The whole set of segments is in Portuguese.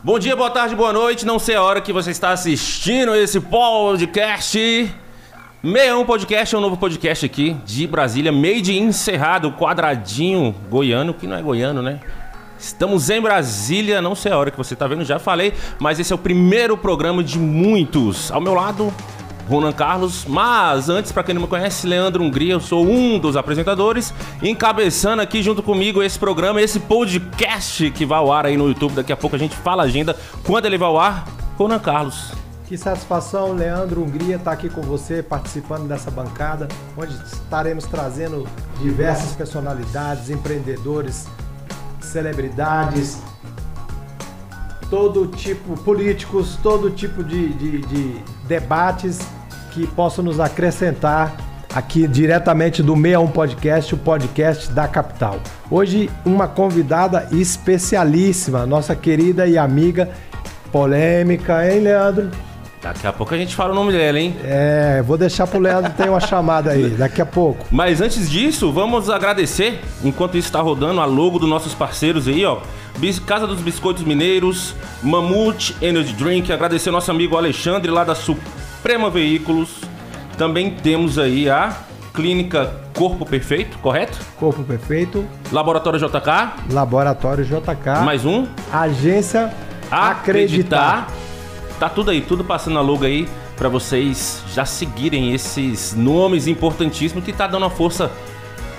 Bom dia, boa tarde, boa noite. Não sei a hora que você está assistindo esse podcast. 61 Podcast é um novo podcast aqui de Brasília, made in Cerrado, quadradinho goiano, que não é goiano, né? Estamos em Brasília, não sei a hora que você está vendo, já falei, mas esse é o primeiro programa de muitos. Ao meu lado, Ronan Carlos, mas antes, para quem não me conhece, Leandro Hungria, eu sou um dos apresentadores, encabeçando aqui junto comigo esse programa, esse podcast que vai ao ar aí no YouTube. Daqui a pouco a gente fala a agenda. Quando ele vai ao ar, Ronan Carlos. Que satisfação, Leandro Hungria, estar aqui com você, participando dessa bancada, onde estaremos trazendo diversas personalidades, empreendedores, celebridades, todo tipo, políticos, todo tipo de, de, de debates que possam nos acrescentar aqui diretamente do 61 Podcast, o podcast da capital. Hoje, uma convidada especialíssima, nossa querida e amiga polêmica, hein, Leandro? Daqui a pouco a gente fala o nome dela, hein? É, vou deixar pro Leandro ter uma chamada aí, daqui a pouco. Mas antes disso, vamos agradecer, enquanto isso está rodando, a logo dos nossos parceiros aí, ó. Casa dos Biscoitos Mineiros, Mamute Energy Drink, agradecer ao nosso amigo Alexandre lá da Suprema Veículos. Também temos aí a Clínica Corpo Perfeito, correto? Corpo Perfeito. Laboratório JK. Laboratório JK. Mais um. Agência Acreditar. Acreditar. Tá tudo aí, tudo passando a logo aí para vocês já seguirem esses nomes importantíssimos que tá dando uma força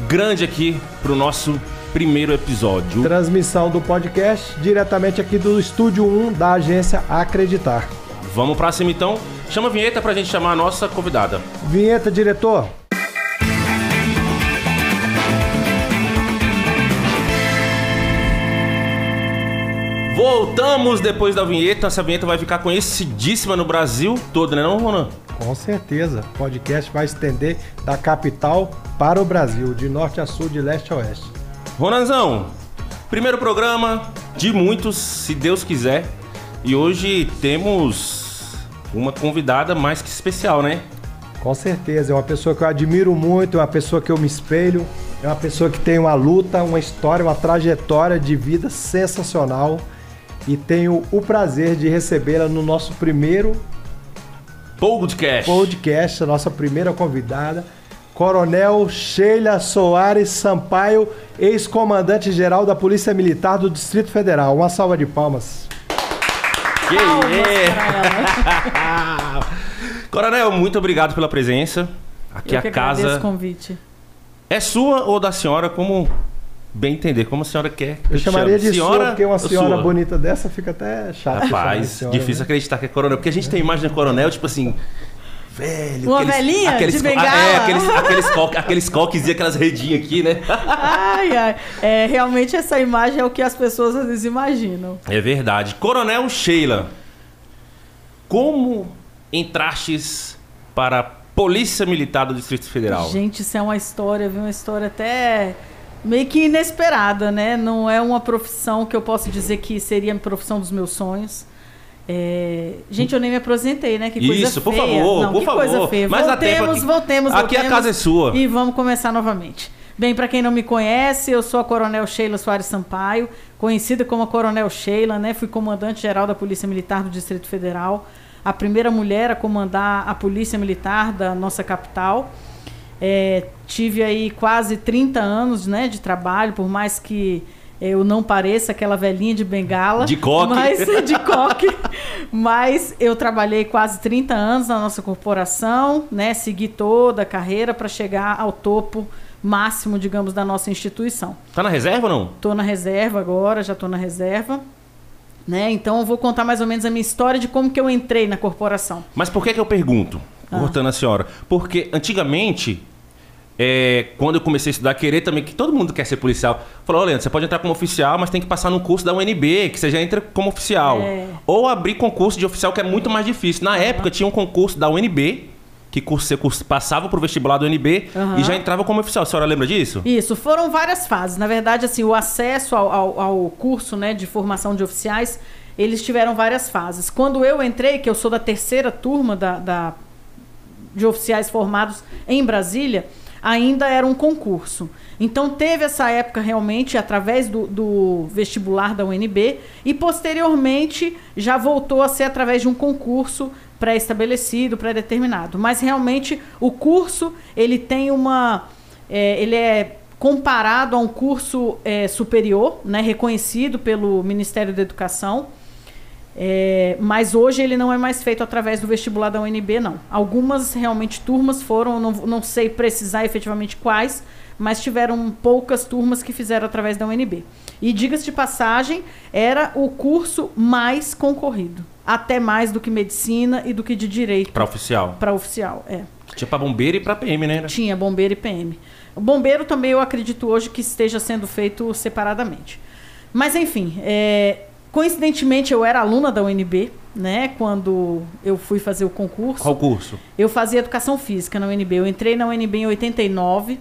grande aqui pro nosso primeiro episódio. Transmissão do podcast diretamente aqui do estúdio 1 da agência Acreditar. Vamos pra cima então. Chama a vinheta pra gente chamar a nossa convidada. Vinheta, diretor. Voltamos depois da vinheta. Essa vinheta vai ficar conhecidíssima no Brasil todo, né não, Ronan? Com certeza. O podcast vai estender da capital para o Brasil, de norte a sul, de leste a oeste. Ronanzão, primeiro programa de muitos, se Deus quiser. E hoje temos uma convidada mais que especial, né? Com certeza. É uma pessoa que eu admiro muito, é uma pessoa que eu me espelho, é uma pessoa que tem uma luta, uma história, uma trajetória de vida sensacional e tenho o prazer de recebê-la no nosso primeiro podcast. Podcast, a nossa primeira convidada, Coronel Sheila Soares Sampaio, ex-comandante-geral da Polícia Militar do Distrito Federal. Uma salva de palmas. Que. Coronel, muito obrigado pela presença. Aqui Eu a casa. o convite. É sua ou da senhora como bem entender como a senhora quer. Eu, eu chamaria de senhora, sua, porque uma senhora sua. bonita dessa fica até chato. Rapaz, senhora, difícil né? acreditar que é coronel. Porque a gente tem a imagem de coronel, tipo assim. Velho, uma aqueles, velhinha aqueles, de bengala. É, aqueles, aqueles, co aqueles coques e aquelas redinhas aqui, né? Ai, ai. É, realmente essa imagem é o que as pessoas às vezes imaginam. É verdade. Coronel Sheila, como entrastes para a Polícia Militar do Distrito Federal? Gente, isso é uma história, viu? Uma história até meio que inesperada, né? Não é uma profissão que eu posso dizer que seria a profissão dos meus sonhos. É... Gente, eu nem me apresentei, né? Que coisa Isso, por favor, Não, por que favor. coisa feia. Mas voltemos, aqui, voltemos, Aqui voltemos, a casa é sua. E vamos começar novamente. Bem, para quem não me conhece, eu sou a Coronel Sheila Soares Sampaio, conhecida como a Coronel Sheila, né? Fui comandante-geral da Polícia Militar do Distrito Federal, a primeira mulher a comandar a Polícia Militar da nossa capital. É, tive aí quase 30 anos né, de trabalho, por mais que eu não pareça aquela velhinha de bengala. De coque. Mas, de coque. mas eu trabalhei quase 30 anos na nossa corporação, né? Segui toda a carreira para chegar ao topo máximo, digamos, da nossa instituição. Tá na reserva ou não? Tô na reserva agora, já tô na reserva. Né? Então eu vou contar mais ou menos a minha história de como que eu entrei na corporação. Mas por que que eu pergunto? Ah. Cortando a senhora. Porque antigamente é, quando eu comecei a estudar, querer também, que todo mundo quer ser policial. Falou, oh, Leandro, você pode entrar como oficial, mas tem que passar no curso da UNB, que você já entra como oficial. É. Ou abrir concurso de oficial, que é muito mais difícil. Na uhum. época, tinha um concurso da UNB, que você passava pro vestibular do UNB uhum. e já entrava como oficial. A senhora lembra disso? Isso, foram várias fases. Na verdade, assim, o acesso ao, ao, ao curso né, de formação de oficiais, eles tiveram várias fases. Quando eu entrei, que eu sou da terceira turma da, da de oficiais formados em Brasília, ainda era um concurso. Então teve essa época realmente através do, do vestibular da UNB e posteriormente já voltou a ser através de um concurso pré-estabelecido, pré-determinado. Mas realmente o curso ele tem uma, é, ele é comparado a um curso é, superior, né, reconhecido pelo Ministério da Educação. É, mas hoje ele não é mais feito através do vestibular da UNB, não. Algumas realmente turmas foram, não, não sei precisar efetivamente quais, mas tiveram poucas turmas que fizeram através da UNB. E diga-se de passagem, era o curso mais concorrido. Até mais do que medicina e do que de direito. Para oficial. Para oficial, é. Tinha para bombeiro e para PM, né? Tinha bombeiro e PM. O bombeiro também eu acredito hoje que esteja sendo feito separadamente. Mas enfim, é, coincidentemente eu era aluna da UNB, né? Quando eu fui fazer o concurso. Qual curso? Eu fazia educação física na UNB. Eu entrei na UNB em 89.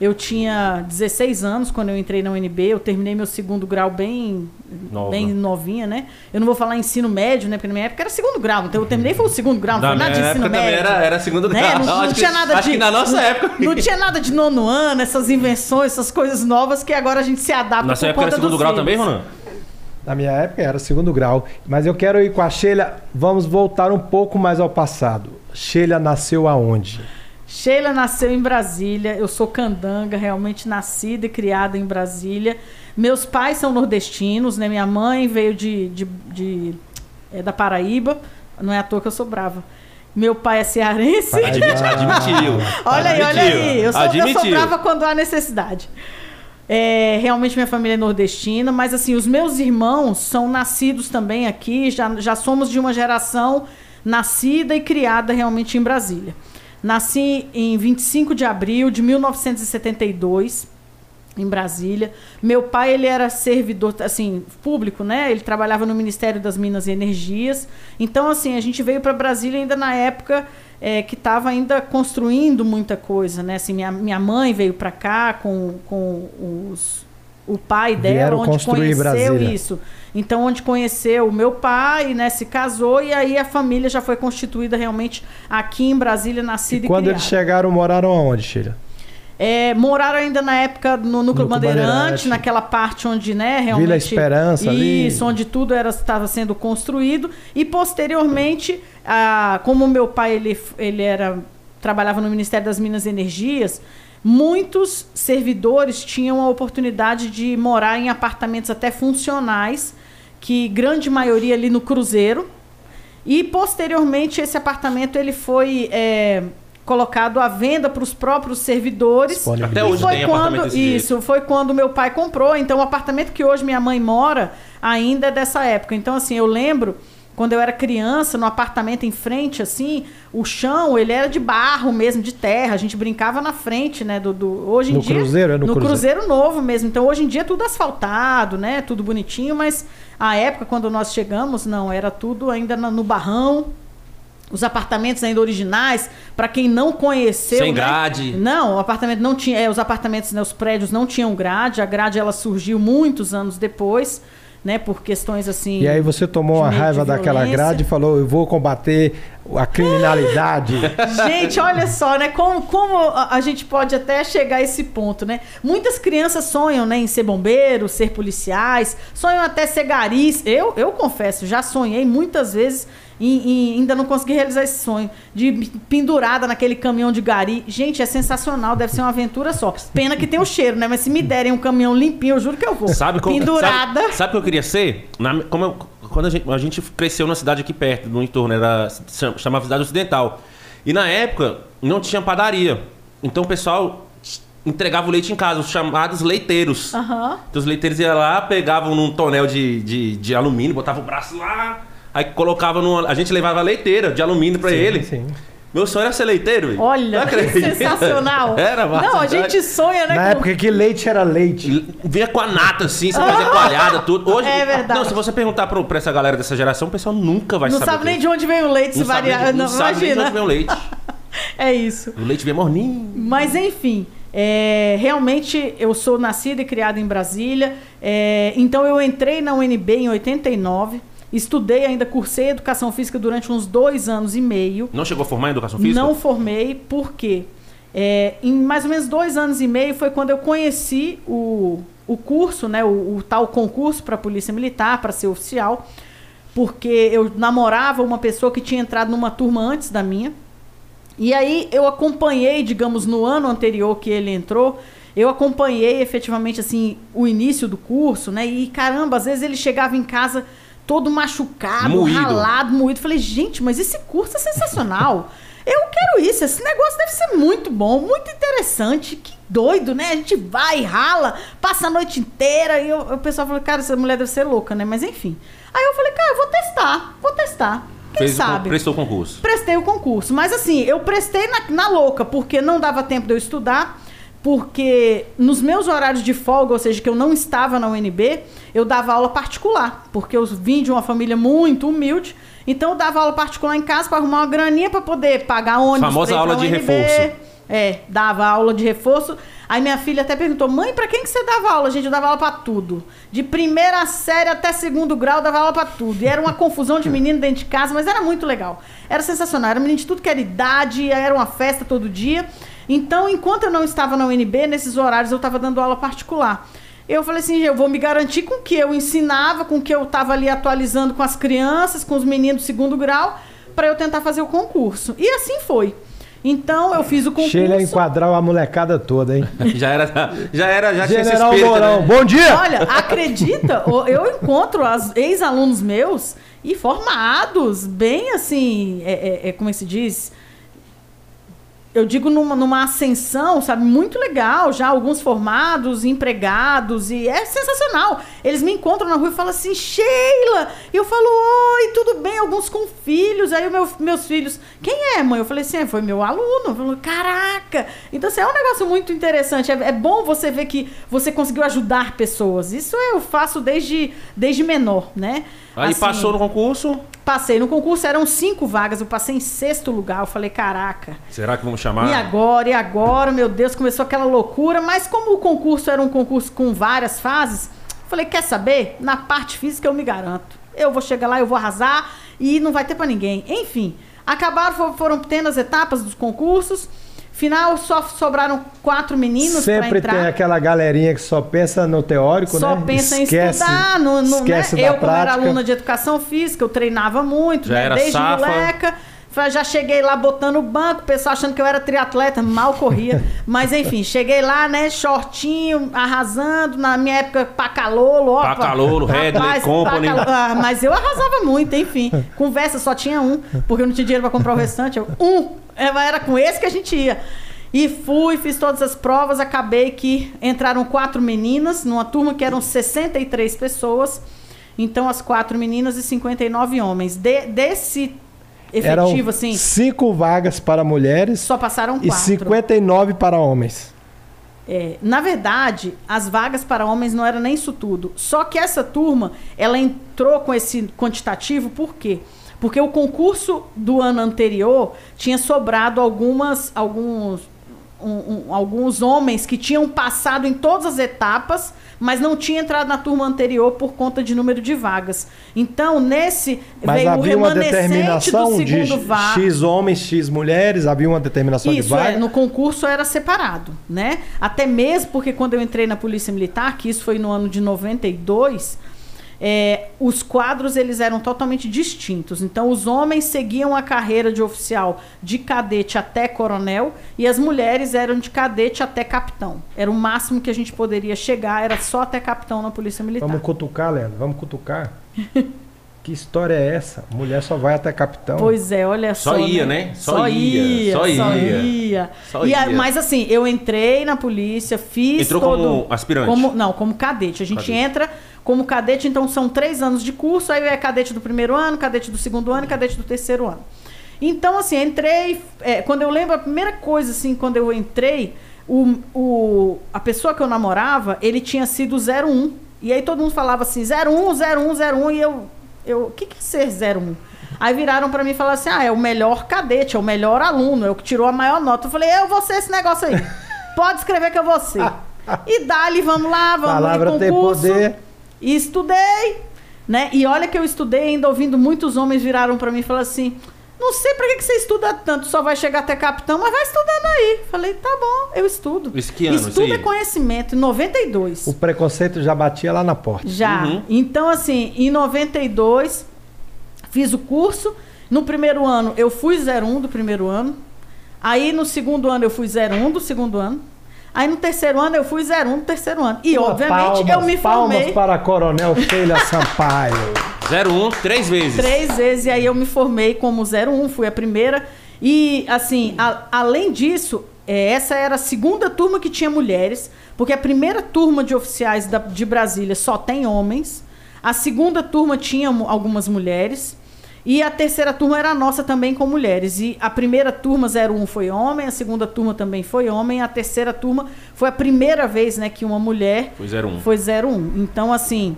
Eu tinha 16 anos quando eu entrei na UNB, eu terminei meu segundo grau bem, Nova. bem novinha, né? Eu não vou falar ensino médio, né? Porque na minha época era segundo grau, então eu terminei foi o segundo grau, não, foi nada de ensino médio. Era, era segundo né? grau. Não, não, não tinha nada acho de. que na nossa não, época. Não tinha nada de nono ano, essas invenções, essas coisas novas que agora a gente se adapta. Na sua época era segundo grau também, Ronan? Na minha época era segundo grau. Mas eu quero ir com a Sheila. Vamos voltar um pouco mais ao passado. Sheila nasceu aonde? Sheila nasceu em Brasília, eu sou candanga, realmente nascida e criada em Brasília. Meus pais são nordestinos, né? Minha mãe veio de, de, de é, da Paraíba, não é à toa que eu sou brava. Meu pai é cearense. Admitiu. admitiu. olha aí, olha aí. Eu sou, eu sou brava quando há necessidade. É, realmente minha família é nordestina, mas assim, os meus irmãos são nascidos também aqui, já, já somos de uma geração nascida e criada realmente em Brasília. Nasci em 25 de abril de 1972 em Brasília. Meu pai ele era servidor assim público, né? Ele trabalhava no Ministério das Minas e Energias. Então assim a gente veio para Brasília ainda na época é, que estava ainda construindo muita coisa, né? Assim minha, minha mãe veio para cá com, com os o pai dela, Vieram onde conheceu Brasília. isso. Então, onde conheceu o meu pai, né, se casou e aí a família já foi constituída realmente aqui em Brasília, nascida e, e quando criada. eles chegaram, moraram aonde, Sheila? É, moraram ainda na época no Núcleo Bandeirante, Bandeirante, naquela parte onde, né, realmente... Vila Esperança isso, ali. Isso, onde tudo era estava sendo construído. E, posteriormente, a, como meu pai, ele, ele era trabalhava no Ministério das Minas e Energias, muitos servidores tinham a oportunidade de morar em apartamentos até funcionais, que grande maioria ali no Cruzeiro. E posteriormente esse apartamento ele foi é, colocado à venda para os próprios servidores. Até hoje foi tem quando apartamento desse isso jeito. foi quando meu pai comprou. Então o apartamento que hoje minha mãe mora ainda é dessa época. Então assim eu lembro quando eu era criança, no apartamento em frente, assim, o chão, ele era de barro mesmo, de terra. A gente brincava na frente, né? Do, do hoje em No dia. Cruzeiro? É no no Cruzeiro. cruzeiro novo mesmo. Então, hoje em dia, é tudo asfaltado, né? Tudo bonitinho, mas a época, quando nós chegamos, não, era tudo ainda no barrão. Os apartamentos ainda originais, para quem não conheceu. Sem né? grade. Não, o apartamento não tinha. É, os apartamentos, né, os prédios não tinham grade. A grade ela surgiu muitos anos depois, né? Por questões assim. E aí você tomou de raiva daquela grade e falou, eu vou combater a criminalidade. Gente, olha só, né? Como, como a a gente pode até chegar a esse ponto, né? Muitas crianças sonham, né, em ser bombeiro, ser policiais, sonham até ser garis. Eu, eu confesso, já sonhei muitas vezes e, e ainda não consegui realizar esse sonho de pendurada naquele caminhão de gari. Gente, é sensacional, deve ser uma aventura só. Pena que tem o cheiro, né? Mas se me derem um caminhão limpinho, eu juro que eu vou. Sabe como, Pendurada. Sabe, sabe o que eu queria ser? Na- como eu- quando a gente, a gente cresceu na cidade aqui perto, no entorno, era, cham- chamava Cidade Ocidental. E na época não tinha padaria. Então o pessoal entregava o leite em casa, os chamados leiteiros. Aham. Então os leiteiros iam lá, pegavam num tonel de, de, de alumínio, botavam o braço lá, aí colocava no. A gente levava leiteira de alumínio pra ele. Sim. Meu sonho era ser leiteiro. velho. Olha, que sensacional. Era massa, Não, a gente sonha, né? Na com- época que leite era leite. Vinha com a nata, assim, você fazia coalhada, tudo. Hoje, É verdade. Não, se você perguntar pro, pra essa galera dessa geração, o pessoal nunca vai Não saber. sabe nem de onde vem o leite, se não sabe, variar. Não, não sabe nem de onde vem o leite. É isso. O leite vem morninho. Mas enfim, é, realmente eu sou nascida e criada em Brasília. é, então eu entrei na UNB em 89. Estudei ainda, cursei educação física durante uns dois anos e meio. Não chegou a formar em educação física? Não formei, porque É, em mais ou menos dois anos e meio foi quando eu conheci o, o curso, né, o, o tal concurso para a Polícia Militar, para ser oficial, porque eu namorava uma pessoa que tinha entrado numa turma antes da minha. E aí eu acompanhei, digamos, no ano anterior que ele entrou, eu acompanhei efetivamente assim o início do curso, né? E caramba, às vezes ele chegava em casa todo machucado, Moído. ralado, moído. Falei, gente, mas esse curso é sensacional. Eu quero isso, esse negócio deve ser muito bom, muito interessante. Que doido, né? A gente vai, rala, passa a noite inteira. E eu, o pessoal falou, cara, essa mulher deve ser louca, né? Mas enfim. Aí eu falei, cara, eu vou testar, vou testar. Quem Fez o sabe? prestou o concurso. Prestei o concurso. Mas assim, eu prestei na, na louca, porque não dava tempo de eu estudar, porque nos meus horários de folga, ou seja, que eu não estava na UNB, eu dava aula particular, porque eu vim de uma família muito humilde. Então eu dava aula particular em casa para arrumar uma graninha para poder pagar ônibus. Famosa aula de UNB. reforço. É, dava aula de reforço. Aí minha filha até perguntou: "Mãe, para quem que você dava aula?" Gente, eu dava aula para tudo. De primeira série até segundo grau, eu dava aula para tudo. E era uma confusão de menino dentro de casa, mas era muito legal. Era sensacional. Era menino de tudo que era idade, era uma festa todo dia. Então, enquanto eu não estava na UNB, nesses horários eu estava dando aula particular. Eu falei assim, eu vou me garantir com o que eu ensinava, com o que eu estava ali atualizando com as crianças, com os meninos do segundo grau, para eu tentar fazer o concurso. E assim foi. Então, eu fiz o concurso. Sheila enquadrar a molecada toda, hein? Já era, já era, já tinha esse General espírito, Mourão, né? bom dia! Olha, acredita? Eu encontro as ex-alunos meus e formados, bem assim, é, é- é, como é que se diz? Eu digo numa, numa ascensão, sabe? Muito legal, já alguns formados, empregados, e é sensacional. Eles me encontram na rua e falam assim, Sheila! E eu falo, oi, tudo bem? Alguns com filhos. Aí meu- meus filhos, quem é, mãe? Eu falei assim, "É, foi meu aluno. Eu caraca! Então, assim, é um negócio muito interessante. É, é bom você ver que você conseguiu ajudar pessoas. Isso eu faço desde, desde menor, né? Aí Assim, passou no concurso. Passei no concurso, eram cinco vagas, eu passei em sexto lugar. Eu falei, caraca. Será que vamos chamar? E agora, e agora, meu Deus, começou aquela loucura. Mas como o concurso era um concurso com várias fases, falei, quer saber? Na parte física eu me garanto. Eu vou chegar lá, eu vou arrasar e não vai ter pra ninguém. Enfim, acabaram, fo- foram tendo as etapas dos concursos. Final, só sobraram quatro meninos pra Sempre entrar. tem aquela galerinha que só pensa no teórico, Só né? pensa Esquece- em estudar. No, no, esquece né? da Eu, como era prática. aluna de educação física, eu treinava muito, Já né? era desde safa. moleca. Já cheguei lá botando o banco, o pessoal achando que eu era triatleta, mal corria. Mas enfim, cheguei lá, né, shortinho, arrasando. Na minha época, pacalolo, ó. Pacalolo, Headley, Company. Pacalo- ah, mas eu arrasava muito, enfim. Conversa só tinha um, porque eu não tinha dinheiro pra comprar o restante. Eu, um, era com esse que a gente ia. E fui, fiz todas as provas, acabei que entraram quatro meninas, numa turma que eram 63 pessoas. Então, as quatro meninas e 59 homens. De- desse Eram efetivo, assim, cinco vagas para mulheres só passaram e quatro. 59 para homens. É, na verdade, as vagas para homens não era nem isso tudo. Só que essa turma, ela entrou com esse quantitativo por quê? Porque o concurso do ano anterior tinha sobrado algumas, alguns, um- um- alguns homens que tinham passado em todas as etapas, mas não tinham entrado na turma anterior por conta de número de vagas. Então, nesse Mas veio o havia uma remanescente do determinação de segundo va- X homens, X mulheres, havia uma determinação de isso, vaga. é, no concurso era separado, né? Até mesmo porque quando eu entrei na Polícia Militar, que isso foi no ano de 92, é, os quadros eles eram totalmente distintos. Então, os homens seguiam a carreira de oficial de cadete até coronel e as mulheres eram de cadete até capitão. Era o máximo que a gente poderia chegar, era só até capitão na Polícia Militar. Vamos cutucar, Leandro, vamos cutucar. que história é essa? Mulher só vai até capitão. Pois é, olha só. Só ia, né? Só Só ia, ia, só só ia. ia. Só E a- ia. mas assim, eu entrei na polícia, fiz Entrou todo... como aspirante? como- não, como cadete. A gente Cadete. entra como cadete, então são três anos de curso, aí é cadete do primeiro ano, cadete do segundo ano e cadete do terceiro ano. Então, assim, entrei... é, quando eu lembro, a primeira coisa, assim, quando eu entrei, o, o, a pessoa que eu namorava, ele tinha sido 01. E aí todo mundo falava assim, 01, 01, 01, e eu... eu o que, que é ser 01? Aí viraram pra mim e falaram assim: ah, é o melhor cadete, é o melhor aluno, é o que tirou a maior nota. Eu falei: eu vou ser esse negócio aí. Pode escrever que eu vou ser. E dali, vamos lá, vamos Palavra em tem poder. E estudei, né? E olha que eu estudei, ainda ouvindo muitos homens viraram pra mim e falaram assim: Não sei pra que, que você estuda tanto, só vai chegar até capitão, mas vai estudando aí. Falei, tá bom, eu estudo. Isso que ano, isso Estudo aí? é conhecimento, em 92. O preconceito já batia lá na porta. Já. Uhum. Então, assim, em 92, fiz o curso. No primeiro ano, eu fui 01 do primeiro ano. Aí, no segundo ano, eu fui 01 do segundo ano. Aí, no terceiro ano, eu fui 01 do terceiro ano. E, Uma obviamente, palmas, eu me palmas formei para a Coronel Sheila Sampaio. 01, três vezes. três vezes. E aí, eu me formei como 01, fui a primeira. E, assim, a- além disso, é, essa era a segunda turma que tinha mulheres. Porque a primeira turma de oficiais da- de Brasília só tem homens. A segunda turma tinha algumas mulheres. E a terceira turma era a nossa também com mulheres. E a primeira turma 01 foi homem, a segunda turma também foi homem, a terceira turma foi a primeira vez, né, que uma mulher Foi 01. foi 01. Então, assim,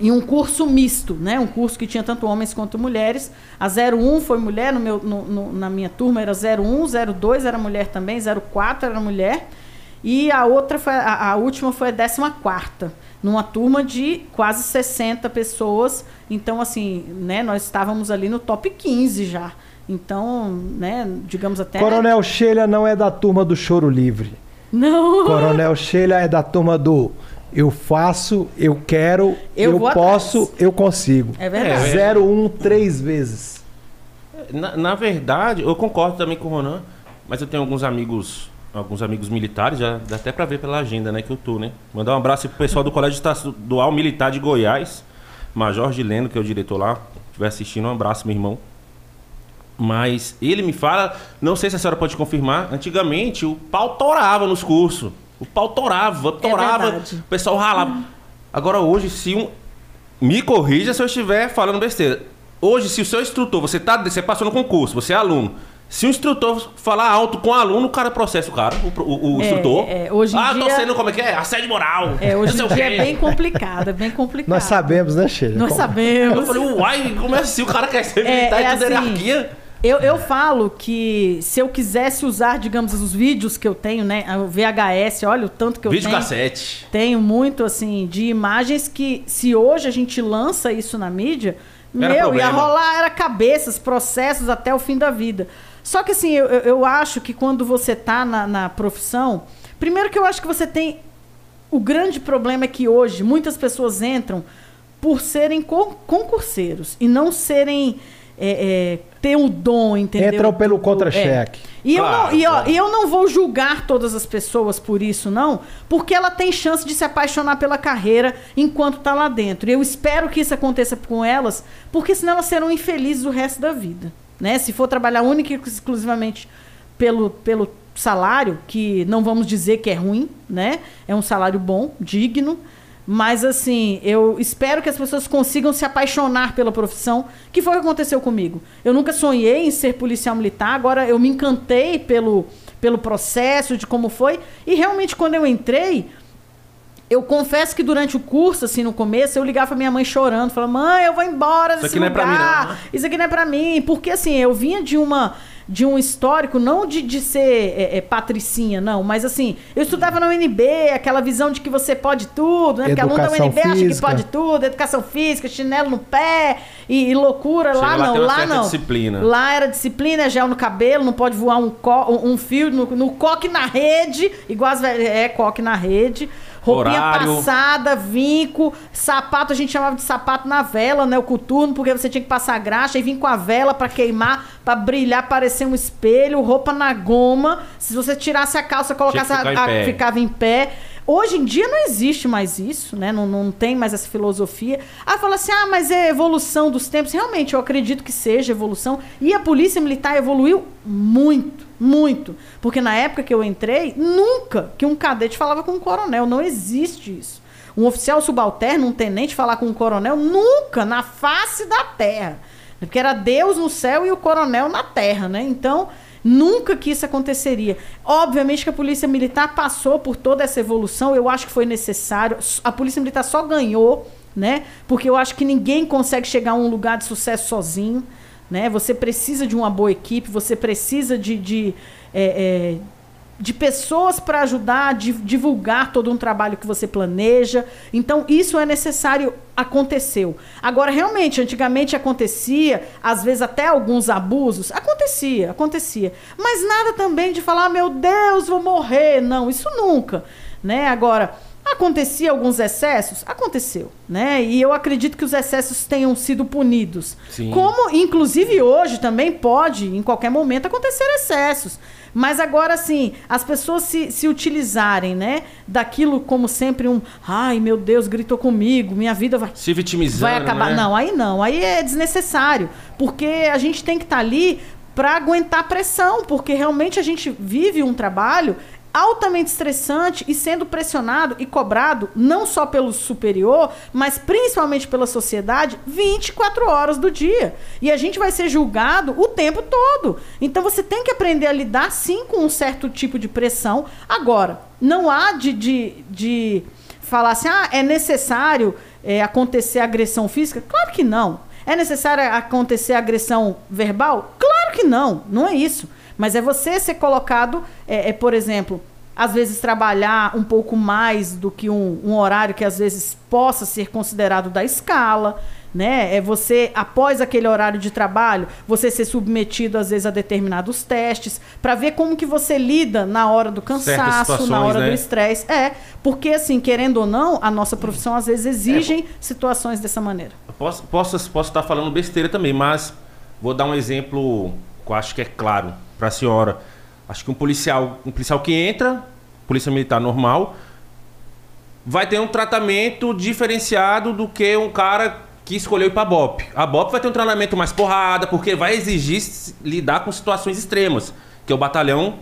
em um curso misto, né? Um curso que tinha tanto homens quanto mulheres. A 01 foi mulher, no meu, no- no- na minha turma era 01, 02 era mulher também, 04 era mulher. E a outra foi, a, a última foi a 14 numa turma de quase 60 pessoas. Então, assim, né, nós estávamos ali no top 15 já. Então, né, digamos até. Coronel Sheila não é da turma do choro livre. Não! Coronel Sheila é da turma do eu faço, eu quero, Eu eu, posso, atrás. eu consigo. É verdade. É, 01 três vezes. Na, na verdade, eu concordo também com o Ronan, mas eu tenho alguns amigos, alguns amigos militares, já dá até pra ver pela agenda, né, que eu tô, né? Mandar um abraço pro pessoal do Colégio Estadual Militar de Goiás, Major Gileno, que é o diretor lá, estiver assistindo, um abraço, meu irmão. Mas ele me fala, não sei se a senhora pode confirmar, antigamente o pau torava nos cursos. O pau torava, torava, verdade. o pessoal ralava. Agora hoje, se um. Me corrija se eu estiver falando besteira. Hoje, se o seu instrutor, você tá, você passou no concurso, você é aluno. Se o instrutor falar alto com o aluno, o cara processa o cara, o, o- o É, instrutor. é, hoje em ah, tô dia- sendo como é que é? Assédio moral. É, hoje em dia é bem complicado, é bem complicado. Nós sabemos, né, Sheila? Nós Como- Eu sabemos. falei, uai, como é assim? O cara quer ser É, militar é e tudo assim, hierarquia. Eu, eu falo que se eu quisesse usar, digamos, os vídeos que eu tenho, né? O VHS, olha o tanto que eu Vídeo tenho. cassete. Tenho muito, assim, de imagens que, se hoje a gente lança isso na mídia, Era meu, ia problema. rolar, era cabeças, processos até o fim da vida. Só que, assim, eu, eu- acho que quando você tá na, na profissão, primeiro que eu acho que você tem. O grande problema é que hoje muitas pessoas entram por serem con- concurseiros e não serem. É, é, ter o dom, entendeu? Entram pelo Do- contra-cheque. é. E, Claro, eu não, e, ó, claro. e eu não vou julgar todas as pessoas por isso, não, porque ela tem chance de se apaixonar pela carreira enquanto tá lá dentro. E eu espero que isso aconteça com elas, porque senão elas serão infelizes o resto da vida. Né? Se for trabalhar única e exclusivamente pelo, pelo salário, que não vamos dizer que é ruim, né? É um salário bom, digno. Mas assim, eu espero que as pessoas consigam se apaixonar pela profissão, que foi o que aconteceu comigo. Eu nunca sonhei em ser policial militar, agora eu me encantei pelo, pelo processo, de como foi. E realmente, quando eu entrei, eu confesso que durante o curso, assim, no começo, eu ligava pra minha mãe chorando, falando, mãe, eu vou embora desse aqui não é pra mim, lugar. não." Isso aqui não é pra mim. Porque, assim, eu vinha de uma de um histórico, não de, de ser é, é, patricinha, não, mas assim, eu estudava na UNB, aquela visão de que você pode tudo, né? Porque aluno da UNB acha que física. pode tudo, educação física, chinelo no pé e, e loucura. Chega lá lá, não, lá não. disciplina. Lá era disciplina, gel no cabelo, não pode voar um, co- um fio no, no coque na rede, igual as velhas, é, coque na rede. Roupinha Horário. passada, vinco, sapato, a gente chamava de sapato na vela, né? O coturno, porque você tinha que passar graxa e vir com a vela pra queimar, pra brilhar, parecer um espelho, roupa na goma. Se você tirasse a calça, colocasse a, ficar a- ficava em pé. Hoje em dia não existe mais isso, né? Não, não tem mais essa filosofia. Ah, fala assim, ah, mas é evolução dos tempos. Realmente, eu acredito que seja evolução. E a polícia militar evoluiu muito, muito. Porque na época que eu entrei, nunca que um cadete falava com um coronel. Não existe isso. Um oficial subalterno, um tenente falar com um coronel, nunca, na face da terra. Porque era Deus no céu e o coronel na terra, né? Então, nunca que isso aconteceria. Obviamente que a Polícia Militar passou por toda essa evolução, eu acho que foi necessário. A Polícia Militar só ganhou, né? Porque eu acho que ninguém consegue chegar a um lugar de sucesso sozinho, né? Você precisa de uma boa equipe, você precisa de. de é, é, de pessoas para ajudar a divulgar todo um trabalho que você planeja. Então, isso é necessário, aconteceu. Agora, realmente, antigamente acontecia, às vezes até alguns abusos, acontecia, acontecia. Mas nada também de falar, ah, meu Deus, vou morrer. Não, isso nunca. Né? Agora, Acontecia alguns excessos? Aconteceu, né? E eu acredito que os excessos tenham sido punidos. Sim. Como, inclusive, hoje também pode, em qualquer momento, acontecer excessos. Mas agora, assim, as pessoas se, se utilizarem, né? Daquilo como sempre um... Ai, meu Deus, gritou comigo, minha vida vai... Se vitimizando, Vai acabar. Né? Não, aí não. Aí é desnecessário. Porque a gente tem que estar tá ali para aguentar pressão, porque realmente a gente vive um trabalho altamente estressante e sendo pressionado e cobrado não só pelo superior, mas principalmente pela sociedade 24 horas do dia. E a gente vai ser julgado o tempo todo. Então você tem que aprender a lidar sim com um certo tipo de pressão. Agora, não há de, de, de falar assim, ah, é necessário é, acontecer agressão física? Claro que não. É necessário acontecer agressão verbal? Claro que não, não é isso. Mas é você ser colocado, é, é, por exemplo, às vezes trabalhar um pouco mais do que um, um, horário que às vezes possa ser considerado da escala, né? É você após aquele horário de trabalho, você ser submetido às vezes a determinados testes para ver como que você lida na hora do cansaço, na hora né? do estresse. É, porque assim, querendo ou não, a nossa profissão às vezes exigem é, situações dessa maneira. Posso, posso posso estar falando besteira também, mas vou dar um exemplo que eu acho que é claro para a senhora. Acho que um policial, um policial que entra, polícia militar normal, vai ter um tratamento diferenciado do que um cara que escolheu ir para BOP. A BOP vai ter um treinamento mais porrada, porque vai exigir lidar com situações extremas, que é o batalhão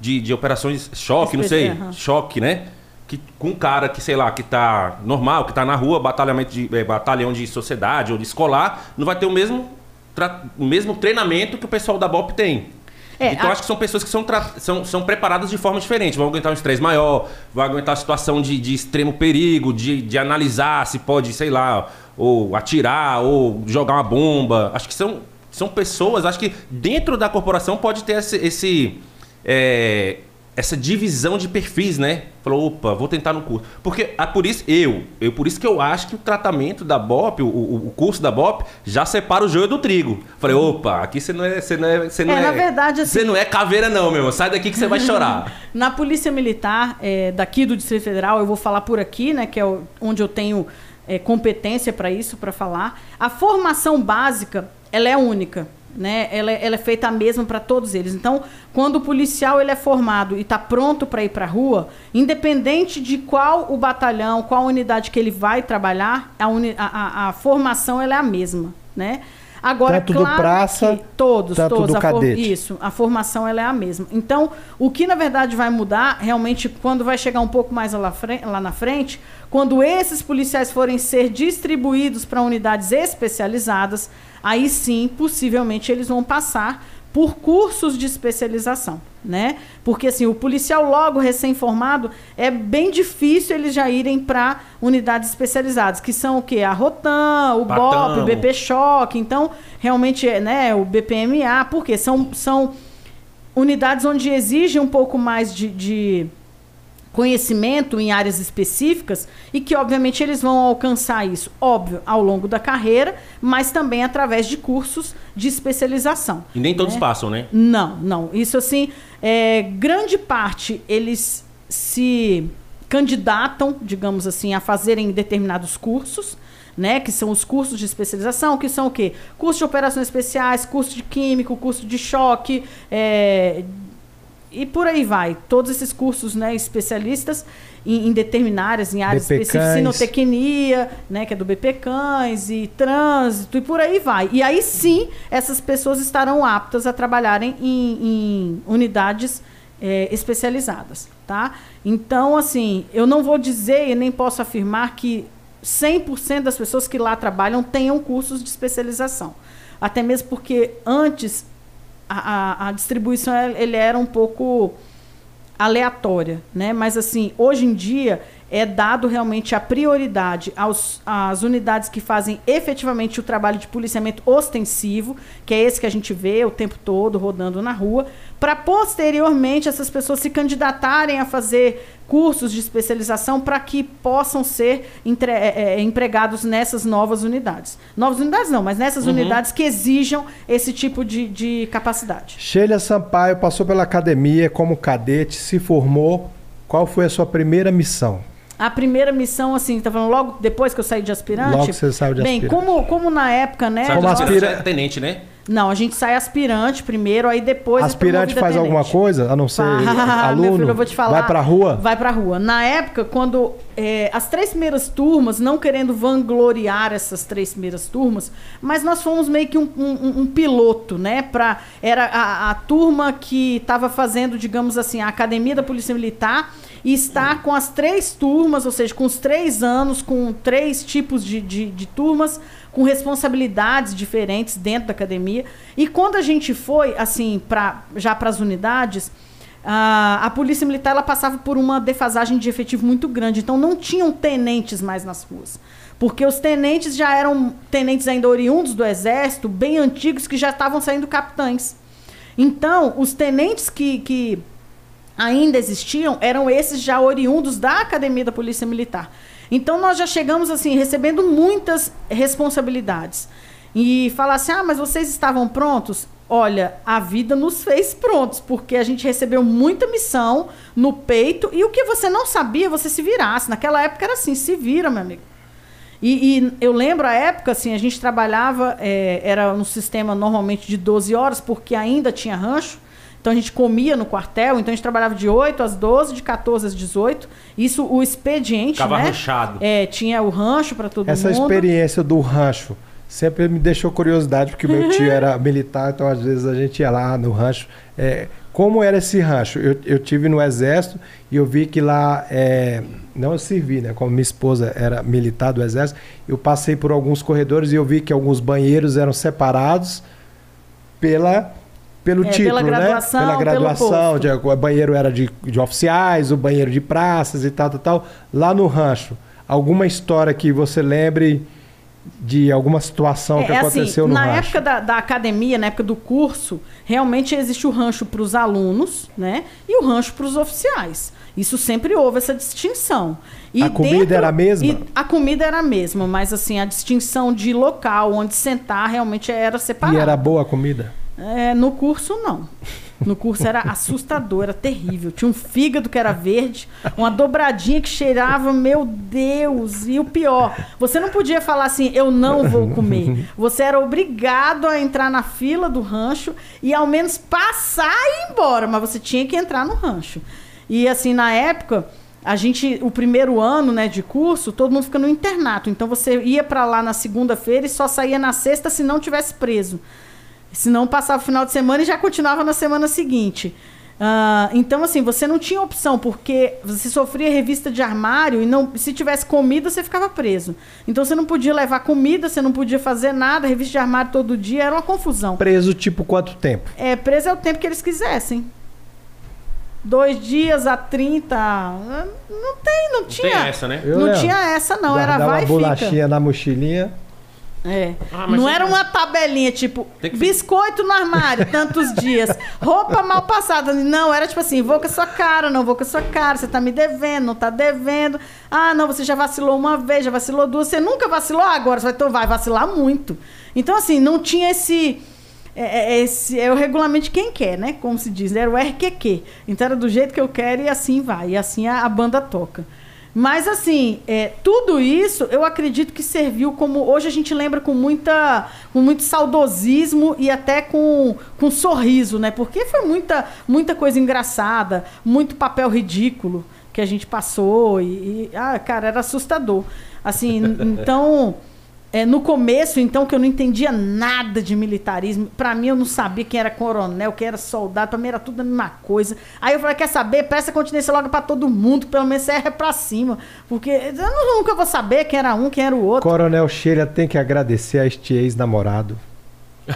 de, de operações choque, não sei, uhum. choque, né? Que, com um cara que, sei lá, que tá normal, que tá na rua, batalhamento de, é, batalhão de sociedade ou de escolar, não vai ter o mesmo o mesmo treinamento que o pessoal da BOP tem. É, então, a... acho que são pessoas que são, são, são preparadas de forma diferente. Vão aguentar um estresse maior, vão aguentar a situação de, de extremo perigo, de, de analisar se pode, sei lá, ou atirar, ou jogar uma bomba. Acho que são, são pessoas, acho que dentro da corporação pode ter esse, esse é, essa divisão de perfis, né? Falou, opa, vou tentar no curso. Porque é por isso, eu, eu por isso que eu acho que o tratamento da BOP, o, o, o curso da BOP, já separa o joio do trigo. Falei, opa, aqui você não é. Você não é, você não é, é na verdade, assim, Você não é caveira, não, meu irmão. Sai daqui que você vai chorar. na Polícia Militar, é, daqui do Distrito Federal, eu vou falar por aqui, né? Que é onde eu tenho é, competência para isso, para falar. A formação básica, ela é única né? Ela, é, ela é feita a mesma para todos eles. Então, quando o policial ele é formado e está pronto para ir para a rua, independente de qual o batalhão, qual unidade que ele vai trabalhar, a, uni, a, a, a formação ela é a mesma, né? Agora, tanto claro do praça, todos, tanto todos, do a cadete. isso, a formação ela é a mesma. Então, o que na verdade vai mudar, realmente, quando vai chegar um pouco mais lá, lá na frente, quando esses policiais forem ser distribuídos para unidades especializadas, aí sim, possivelmente, eles vão passar por cursos de especialização, né? Porque assim, o policial logo recém-formado é bem difícil eles já irem para unidades especializadas, que são o quê? A Rotan, o Batão. BOP, o BP Choque, então realmente é, né, o BPMA, porque são são unidades onde exige um pouco mais de, de conhecimento em áreas específicas e que, obviamente, eles vão alcançar isso, óbvio, ao longo da carreira, mas também através de cursos de especialização. E nem todos né? passam, né? Não, não. Isso, assim, é, grande parte eles se candidatam, digamos assim, a fazerem determinados cursos, né, que são os cursos de especialização, que são o quê? Curso de operações especiais, curso de químico, curso de choque, é, e por aí vai. Todos esses cursos né, especialistas em, em determinadas, em áreas BP específicas, sinotecnia, né, que é do BP Cães, e trânsito, e por aí vai. E aí sim, essas pessoas estarão aptas a trabalharem em, em unidades é, especializadas. Tá? Então, assim, eu não vou dizer e nem posso afirmar que 100% das pessoas que lá trabalham tenham cursos de especialização. Até mesmo porque antes a, a, distribuição ele era um pouco aleatória, né? Mas assim, hoje em dia é dado realmente a prioridade aos, às unidades que fazem efetivamente o trabalho de policiamento ostensivo, que é esse que a gente vê o tempo todo rodando na rua, para posteriormente essas pessoas se candidatarem a fazer cursos de especialização para que possam ser entre, é, é, empregados nessas novas unidades. Novas unidades não, mas nessas uhum. unidades que exijam esse tipo de, de capacidade. Sheila Sampaio passou pela academia como cadete, se formou. Qual foi a sua primeira missão? A primeira missão, assim, tá falando logo depois que eu saí de aspirante? Logo que você saiu de Bem, aspirante. como, como na época, né? Como aspirante, tenente, né? Não, a gente sai aspirante primeiro, aí depois. É aspirante faz tenente. alguma coisa, a não ser aluno? Filho, eu vou te falar. Vai pra rua? Vai pra rua. Na época, quando é, as três primeiras turmas, não querendo vangloriar essas três primeiras turmas, mas nós fomos meio que um, um, um piloto, né? Pra, era a, a turma que estava fazendo, digamos assim, a academia da Polícia Militar e está com as três turmas, ou seja, com os três anos, com três tipos de, de, de turmas com responsabilidades diferentes dentro da academia. E quando a gente foi, assim, pra, já para as unidades, a, a Polícia Militar ela passava por uma defasagem de efetivo muito grande. Então não tinham tenentes mais nas ruas. Porque os tenentes já eram tenentes ainda oriundos do Exército, bem antigos, que já estavam saindo capitães. Então, os tenentes que, que ainda existiam eram esses já oriundos da Academia da Polícia Militar. Então nós já chegamos assim recebendo muitas responsabilidades. E falar assim: "Ah, mas vocês estavam prontos?" Olha, a vida nos fez prontos, porque a gente recebeu muita missão no peito e o que você não sabia, você se virasse. Naquela época era assim, se vira, meu amigo. E, e eu lembro a época, assim, a gente trabalhava, é, era um sistema normalmente de 12 horas, porque ainda tinha rancho. Então a gente comia no quartel, então a gente trabalhava de 8 às 12, de 14 às 18. Isso, o expediente, Ficava né? ranchado. É, tinha o rancho para todo Essa mundo. Essa experiência do rancho sempre me deixou curiosidade, porque meu tio era militar, então às vezes a gente ia lá no rancho. É, como era esse rancho? Eu, eu tive no exército e eu vi que lá, é, não eu servi, né? Como minha esposa era militar do exército, eu passei por alguns corredores e eu vi que alguns banheiros eram separados pela pelo é, título, pela graduação, né? Pela graduação, de, o banheiro era de, de oficiais, o banheiro de praças e tal, tal, tal. Lá no rancho, alguma história que você lembre de alguma situação é, que é assim, aconteceu assim, no na rancho? Na época da, da, academia, na época do curso, realmente existe o rancho para os alunos, né? E o rancho para os oficiais. Isso sempre houve essa distinção. E a comida dentro, era a mesma? a comida era a mesma, mas assim, a distinção de local onde sentar realmente era separada. E era boa a comida? É, no curso, não. No curso era assustador, era terrível. Tinha um fígado que era verde, uma dobradinha que cheirava, meu Deus! E o pior, você não podia falar assim, eu não vou comer. Você era obrigado a entrar na fila do rancho e ao menos passar e ir embora, mas você tinha que entrar no rancho. E assim, na época, a gente, o primeiro ano, né, de curso, todo mundo fica no internato. Então você ia para lá na segunda-feira e só saía na sexta se não tivesse preso. Se não passava o final de semana e já continuava na semana seguinte. Uh, então, assim, você não tinha opção, porque você sofria revista de armário e não, se tivesse comida, você ficava preso. Então, você não podia levar comida, você não podia fazer nada, revista de armário todo dia, era uma confusão. Preso, tipo, quanto tempo? É, preso é o tempo que eles quisessem. Dois dias a 30. Não tem, não tinha. Não tem essa, né? Eu não lembro. tinha essa, não. Era vai uma bolachinha na mochilinha. É. Ah, não era uma tabelinha, tipo, biscoito no armário, tantos dias. Roupa mal passada. Não, era tipo assim, vou com a sua cara, não vou com a sua cara, você tá me devendo, não tá devendo. Ah, não, você já vacilou uma vez, já vacilou duas, você nunca vacilou, agora você vai, vai vacilar muito. Então, assim, não tinha esse. É, é, esse é o regulamento de quem quer, né? Como se diz, era o RQQ. Então era do jeito que eu quero e assim vai. E assim a, a banda toca. Mas, assim, é, tudo isso eu acredito que serviu como. Hoje a gente lembra com, muita, com muito saudosismo e até com, com sorriso, né? Porque foi muita, muita coisa engraçada, muito papel ridículo que a gente passou. E, e ah, cara, era assustador. Assim, então. É, no começo, então, que eu não entendia nada de militarismo. Para mim, eu não sabia quem era coronel, quem era soldado. Pra mim era tudo a mesma coisa. Aí eu falei, quer saber? Presta continência logo para todo mundo, pelo menos é pra cima. Porque eu nunca vou saber quem era um, quem era o outro. Coronel Sheila tem que agradecer a este ex-namorado.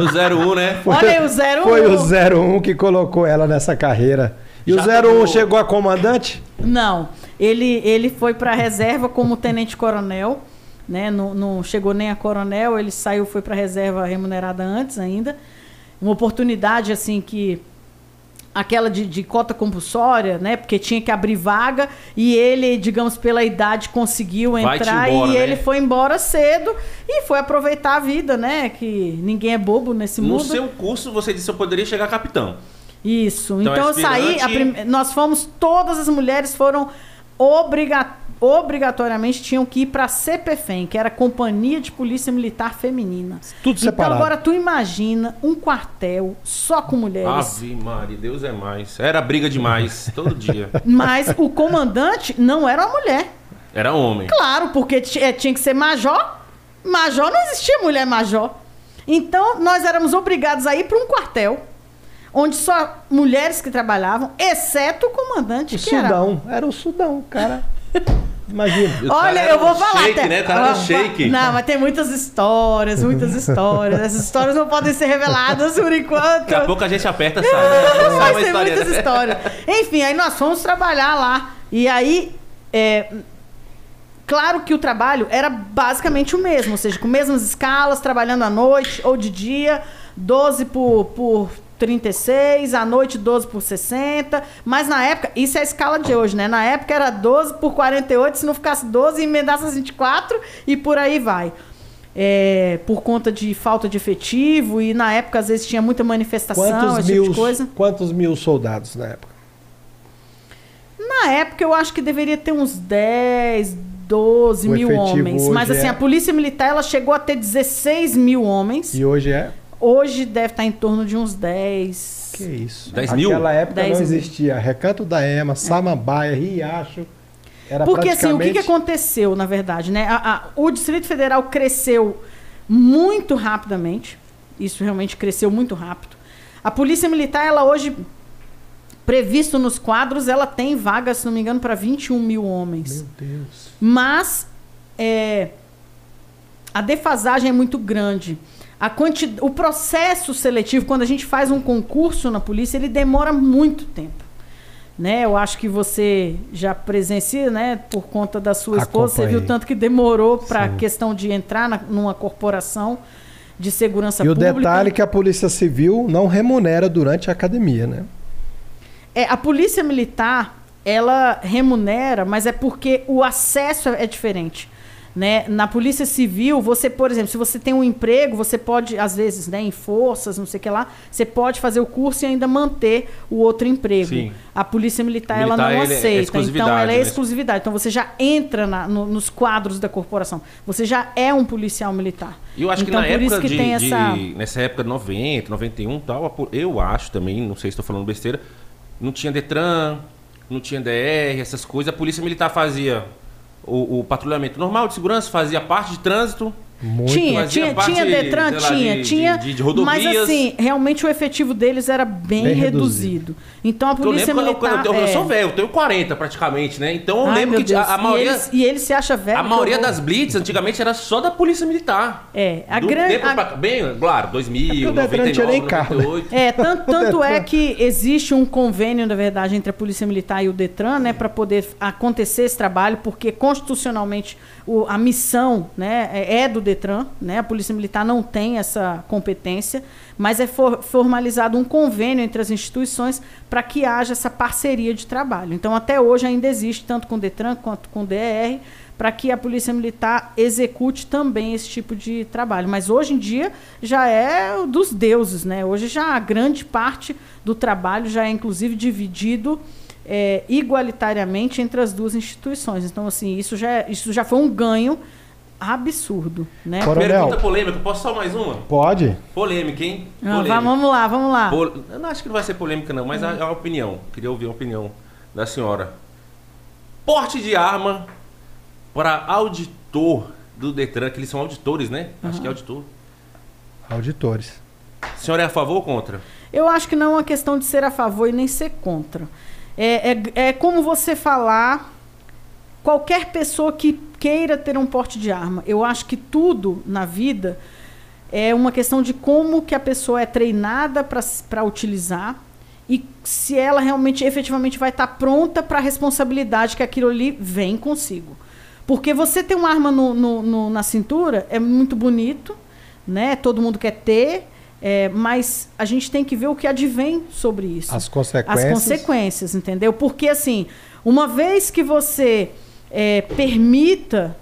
o 01, né? Foi, Olha aí, o 01. Foi o 01 que colocou ela nessa carreira E o Já 01 tomou- chegou a comandante? Não, ele, ele foi para reserva como tenente-coronel, né? Não, não chegou nem a coronel, ele saiu, foi para reserva remunerada antes ainda. Uma oportunidade, assim, que aquela de, de cota compulsória, né? Porque tinha que abrir vaga e ele, digamos, pela idade conseguiu entrar embora, e né? ele foi embora cedo e foi aproveitar a vida, né? Que ninguém é bobo nesse No mundo. seu curso, você disse que eu poderia chegar capitão. Isso. Então, Então, eu saí, prim- nós fomos, todas as mulheres foram obriga- obrigatoriamente tinham que ir para a CPFEM, que era a Companhia de Polícia Militar Feminina. Tudo Então separado. agora tu imagina um quartel só com mulheres. Ave Maria, Deus é mais. Era briga demais, todo dia. Mas o comandante não era uma mulher. Era homem. Claro, porque eh, tinha que ser major. Major não existia mulher major. Então nós éramos obrigados a ir para um quartel onde só mulheres que trabalhavam, exceto o comandante O que era Sudão. Era o Sudão, cara. Imagina. Olha, era eu vou um falar. shake, até- né? O cara era shake. Não, mas tem muitas histórias, muitas histórias. Essas histórias não podem ser reveladas por enquanto. Daqui a pouco a gente aperta e uma Vai ter história, muitas né? histórias. Enfim, aí nós fomos trabalhar lá. E aí, é, claro que o trabalho era basicamente o mesmo, ou seja, com mesmas escalas, trabalhando à noite ou de dia, 12 por, por 36, à noite 12 por 60. Mas na época, isso é a escala de hoje, né? Na época era 12 por 48, se não ficasse 12, emendasse as 24 e por aí vai. É, por conta de falta de efetivo e na época às vezes tinha muita manifestação, Quantos esse mil, tipo de coisa. quantos mil soldados na época? Na época eu acho que deveria ter uns 10, 12 O mil homens. Mas assim, é- a polícia militar ela chegou a ter 16 mil homens. E hoje é? Hoje deve estar em torno de uns 10. Que isso. 10 mil? Naquela época 10 não mil. existia Recanto da Ema, Samambaia, Riacho. Era Porque assim, o que, que praticamente- aconteceu, na verdade, né? A- a- o Distrito Federal cresceu muito rapidamente. Isso realmente cresceu muito rápido. A Polícia Militar, ela hoje, previsto nos quadros, ela tem vagas, se não me engano, para 21 mil homens. Meu Deus. Mas é, a defasagem é muito grande. A quanti... O processo seletivo, quando a gente faz um concurso na polícia, ele demora muito tempo. Né? Eu acho que você já presencia, né? Por conta da sua esposa, você Acompanhei. viu tanto que demorou para a questão de entrar na, numa corporação de segurança E o pública. detalhe é que a Polícia Civil não remunera durante a academia, né? É, a polícia militar, ela remunera, mas é porque o acesso é diferente. Né? Na polícia civil, você, por exemplo, se você tem um emprego, você pode, às vezes, né, em forças, não sei o que lá, você pode fazer o curso e ainda manter o outro emprego. Sim. A polícia militar, Militar, ela não é aceita. exclusividade, então, ela é né? exclusividade. Então, você já entra na- no- nos quadros da corporação. Você já é um policial militar. E eu acho então, que na por época isso que de, tem de- essa... nessa época 90, 91 e tal, eu acho também, não sei se estou falando besteira, não tinha Detran, não tinha DR, essas coisas. A polícia militar fazia o, o patrulhamento normal de segurança, fazia parte de trânsito. Muito. Tinha, tinha, tinha Detran, lá, tinha, de- tinha. de- de rodovias. Mas assim, realmente o efetivo deles era bem, Bem reduzido. Então a eu polícia lembro eu- militar. quando eu, eu é... sou velho, eu tenho 40 praticamente, né? Então eu Ai, lembro que a, a maioria, E ele, e ele se acha velho. a maioria das blitz antigamente era só da polícia militar. É, a grande. a- bem, claro, 2000, É porque o Detran tinha 99, nem carro, né? 98. É, tanto, tanto é que existe um convênio, na verdade, entre a Polícia Militar e o Detran, né, para poder acontecer esse trabalho, porque constitucionalmente o- a missão, né, é, é do Detran, né, a Polícia Militar não tem essa competência, mas é for- formalizado um convênio entre as instituições para que haja essa parceria de trabalho. Então, até hoje ainda existe, tanto com o Detran quanto com o DR, para que a Polícia Militar execute também esse tipo de trabalho. Mas hoje em dia já é dos deuses, né? Hoje já a grande parte do trabalho já é inclusive dividido é, igualitariamente entre as duas instituições. Então, assim, isso já, é- isso já foi um ganho absurdo, né? Coronel. Pergunta polêmica, posso só mais uma? Pode? Polêmica, hein? Ah, Polêmica. vamos lá, vamos lá. Pol- Eu não acho que não vai ser polêmica, não, mas é a, a opinião. Queria ouvir a opinião da senhora. Porte de arma para auditor do Detran, que eles são auditores, né? Acho que é auditor. Auditores. A senhora é a favor ou contra? Eu acho que não é uma questão de ser a favor e nem ser contra. É, é, é como você falar qualquer pessoa que queira ter um porte de arma. Eu acho que tudo na vida é uma questão de como que a pessoa é treinada para utilizar e se ela realmente, efetivamente, vai estar pronta para a responsabilidade que aquilo ali vem consigo. Porque você ter uma arma no, no, no, na cintura é muito bonito, né? Todo mundo quer ter, é, mas a gente tem que ver o que advém sobre isso. As consequências. As consequências, entendeu? Porque, assim, uma vez que você é, permita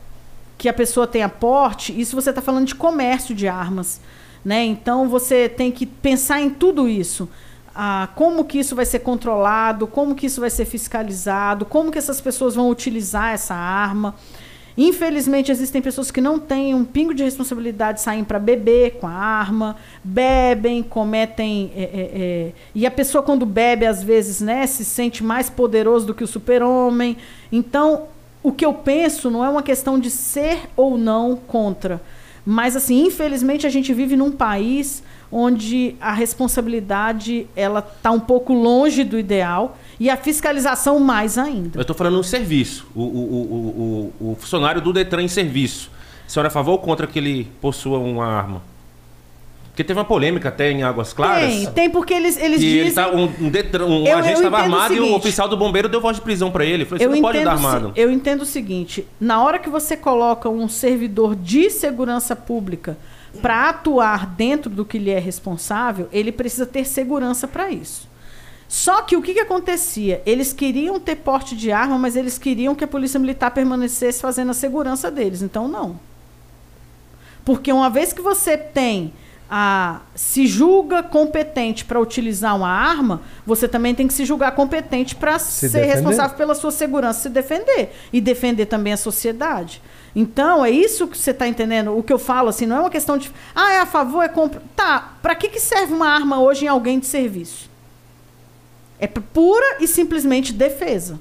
que a pessoa tenha porte, isso você está falando de comércio de armas. Né? Então, você tem que pensar em tudo isso ah, como que isso vai ser controlado, como que isso vai ser fiscalizado, como que essas pessoas vão utilizar essa arma. Infelizmente, existem pessoas que não têm um pingo de responsabilidade, saem para beber com a arma, bebem, cometem. É, é, é, e a pessoa, quando bebe, às vezes, né, se sente mais poderoso do que o super-homem. Então, o que eu penso não é uma questão de ser ou não contra. Mas, assim, infelizmente, a gente vive num país onde a responsabilidade ela está um pouco longe do ideal e a fiscalização mais ainda. Eu estou falando no serviço, o, o, o, o, funcionário do Detran em serviço. A senhora é a favor ou contra que ele possua uma arma? Porque teve uma polêmica até em Águas Claras. Tem, tem porque eles, eles dizem... Ele tá, um, um, detran, um eu, agente estava armado e o oficial do bombeiro deu voz de prisão para ele. Falei, você eu não pode dar armado. Eu entendo o seguinte, na hora que você coloca um servidor de segurança pública para atuar dentro do que lhe é responsável, ele precisa ter segurança para isso. Só que o que, que acontecia? Eles queriam ter porte de arma, mas eles queriam que a polícia militar permanecesse fazendo a segurança deles. Então, não. Porque uma vez que você tem a, se julga competente para utilizar uma arma, você também tem que se julgar competente para ser defender. responsável pela sua segurança, se defender e defender também a sociedade. Então, é isso que você está entendendo? O que eu falo, assim, não é uma questão de. Ah, é a favor, é contra. Tá, para que, que serve uma arma hoje em alguém de serviço? É pura e simplesmente defesa.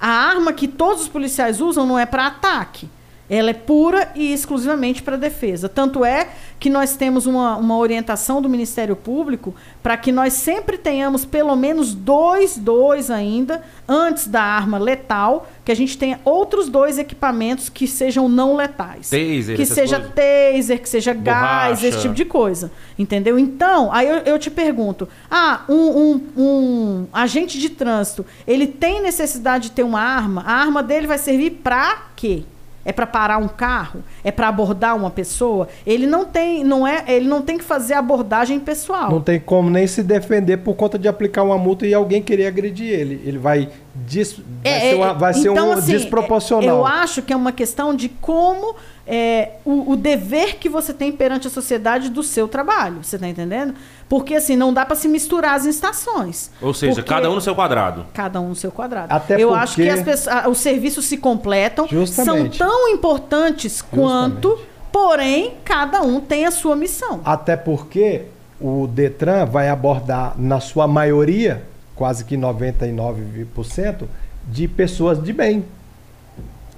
A arma que todos os policiais usam não é para ataque. Ela é pura e exclusivamente para defesa. Tanto é que nós temos uma, uma orientação do Ministério Público para que nós sempre tenhamos pelo menos dois, dois ainda, antes da arma letal, que a gente tenha outros dois equipamentos que sejam não letais. Taser, que seja coisas. taser, que seja Borracha. gás, esse tipo de coisa. Entendeu? Então, aí eu, eu te pergunto: ah, um, um, um agente de trânsito, ele tem necessidade de ter uma arma? A arma dele vai servir para quê? É para parar um carro, é para abordar uma pessoa, ele não tem, não é, ele não tem que fazer abordagem pessoal. Não tem como nem se defender por conta de aplicar uma multa e alguém querer agredir ele. Ele vai, dis, vai é, ser, uma, vai então, ser um assim, desproporcional. Eu acho que é uma questão de como é, o, o, dever que você tem perante a sociedade do seu trabalho. Você está entendendo? Porque assim, não dá para se misturar as estações. Ou seja, cada um no seu quadrado. Cada um no seu quadrado. Até Eu porque... acho que as pessoas, os serviços se completam, Justamente. são tão importantes Justamente. quanto, porém, cada um tem a sua missão. Até porque o Detran vai abordar, na sua maioria, quase que 99%, de pessoas de bem.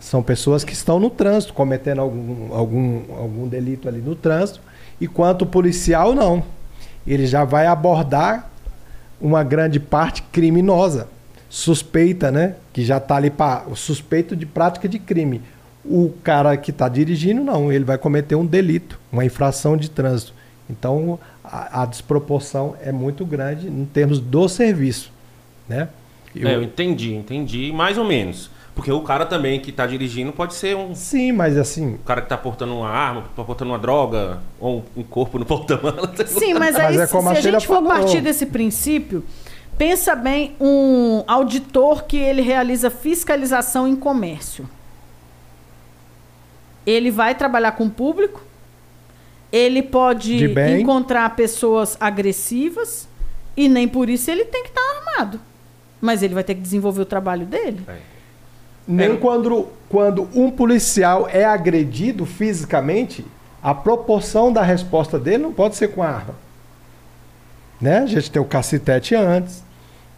São pessoas que estão no trânsito, cometendo algum, algum, algum delito ali no trânsito, enquanto o policial não ele já vai abordar uma grande parte criminosa, suspeita, né? Que já está ali para o suspeito de prática de crime. O cara que está dirigindo, não, ele vai cometer um delito, uma infração de trânsito. Então, a, a desproporção é muito grande em termos do serviço, né? Eu, é, eu entendi, entendi, mais ou menos. Porque o cara também que está dirigindo pode ser um. Sim, mas assim. O cara que está portando uma arma, está portando uma droga, ou um corpo no porta-malas. Sim, mas aí, mas é se, a, se a gente falou. for partir desse princípio, pensa bem um auditor que ele realiza fiscalização em comércio. Ele vai trabalhar com o público, ele pode encontrar pessoas agressivas e nem por isso ele tem que estar tá armado. Mas ele vai ter que desenvolver o trabalho dele. É. Nem é. quando, quando um policial é agredido fisicamente, a proporção da resposta dele não pode ser com arma. Né? A gente tem o cacetete antes,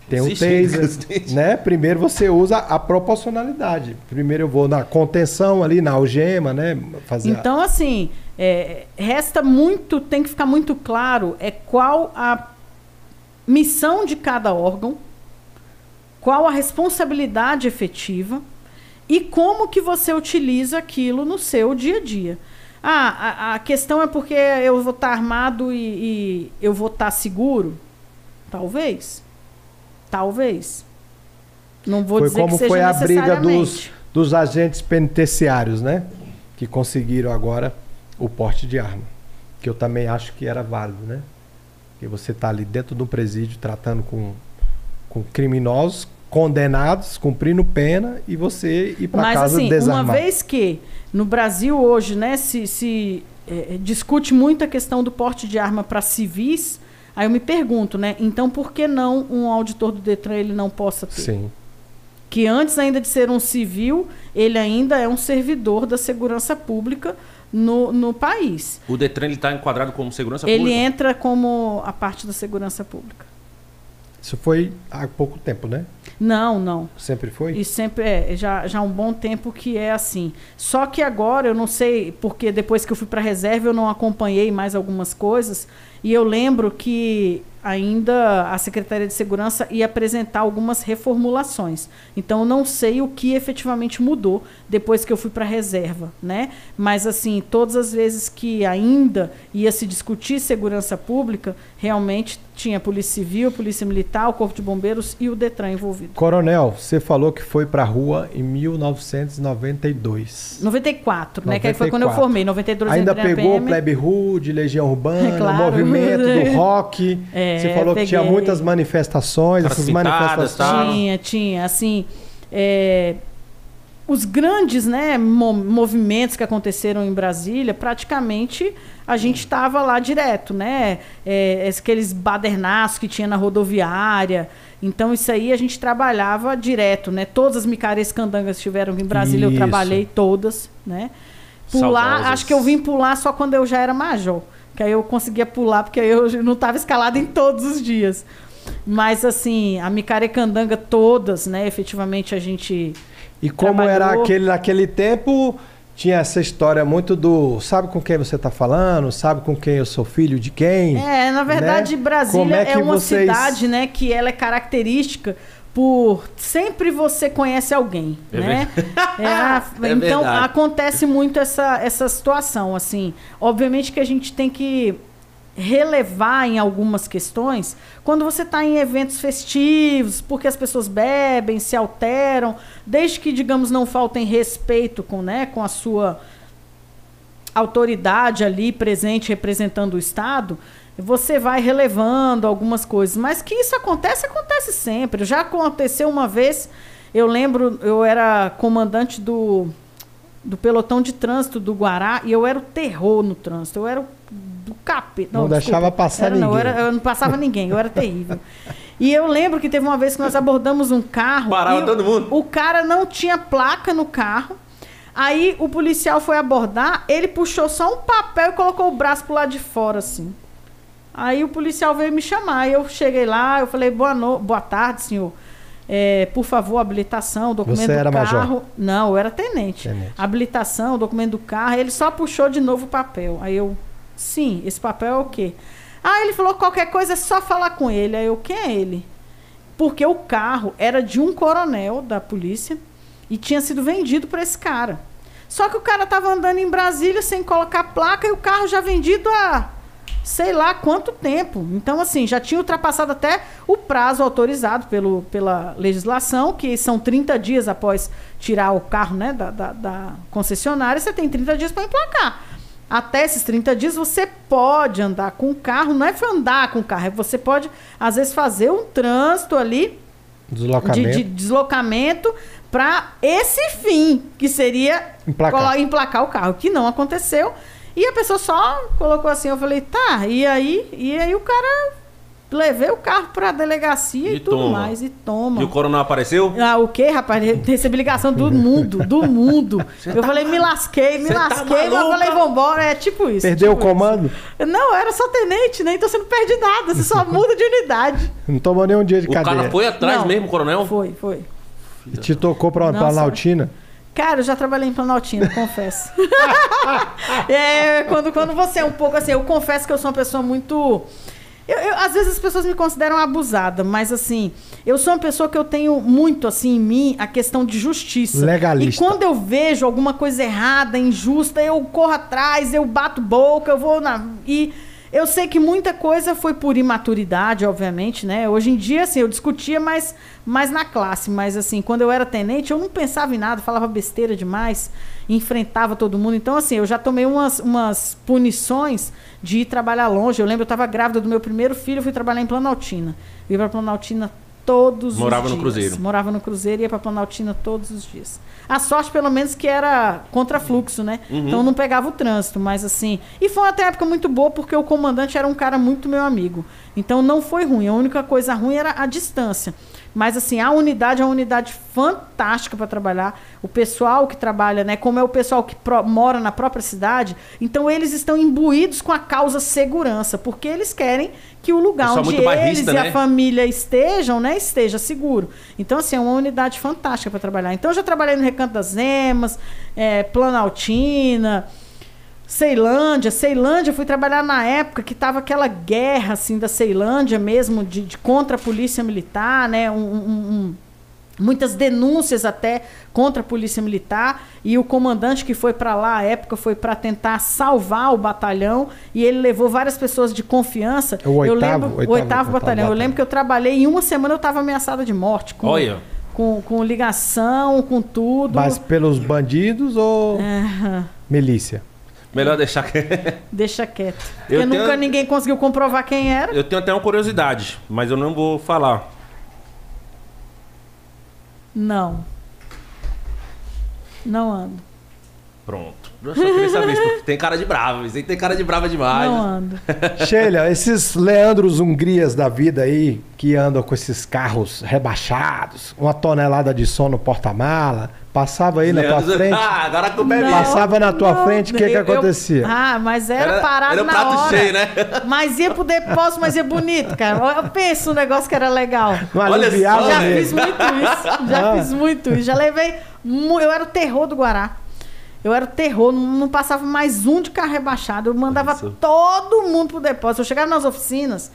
tem o taser, né? Primeiro você usa a proporcionalidade. Primeiro eu vou na contenção ali, na algema, né? Fazer então, a... assim, é, resta muito, tem que ficar muito claro é qual a missão de cada órgão, qual a responsabilidade efetiva e como que você utiliza aquilo no seu dia a dia. Ah, a, a questão é porque eu vou estar armado e, e eu vou estar seguro? Talvez. Talvez. Não vou foi dizer como que seja foi a briga dos, dos agentes penitenciários, né? Que conseguiram agora o porte de arma. Que eu também acho que era válido, né? Que você tá ali dentro de um presídio tratando com, com criminosos, condenados, cumprindo pena, e você ir para Mas casa assim, desarmado. uma vez que no Brasil hoje, né, se, se eh, discute muito a questão do porte de arma para civis, aí eu me pergunto, né, então por que não um auditor do Detran ele não possa ter? Sim. Que antes ainda de ser um civil, ele ainda é um servidor da segurança pública no, no país. O Detran ele tá enquadrado como segurança Ele pública? entra como a parte da segurança pública. Isso foi há pouco tempo, né? Não, não. Sempre foi? E sempre é, já, já há um bom tempo que é assim. Só que agora eu não sei, porque depois que eu fui para reserva eu não acompanhei mais algumas coisas. E eu lembro que ainda a Secretaria de Segurança ia apresentar algumas reformulações. Então eu não sei o que efetivamente mudou depois que eu fui para reserva, né? Mas assim, todas as vezes que ainda ia se discutir segurança pública, realmente tinha Polícia Civil, Polícia Militar, o Corpo de Bombeiros e o Detran envolvido. Coronel, você falou que foi pra rua em 1992. 94, né? Que aí foi quando eu 94. formei. 92 eu Ainda pegou PM. Plebe Hood, Legião Urbana, É claro. movimento do rock. É, Você falou que tinha muitas manifestações, essas manifestações. Tinha, tinha. Assim, é, os grandes né, mo- movimentos que aconteceram em Brasília, praticamente a gente estava lá direto, né? É, aqueles badernaços que tinha na rodoviária. Então, isso aí a gente trabalhava direto, né? Todas as micarês candangas que estiveram em Brasília, eu Isso. trabalhei todas, né? Pular, Saudosas. acho que eu vim pular só quando eu já era major. Que aí eu conseguia pular, porque aí eu não estava escalada em todos os dias. Mas assim, a micarecandanga todas, né? Efetivamente a gente. E como era Trabalhou. aquele naquele tempo, tinha essa história muito do sabe com quem você está falando, sabe com quem eu sou filho de quem. É, na verdade, né? Brasília é, é uma vocês- cidade, né, que ela é característica por sempre você conhece alguém, É né? É a- É então verdade. acontece muito essa, essa situação, assim. Obviamente que a gente tem que relevar em algumas questões quando você está em eventos festivos, porque as pessoas bebem, se alteram, desde que, digamos, não faltem respeito com, né, com a sua autoridade ali presente representando o Estado, você vai relevando algumas coisas. Mas que isso acontece, acontece sempre. Já aconteceu uma vez, eu lembro, eu era comandante do, do pelotão de trânsito do Guará e eu era o terror no trânsito. Eu era o do capeta. Não deixava passar Era, não, eu, ninguém. era- eu não passava ninguém, eu era terrível. E eu lembro que teve uma vez que nós abordamos um carro. Parava e o- todo mundo. O cara não tinha placa no carro. Aí o policial foi abordar, ele puxou só um papel e colocou o braço pro lado de fora, assim. Aí o policial veio me chamar. Eu cheguei lá, eu falei, boa, no... boa tarde, senhor. É, por favor, habilitação, documento Você do era major? carro. Não, eu era tenente. Tenente. Habilitação, documento do carro. Ele só puxou de novo o papel. Aí eu, sim, esse papel é o quê? Ah, ele falou qualquer coisa é só falar com ele. Aí eu, quem é ele? Porque o carro era de um coronel da polícia e tinha sido vendido para esse cara. Só que o cara tava andando em Brasília sem colocar placa e o carro já vendido há sei lá quanto tempo. Então, assim, já tinha ultrapassado até o prazo autorizado pelo, pela legislação, que são 30 dias após tirar o carro né, da, da, da concessionária, você tem 30 dias para emplacar. Até esses 30 dias você pode andar com o carro, não é andar com o carro, é você pode, às vezes, fazer um trânsito ali de, Deslocamento. de deslocamento para esse fim, que seria Emplacar. emplacar o carro, que não aconteceu. E a pessoa só colocou assim, eu falei, tá, e aí? E aí o cara levei o carro pra delegacia e, E tudo toma. mais, e toma. E o coronel apareceu? Ah, o quê, rapaz? Recebi ligação do mundo, do mundo. eu falei, me lasquei, me Cê tá lasquei, mas eu falei, vambora. É tipo isso. Perdeu o tipo isso. comando? Não, eu era só tenente, né? Então você não perde nada, você só muda de unidade. Não tomou nenhum dia de O cadeia. cara foi atrás Não. mesmo, coronel? Foi, foi. E te tocou pra uma Não, Planaltina? Cara, eu já trabalhei em Planaltina, confesso. é, quando, quando você é um pouco assim, eu confesso que eu sou uma pessoa muito. Eu, eu- às vezes as pessoas me consideram abusada, mas assim, eu sou uma pessoa que eu tenho muito assim em mim a questão de justiça. Legalista. E quando eu vejo alguma coisa errada, injusta, eu corro atrás, eu bato boca, eu vou na. E Eu sei que muita coisa foi por imaturidade, obviamente, né? Hoje em dia, assim, eu discutia mais, mais na classe, mas assim, quando eu era tenente, eu não pensava em nada, falava besteira demais, enfrentava todo mundo. Então, assim, eu já tomei umas, umas punições de ir trabalhar longe. Eu lembro, eu estava grávida do meu primeiro filho, eu fui trabalhar em Planaltina. Eu ia para Planaltina todos Morava os dias. no Cruzeiro. Morava no Cruzeiro e ia para Planaltina todos os dias. A sorte, pelo menos, que era contra fluxo, né? Uhum. Então não pegava o trânsito, mas assim. E foi até época muito boa, porque o comandante era um cara muito meu amigo. Então não foi ruim. A única coisa ruim era a distância. Mas assim, a unidade é uma unidade fantástica para trabalhar. O pessoal que trabalha, né, como é o pessoal que pro- mora na própria cidade, então eles estão imbuídos com a causa segurança, porque eles querem que o lugar Pessoal onde eles e né? a família estejam, né, esteja seguro. Então assim, é uma unidade fantástica para trabalhar. Então eu já trabalhei no Recanto das Emas, é, Planaltina, Ceilândia, Ceilândia, eu fui trabalhar na época que tava aquela guerra assim da Ceilândia mesmo, de, de contra a polícia militar, né? Um, um- um- muitas denúncias até contra a polícia militar e o comandante que foi para lá à época foi para tentar salvar o batalhão e ele levou várias pessoas de confiança. É o eu oitavo- lembro, oitavo- o oitavo oitavo batalhão. Eu batalhão. lembro que eu trabalhei em uma semana eu estava ameaçada de morte com, Olha. com, com ligação, com tudo. Mas pelos bandidos ou É, milícia? Melhor deixar que. deixa quieto. Eu Porque nunca tenho- ninguém conseguiu comprovar quem era. Eu tenho até uma curiosidade, mas eu não vou falar. Não. Não ando. Pronto. Eu só queria saber isso, tem cara de brava. Isso aí tem cara de brava demais. Não ando. Sheila, esses Leandros Hungrias da vida aí, que andam com esses carros rebaixados, uma tonelada de som no porta-mala, passava aí na tua Leandro- frente, Ah, agora a culpa é Não. Passava na tua não, frente, o que que eu- eu- acontecia? Ah, mas era, Era- parado era o na prato hora. cheio, né? Mas ia pro depósito, mas ia bonito, cara. Eu penso um negócio que era legal. Não Olha só, Já né? fiz muito isso. Já Ah. fiz muito isso. Já levei. Eu era o terror do Guará. Eu era o terror, não, passava mais um de carro rebaixado. Eu mandava Isso. todo mundo pro depósito. Eu chegava nas oficinas,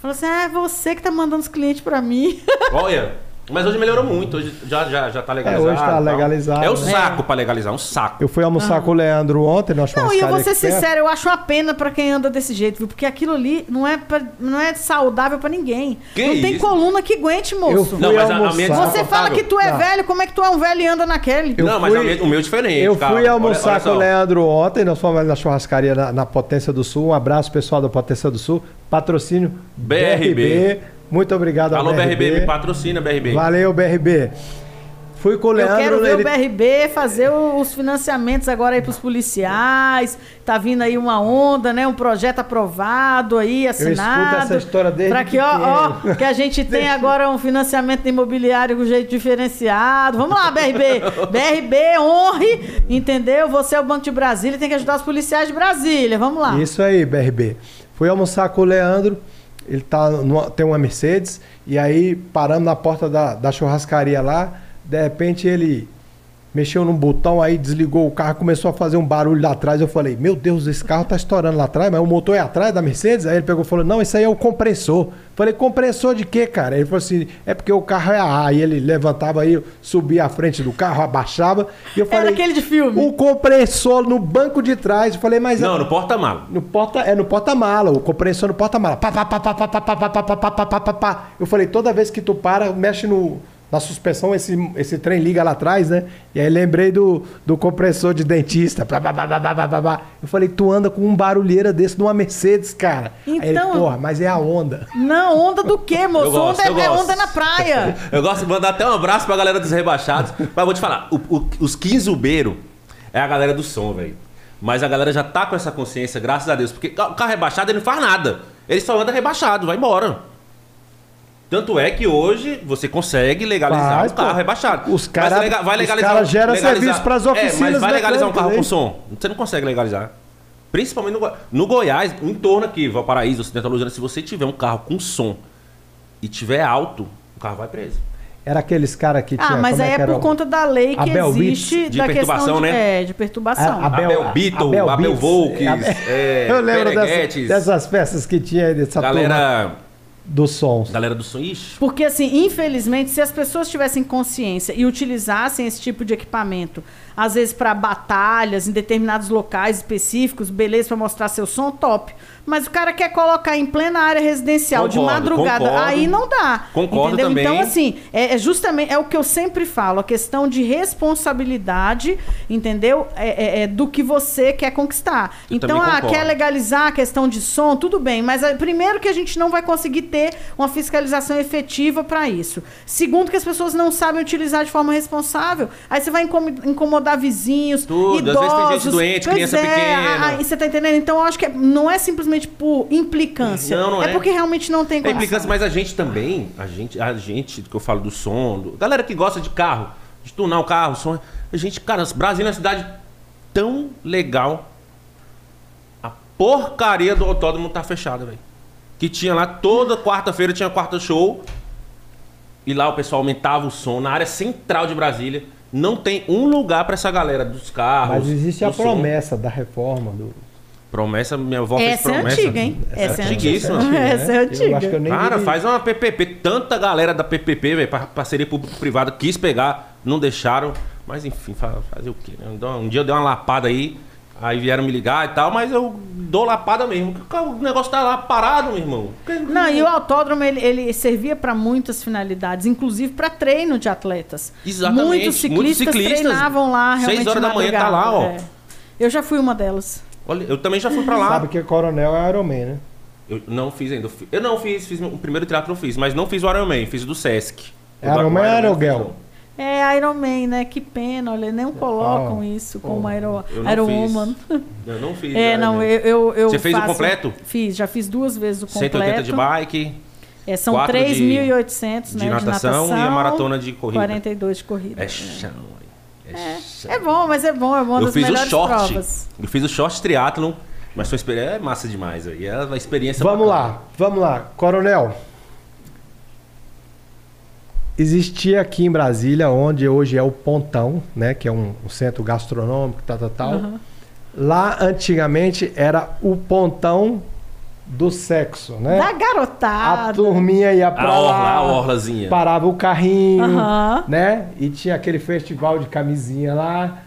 falava assim: ah, é você que tá mandando os clientes pra mim. Olha, mas hoje melhorou muito. Hoje já, já, já tá legalizado. É, hoje tá legalizado, É o né? saco pra legalizar, um saco. Eu fui almoçar com o Leandro ontem, nós Não, e eu vou ser sincero, eu acho uma pena pra quem anda desse jeito, viu? Porque aquilo ali não é, pra- não é saudável pra ninguém. Que não tem isso? coluna que aguente, Eu moço. fui Não, mas a- a minha almoçar. é Você fala que tu é Não. velho, como é que tu é um velho e anda naquele? Eu não, mas fui- o meu- o meu é diferente. Eu fui Olha- almoçar olha com o. Leandro ontem, nós fomos na churrascaria na, na Potência do Sul. Um abraço, pessoal da Potência do Sul. Patrocínio BRB. Muito obrigado ao Alô, BRB, me patrocina, BRB. Valeu, BRB. Fui com o Eu Leandro. quero ver ele- o BRB fazer os financiamentos agora aí pros policiais. Tá vindo aí uma onda, né? Um projeto aprovado aí, assinado. essa história desde Pra que, ó, ó, que a gente tem agora um financiamento imobiliário com jeito diferenciado. Vamos lá, BRB. BRB, honre, entendeu? Você é o Banco de Brasília, tem que ajudar os policiais de Brasília. Vamos lá. Isso aí, BRB. Fui almoçar com o Leandro. Ele tá numa- tem uma Mercedes. E aí paramos na porta da, da churrascaria lá. De repente ele mexeu num botão aí, desligou o carro, começou a fazer um barulho lá atrás. Eu falei, meu Deus, esse carro tá estourando lá atrás, mas o motor é atrás da Mercedes? Aí ele pegou e falou, não, isso aí é o compressor. Falei, compressor de quê, cara? Ele falou assim, é porque o carro é A. Aí ele levantava aí, subia à frente do carro, abaixava. E eu Era falei, aquele de filme. o compressor no banco de trás. Eu falei, mas Não, no porta-mala. no porta, é no porta-mala, o compressor no porta-mala. Pá, pá, pá, pá, pá, pá, pá, pá, pá, pá, pá, pá, pá, pá, pá. Eu falei, toda vez que tu para, mexe no, na suspensão, esse, esse trem liga lá atrás, né? E aí lembrei do, do compressor de dentista. Pá, pá, pá, pá, pá, pá, pá. Eu falei, tu anda com um barulheira desse numa Mercedes, cara. aí ele, Então- porra, mas é a onda. Não, onda do quê, moço? Eu gosto, onda eu é, é gosto. onda na praia. Eu gosto de mandar até um abraço pra galera dos rebaixados. Mas vou te falar, o- o- os quinzubeiros é a galera do som, velho. Mas a galera já tá com essa consciência, graças a Deus. Porque o carro rebaixado ele não faz nada. Ele só anda rebaixado, vai embora. Tanto é que hoje você consegue legalizar Faz, um carro pô. rebaixado. Os Mas cara- você lega- vai os legalizar. cara gera legalizar- serviço pras É, oficinas mas vai legalizar um carro com som. Você não consegue legalizar. Principalmente no, no Goiás, em torno aqui, Valparaíso, Ocidente Lusiana, se você tiver um carro com som e tiver alto, o carro vai preso. Era aqueles caras que tinha... Ah, mas como aí é era por o- conta da lei que Abel existe Beats, de da perturbação, de, né? é, de perturbação. A- Abel, Abel- Beatle, Abel Abel. Volks, é, Eu lembro dessas, dessas festas que tinha aí dessa turma. Dos sons. Galera do som, ixi. Porque, assim, infelizmente, se as pessoas tivessem consciência e utilizassem esse tipo de equipamento, às vezes para batalhas em determinados locais específicos, beleza, para mostrar seu som, top. Mas o cara quer colocar em plena área residencial de Concordo, madrugada, concordo. aí não dá. Concordo entendeu? também. Então, assim, é, é justamente é o que eu sempre falo, a questão de responsabilidade, entendeu? É, é- é do que você quer conquistar. Eu então, ah, quer legalizar a questão de som, tudo bem, mas ah, primeiro que a gente não vai conseguir ter uma fiscalização efetiva para isso. Segundo que as pessoas não sabem utilizar de forma responsável. Aí você vai incom- incomodar vizinhos, Tudo, às vezes idosos. tem gente doente, Pois criança é, pequena. Aí você tá entendendo? Então eu acho que é- não é simplesmente por implicância. Não, não é. porque realmente não tem É condição. implicância, mas a gente também, a gente, a gente, que eu falo do som, do- galera que gosta de carro, de tunar o carro, som, a gente, cara, Brasília é uma cidade tão legal. A porcaria do autódromo tá fechada, velho. Que tinha lá toda quarta-feira tinha quarta show. E lá o pessoal aumentava o som na área central de Brasília. Não tem um lugar pra essa galera dos carros. Mas existe a som. promessa da reforma do. Promessa, minha avó fez Essa é promessa. antiga, hein? Essa é antiguíssima. antiga. Essa é Eu antiga. acho que eu nem Cara, vi. faz uma PPP. Tanta galera da PPP, velho, par- parceria público-privada, quis pegar, não deixaram. Mas enfim, fa- fazer o quê? né? Então, Um dia eu dei uma lapada aí, aí vieram me ligar e tal, mas eu dou lapada mesmo. porque O negócio tá lá parado, meu irmão. Não, e o autódromo ele, ele servia para muitas finalidades, inclusive para treino de atletas. Exatamente, Muitos ciclistas, muitos ciclistas, treinavam lá seis realmente horas de da manhã tá lá, ó. é. Eu já fui uma delas. Olha, eu também já fui pra lá. Sabe que Coronel é Ironman, né? Eu não fiz ainda. eu não fiz, fiz o primeiro teatro eu fiz, mas não fiz o Ironman, fiz o do Sesc. É O Ironman ou Aerogel? É Iron Man, né? Que pena, olha, nem colocam Ah, isso como Iron, eu não Iron fiz. Woman. Eu não fiz. É, não, eu, eu, eu Você fez o faço- completo? Fiz, já fiz duas vezes o completo. 180 de bike, É, são quatro de- 3.800 né, de natação e a maratona de corrida. 42 de corrida. é chão. É, chão. É bom, mas é bom, é uma Eu das fiz o short. provas. Eu fiz o short triatlon, mas foi é massa demais. E é uma experiência Vamos bacana. lá, vamos lá. Coronel. Existia aqui em Brasília, onde hoje é o Pontão, né? Que é um, um centro gastronômico, tal, tal, tal. Aham. Lá, antigamente, era o Pontão do sexo, né? Da A garotada. turminha ia pra A orla, lá, a orlazinha. parava o carrinho, Aham. né? E tinha aquele festival de camisinha lá.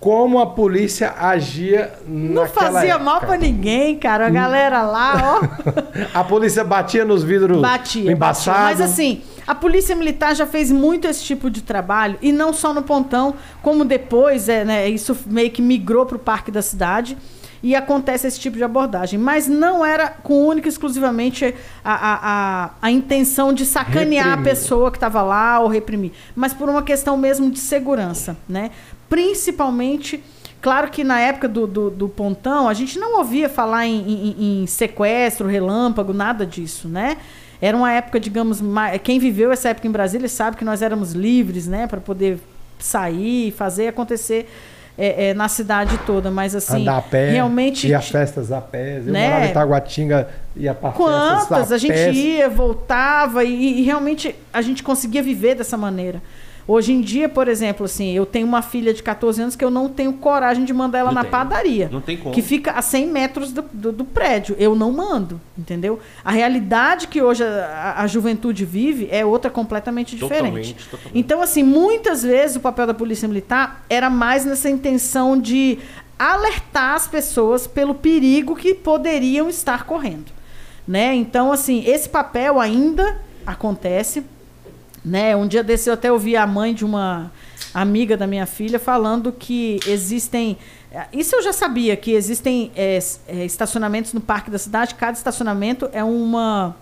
Como a polícia agia Não fazia época? mal pra ninguém, cara. A galera lá, ó. A polícia batia nos vidros Batia, embaçados. batia. Mas assim, a polícia militar já fez muito esse tipo de trabalho, e não só no pontão, como depois, é, né, isso meio que migrou para o parque da cidade. E acontece esse tipo de abordagem. Mas não era com única e exclusivamente a, a, a, a intenção de sacanear Reprimir. a pessoa que estava lá ou reprimir. Mas por uma questão mesmo de segurança, né? Principalmente Claro que na época do, do, do pontão, a gente não ouvia falar em, em- em sequestro, relâmpago, nada disso, né? Era uma época, digamos, quem viveu essa época em Brasília sabe que nós éramos livres, né? Para poder sair, fazer acontecer é, é, na cidade toda. Mas assim, Andar a pé, realmente. ia festas a pé. Eu né? morava em Taguatinga, ia pra Quantas festas a a gente ia, voltava e, e realmente a gente conseguia viver dessa maneira. Hoje em dia, por exemplo, assim, eu tenho uma filha de 14 anos que eu não tenho coragem de mandar ela Não na tem. padaria. Não tem como. Que fica a 100 metros do, do- do prédio. Eu não mando, entendeu? A realidade que hoje a, a juventude vive é outra completamente diferente. Totalmente, totalmente. Então, assim, muitas vezes o papel da polícia militar era mais nessa intenção de alertar as pessoas pelo perigo que poderiam estar correndo, né? Então, assim, esse papel ainda acontece, né? Um dia desse eu até ouvi a mãe de uma amiga da minha filha falando que existem isso eu já sabia que existem é, é, estacionamentos no parque da cidade. Cada estacionamento é uma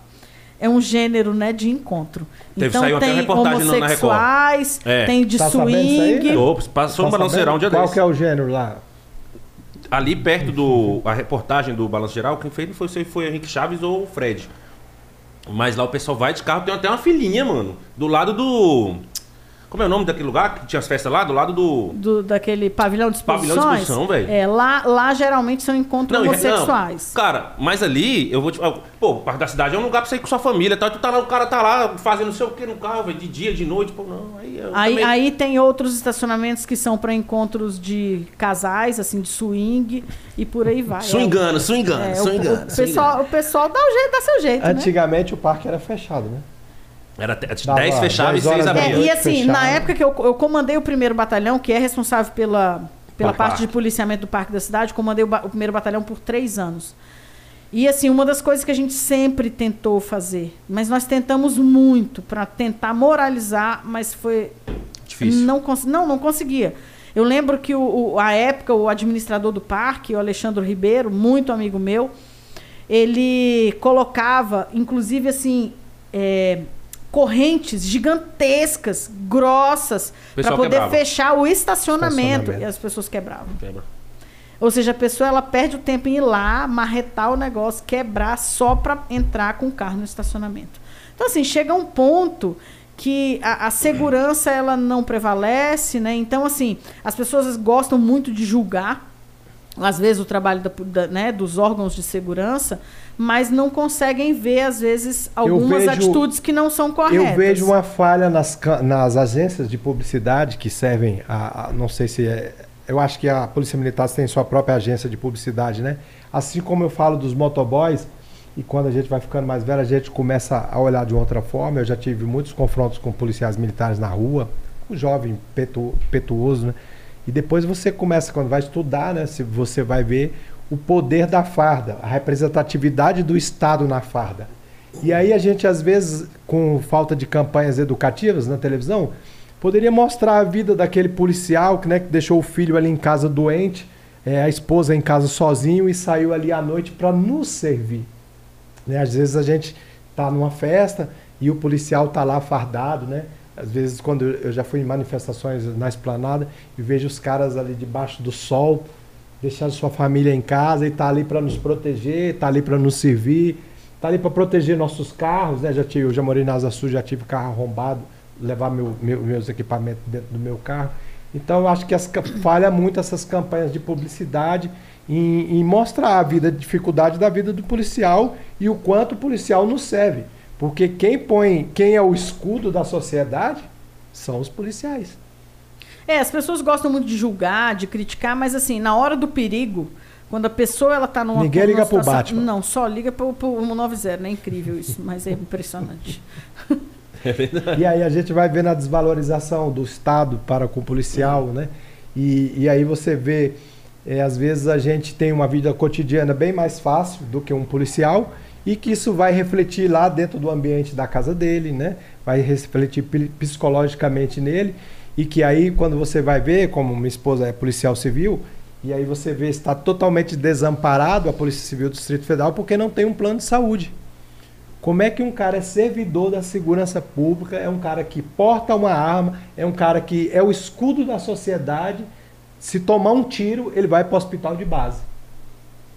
é um gênero né, de encontro. Teve- então saiu tem homossexuais, É. tem de Tá sabendo isso aí, swing. Ô, passou Tá Balanço Geral um dia? Qual desse. que é o gênero lá? Ali perto do. A reportagem do Balanço Geral, quem fez não foi se foi o Henrique Chaves ou o Fred. Mas lá o pessoal vai de carro, tem até uma filhinha, mano. Do lado do. Como é o nome daquele lugar que tinha as festas lá? Do lado do. Do, daquele pavilhão de exposições. Pavilhão de exposição, velho. É, lá, lá geralmente são encontros e- homossexuais. não, cara, mas ali, eu vou te falar. Pô, o Parque da Cidade é um lugar pra você ir com sua família. Tá? Tu tá lá, o cara tá lá fazendo não sei o que no carro, velho, de dia, de noite. Pô, não. Aí, Aí, também- aí tem outros estacionamentos que são para encontros de casais, assim, de swing e por aí vai. Swingando, swingando, É, o, swingando. o, pessoal, o pessoal dá, o jeito, dá seu jeito, né? Antigamente o parque era fechado, né? Era te- Dava 10 fechavam e 10 6 horas da É, e assim, fechado. na época que eu, eu comandei o primeiro batalhão, que é responsável pela, pela parte de policiamento do Parque da Cidade, comandei o, o primeiro batalhão por três anos. E assim, uma das coisas que a gente sempre tentou fazer, mas nós tentamos muito para tentar moralizar, mas foi Difícil. não, não, não conseguia. Eu lembro que o, o- a época o administrador do parque, o Alexandre Ribeiro, muito amigo meu, ele colocava, inclusive assim, é, correntes gigantescas, grossas, para poder quebrava. fechar o estacionamento, Estacionamento. e as pessoas quebravam. Quebra. Ou seja, a pessoa ela perde o tempo em ir lá, marretar o negócio, quebrar só para entrar com o carro no estacionamento. Então, assim, chega um ponto que a, a segurança ela não prevalece, né? Então, assim, as pessoas gostam muito de julgar, às vezes, o trabalho da, da- né, dos órgãos de segurança, mas não conseguem ver, às vezes, algumas vejo- atitudes que não são corretas. Eu vejo uma falha nas, nas agências de publicidade que servem a, a- não sei se é, eu acho que a Polícia Militar tem sua própria agência de publicidade, né? Assim como eu falo dos motoboys, e quando a gente vai ficando mais velho, a gente começa a olhar de outra forma. Eu já tive muitos confrontos com policiais militares na rua, um jovem petu, petuoso, né? E depois você começa, quando vai estudar, né? Se você vai ver o poder da farda, a representatividade do Estado na farda. E aí a gente, às vezes, com falta de campanhas educativas na televisão, poderia mostrar a vida daquele policial que, né, que deixou o filho ali em casa doente, é, a esposa em casa sozinho e saiu ali à noite para nos servir. Né? Às vezes a gente tá numa festa e o policial tá lá fardado, né? Às vezes quando eu já fui em manifestações na esplanada e vejo os caras ali debaixo do sol, deixando sua família em casa e tá ali para nos proteger, tá ali para nos servir, tá ali para proteger nossos carros, né? Já tive, eu já morei na Asa Sul, já tive carro arrombado, levar meu- meu- meus equipamentos dentro do meu carro. Então eu acho que as, falha muito essas campanhas de publicidade em, em mostrar a vida, a dificuldade da vida do policial e o quanto o policial nos serve. Porque quem põe, quem é o escudo da sociedade são os policiais. É, as pessoas gostam muito de julgar, de criticar, mas assim, na hora do perigo, quando a pessoa ela tá numa Ninguém liga numa pro situação- Batman. Não, só liga pro, pro 190, né? Incrível isso, mas é impressionante. E aí a gente vai vendo a desvalorização do Estado para com o policial, né? E, e aí você vê, é, às vezes a gente tem uma vida cotidiana bem mais fácil do que um policial e que isso vai refletir lá dentro do ambiente da casa dele, né? Vai refletir psicologicamente nele e que aí quando você vai ver, como minha esposa é policial civil, e aí você vê está totalmente desamparado a Polícia Civil do Distrito Federal porque não tem um plano de saúde. Como é que um cara é servidor da segurança pública, é um cara que porta uma arma, é um cara que é o escudo da sociedade. Se tomar um tiro, ele vai para o hospital de base.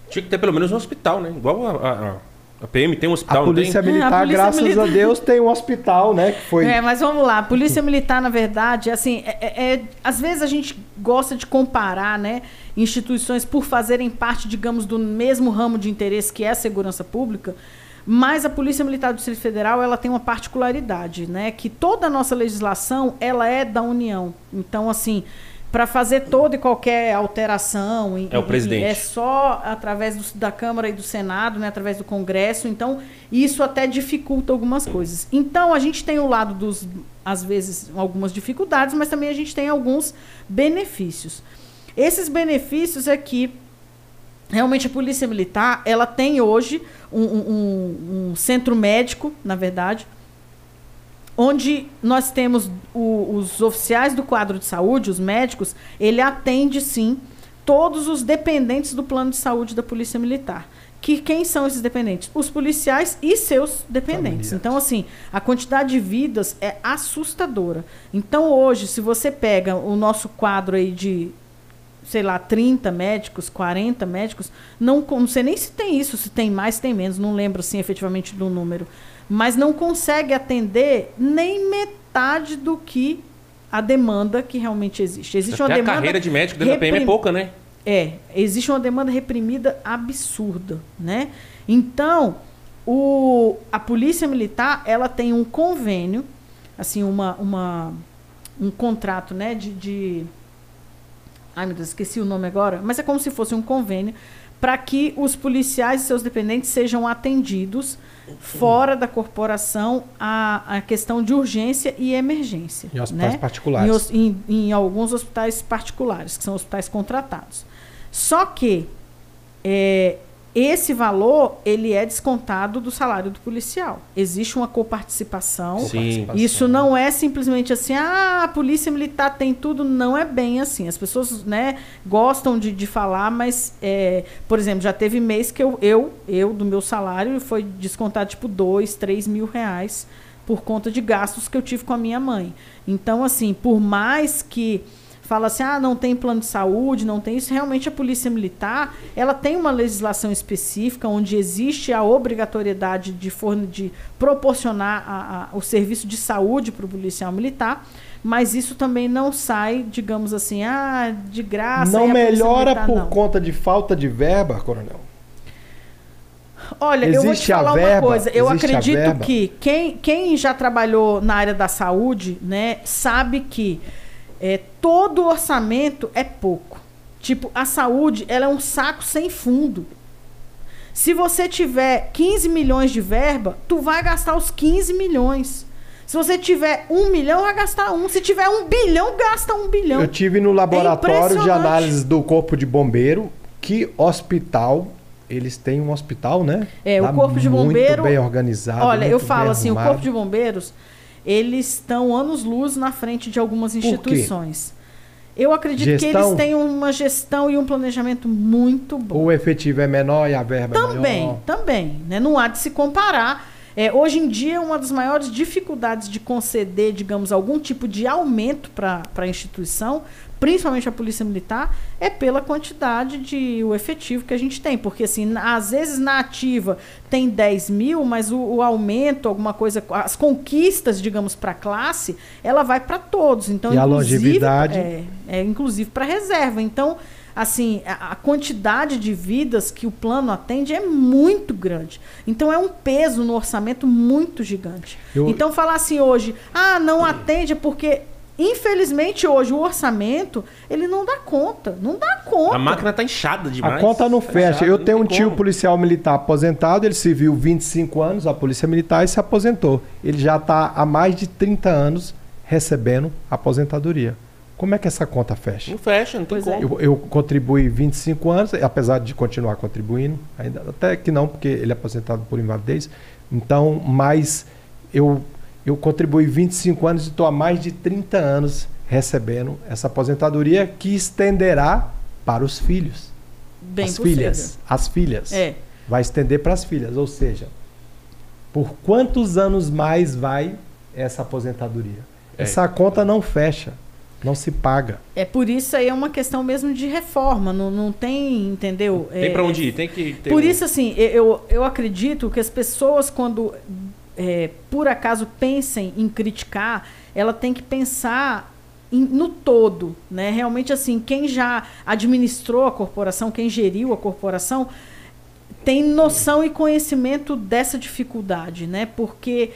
Tinha que ter pelo menos um hospital, né? Igual a, a- a PM tem um A hospital, não polícia tem? militar, É, a polícia graças militar. a Deus, tem um hospital, né? Que foi. É, mas vamos lá. A Polícia Militar, na verdade, assim, é, é- é- às vezes a gente gosta de comparar, né, instituições por fazerem parte, digamos, do mesmo ramo de interesse que é a segurança pública. Mas a Polícia Militar do Distrito Federal, ela tem uma particularidade, né, que toda a nossa legislação, ela é da União. Então, assim, para fazer toda e qualquer alteração, em- É o presidente. é só através do- da Câmara e do Senado, né, através do Congresso. Então, isso até dificulta algumas coisas. Então, a gente tem o lado dos, às vezes, algumas dificuldades, mas também a gente tem alguns benefícios. Esses benefícios é que realmente a Polícia Militar, ela tem hoje um- um- um centro médico, na verdade, onde nós temos o- os oficiais do quadro de saúde, os médicos, ele atende sim todos os dependentes do plano de saúde da Polícia Militar. Que quem são esses dependentes? Os policiais e seus dependentes. Familiares. Então, assim, a quantidade de vidas é assustadora. Então, hoje, se você pega o nosso quadro aí de sei lá, 30 médicos, 40 médicos, não, não sei nem se tem isso, se tem mais, se tem menos, não lembro assim efetivamente do número, mas não consegue atender nem metade do que a demanda que realmente existe. Existe Até uma demanda a carreira de médico dentro da PM é reprim- pouca, né? É, existe uma demanda reprimida absurda, né? Então, o, a polícia militar, ela tem um convênio, assim, uma, uma, um contrato, né, de, de... Ai, meu Deus, esqueci o nome agora, mas é como se fosse um convênio para que os policiais e seus dependentes sejam atendidos fora da corporação a, a questão de urgência e emergência. Em hospitais né? particulares. Em Em, em alguns hospitais particulares, que são hospitais contratados. Só que é, esse valor ele é descontado do salário do policial. Existe uma coparticipação. Sim. Isso não é simplesmente assim, ah, a polícia militar tem tudo. Não é bem assim. As pessoas né, gostam de, de falar, mas, é, por exemplo, já teve mês que eu, eu, eu, do meu salário, foi descontado tipo dois, três mil reais por conta de gastos que eu tive com a minha mãe. Então, assim, por mais que fala assim, ah, não tem plano de saúde, não tem isso, realmente a polícia militar, ela tem uma legislação específica onde existe a obrigatoriedade de, forne- de proporcionar a- a- o serviço de saúde para o policial militar, mas isso também não sai, digamos assim, ah, de graça. não melhora militar por não. conta de falta de verba, coronel? Olha, eu vou te Existe falar verba? uma coisa. Eu Existe acredito que quem, quem já trabalhou na área da saúde, né, sabe que é, todo orçamento é pouco. Tipo, a saúde, ela é um saco sem fundo. Se você tiver 15 milhões de verba, tu vai gastar os 15 milhões. Se você tiver um milhão, vai gastar um. Se tiver um bilhão, gasta um bilhão. Eu tive no laboratório de impressionante. análise do corpo de bombeiro. Que hospital? Eles têm um hospital, né? É, o Lá corpo de bombeiro- Muito bem organizado. Olha, eu falo assim, o arrumado. Corpo de Bombeiros, eles estão anos-luz na frente de algumas instituições. Eu acredito que Gestão? eles têm uma gestão e um planejamento muito bom. O efetivo é menor e a verba é Também, maior. também. Né? Não há de se comparar. É, hoje em dia, uma das maiores dificuldades de conceder, digamos, algum tipo de aumento para a instituição, principalmente a Polícia Militar, é pela quantidade de o efetivo que a gente tem. Porque, assim, às vezes na ativa tem 10 mil, mas o, o aumento, alguma coisa, as conquistas, digamos, para a classe, ela vai para todos. Então, E a longevidade? É, é inclusive para reserva. Então, assim, a, a quantidade de vidas que o plano atende é muito grande. Então é um peso no orçamento muito gigante. Eu- Então falar assim hoje, ah, não atende é porque infelizmente hoje o orçamento, ele não dá conta, não dá conta. A máquina tá inchada demais. A conta não Tá fecha. Eu tenho um tio como. policial militar aposentado, ele serviu 25 anos à Polícia Militar e se aposentou. Ele já está há mais de 30 anos recebendo aposentadoria. Como é que essa conta fecha? Não fecha, não tem Pois é. como. Eu, eu contribuí 25 anos, apesar de continuar contribuindo, ainda até que não, porque ele é aposentado por invalidez. Então, mas eu, eu contribuí 25 anos e estou há mais de 30 anos recebendo essa aposentadoria que estenderá para os filhos. Bem as possível. filhas. As filhas. É. Vai estender para as filhas. Ou seja, por quantos anos mais vai essa aposentadoria? É. Essa conta não fecha. Não se paga. É por isso aí é uma questão mesmo de reforma, não, não tem, entendeu? Tem É, pra onde ir, tem que ter Por um- isso, assim, eu, eu acredito que as pessoas, quando é, por acaso pensem em criticar, ela tem que pensar em- no todo, né? Realmente, assim, quem já administrou a corporação, quem geriu a corporação, tem noção e conhecimento dessa dificuldade, né? Porque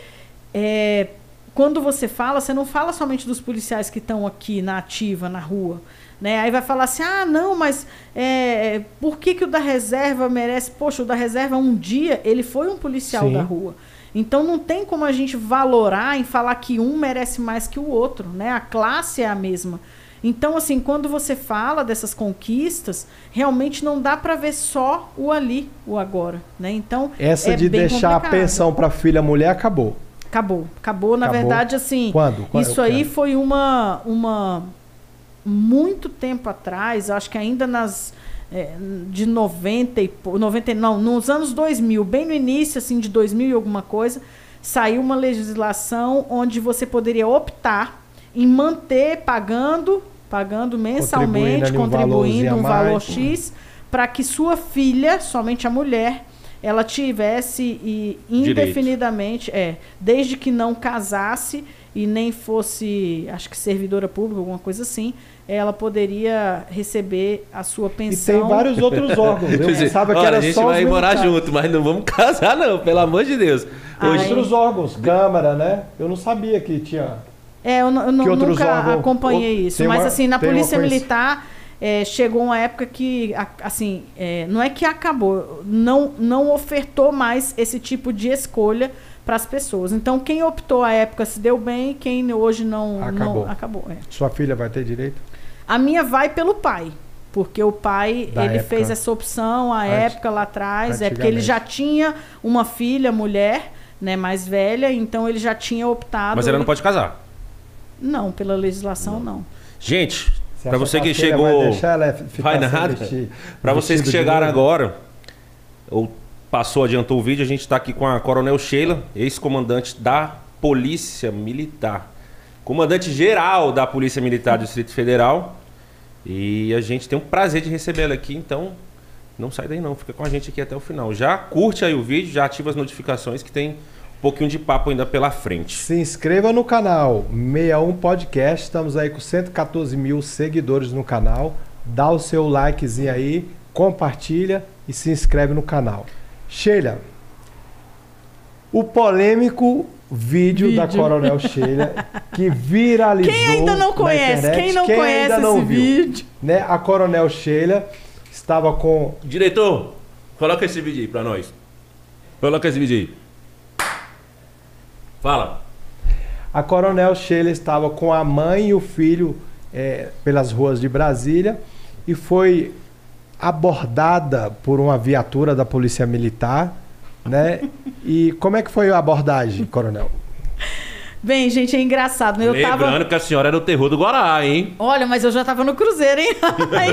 é, quando você fala, você não fala somente dos policiais que estão aqui na ativa, na rua. Né? Aí vai falar assim: ah, não, mas é, por que, que o da reserva merece? Poxa, o da reserva, um dia, ele foi um policial Sim. da rua. Então não tem como a gente valorar em falar que um merece mais que o outro. Né? A classe é a mesma. Então, assim, quando você fala dessas conquistas, realmente não dá para ver só o ali, o agora. Né? Então, Essa é de deixar a complicado. pensão para filha mulher acabou. Acabou. Acabou, na Acabou. verdade, assim. Quando? Quando? Isso aí foi uma, uma. Muito tempo atrás, acho que ainda nas. É, de 90 e. pou- 90, e- não, nos anos 2000, bem no início, assim, de 2000 e alguma coisa, saiu uma legislação onde você poderia optar em manter pagando, pagando mensalmente, contribuindo a um valor. X, para que sua filha, somente a mulher, ela tivesse e Direito. indefinidamente, é, desde que não casasse, e nem fosse, acho que servidora pública, alguma coisa assim, ela poderia receber a sua E pensão. tem vários outros órgãos. Eu dizer, pensava que olha, era a gente só vai morar junto, mas não vamos casar não, pelo amor de Deus. Hoje. Outros órgãos, Câmara, né? Eu não sabia que tinha. É, eu, eu Que nunca órgãos- acompanhei isso. tem Mas uma- assim, na Polícia Militar é, chegou uma época que, assim, é, não é que acabou, não, não ofertou mais esse tipo de escolha para as pessoas. Então, quem optou à época se deu bem, quem hoje não Acabou. não acabou. é. Sua filha vai ter direito? A minha vai pelo pai. Porque o pai, Da ele época. fez essa opção à época lá atrás, é porque ele já tinha uma filha, mulher, né, mais velha, então ele já tinha optado. mas ela não pode casar. Não, pela legislação não. Gente, Você pra acha você que chegou... Vai deixar ela ficar Vai sem nada. Pra vocês que chegaram agora, ou passou, adiantou o vídeo, a gente tá aqui com a Coronel Sheila, ex-comandante da Polícia Militar. Comandante geral da Polícia Militar do Distrito Federal. E a gente tem o prazer de recebê-la aqui, então não sai daí não, fica com a gente aqui até o final. Já curte aí o vídeo, já ativa as notificações que tem um pouquinho de papo ainda pela frente. Se inscreva no canal 61 Podcast. Estamos aí com 114 mil seguidores no canal. Dá o seu likezinho aí, compartilha e se inscreve no canal. Sheila, o polêmico vídeo, da Vídeo. Coronel Sheila que viralizou. Quem ainda não na conhece? internet, Quem não ainda conhece não esse viu, vídeo? Né? A Coronel Sheila estava com Diretor, coloca esse vídeo aí pra nós. Coloca esse vídeo aí. Fala. A Coronel Sheila estava com a mãe e o filho eh, pelas ruas de Brasília e foi abordada por uma viatura da Polícia Militar, né? E como é que foi a abordagem, Coronel? Bem, gente, é engraçado. Eu Lembrando tava. que a senhora era o terror do Guará, hein? Olha, mas eu já tava no Cruzeiro, hein?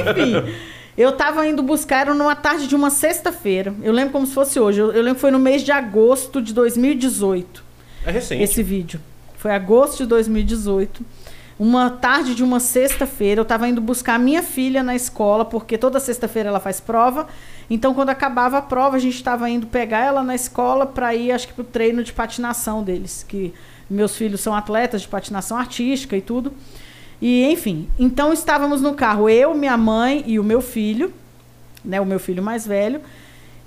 Enfim. Eu tava indo buscar, era numa tarde de uma sexta-feira. Eu lembro como se fosse hoje. Eu, eu lembro que foi no mês de agosto de 2018. É recente. esse vídeo. Foi agosto de 2018. Uma tarde de uma sexta-feira, eu estava indo buscar a minha filha na escola, porque toda sexta-feira ela faz prova. Então, quando acabava a prova, a gente estava indo pegar ela na escola para ir, acho que, para o treino de patinação deles. Que meus filhos são atletas de patinação artística e tudo. E, enfim, então estávamos no carro, eu, minha mãe e o meu filho, né, o meu filho mais velho.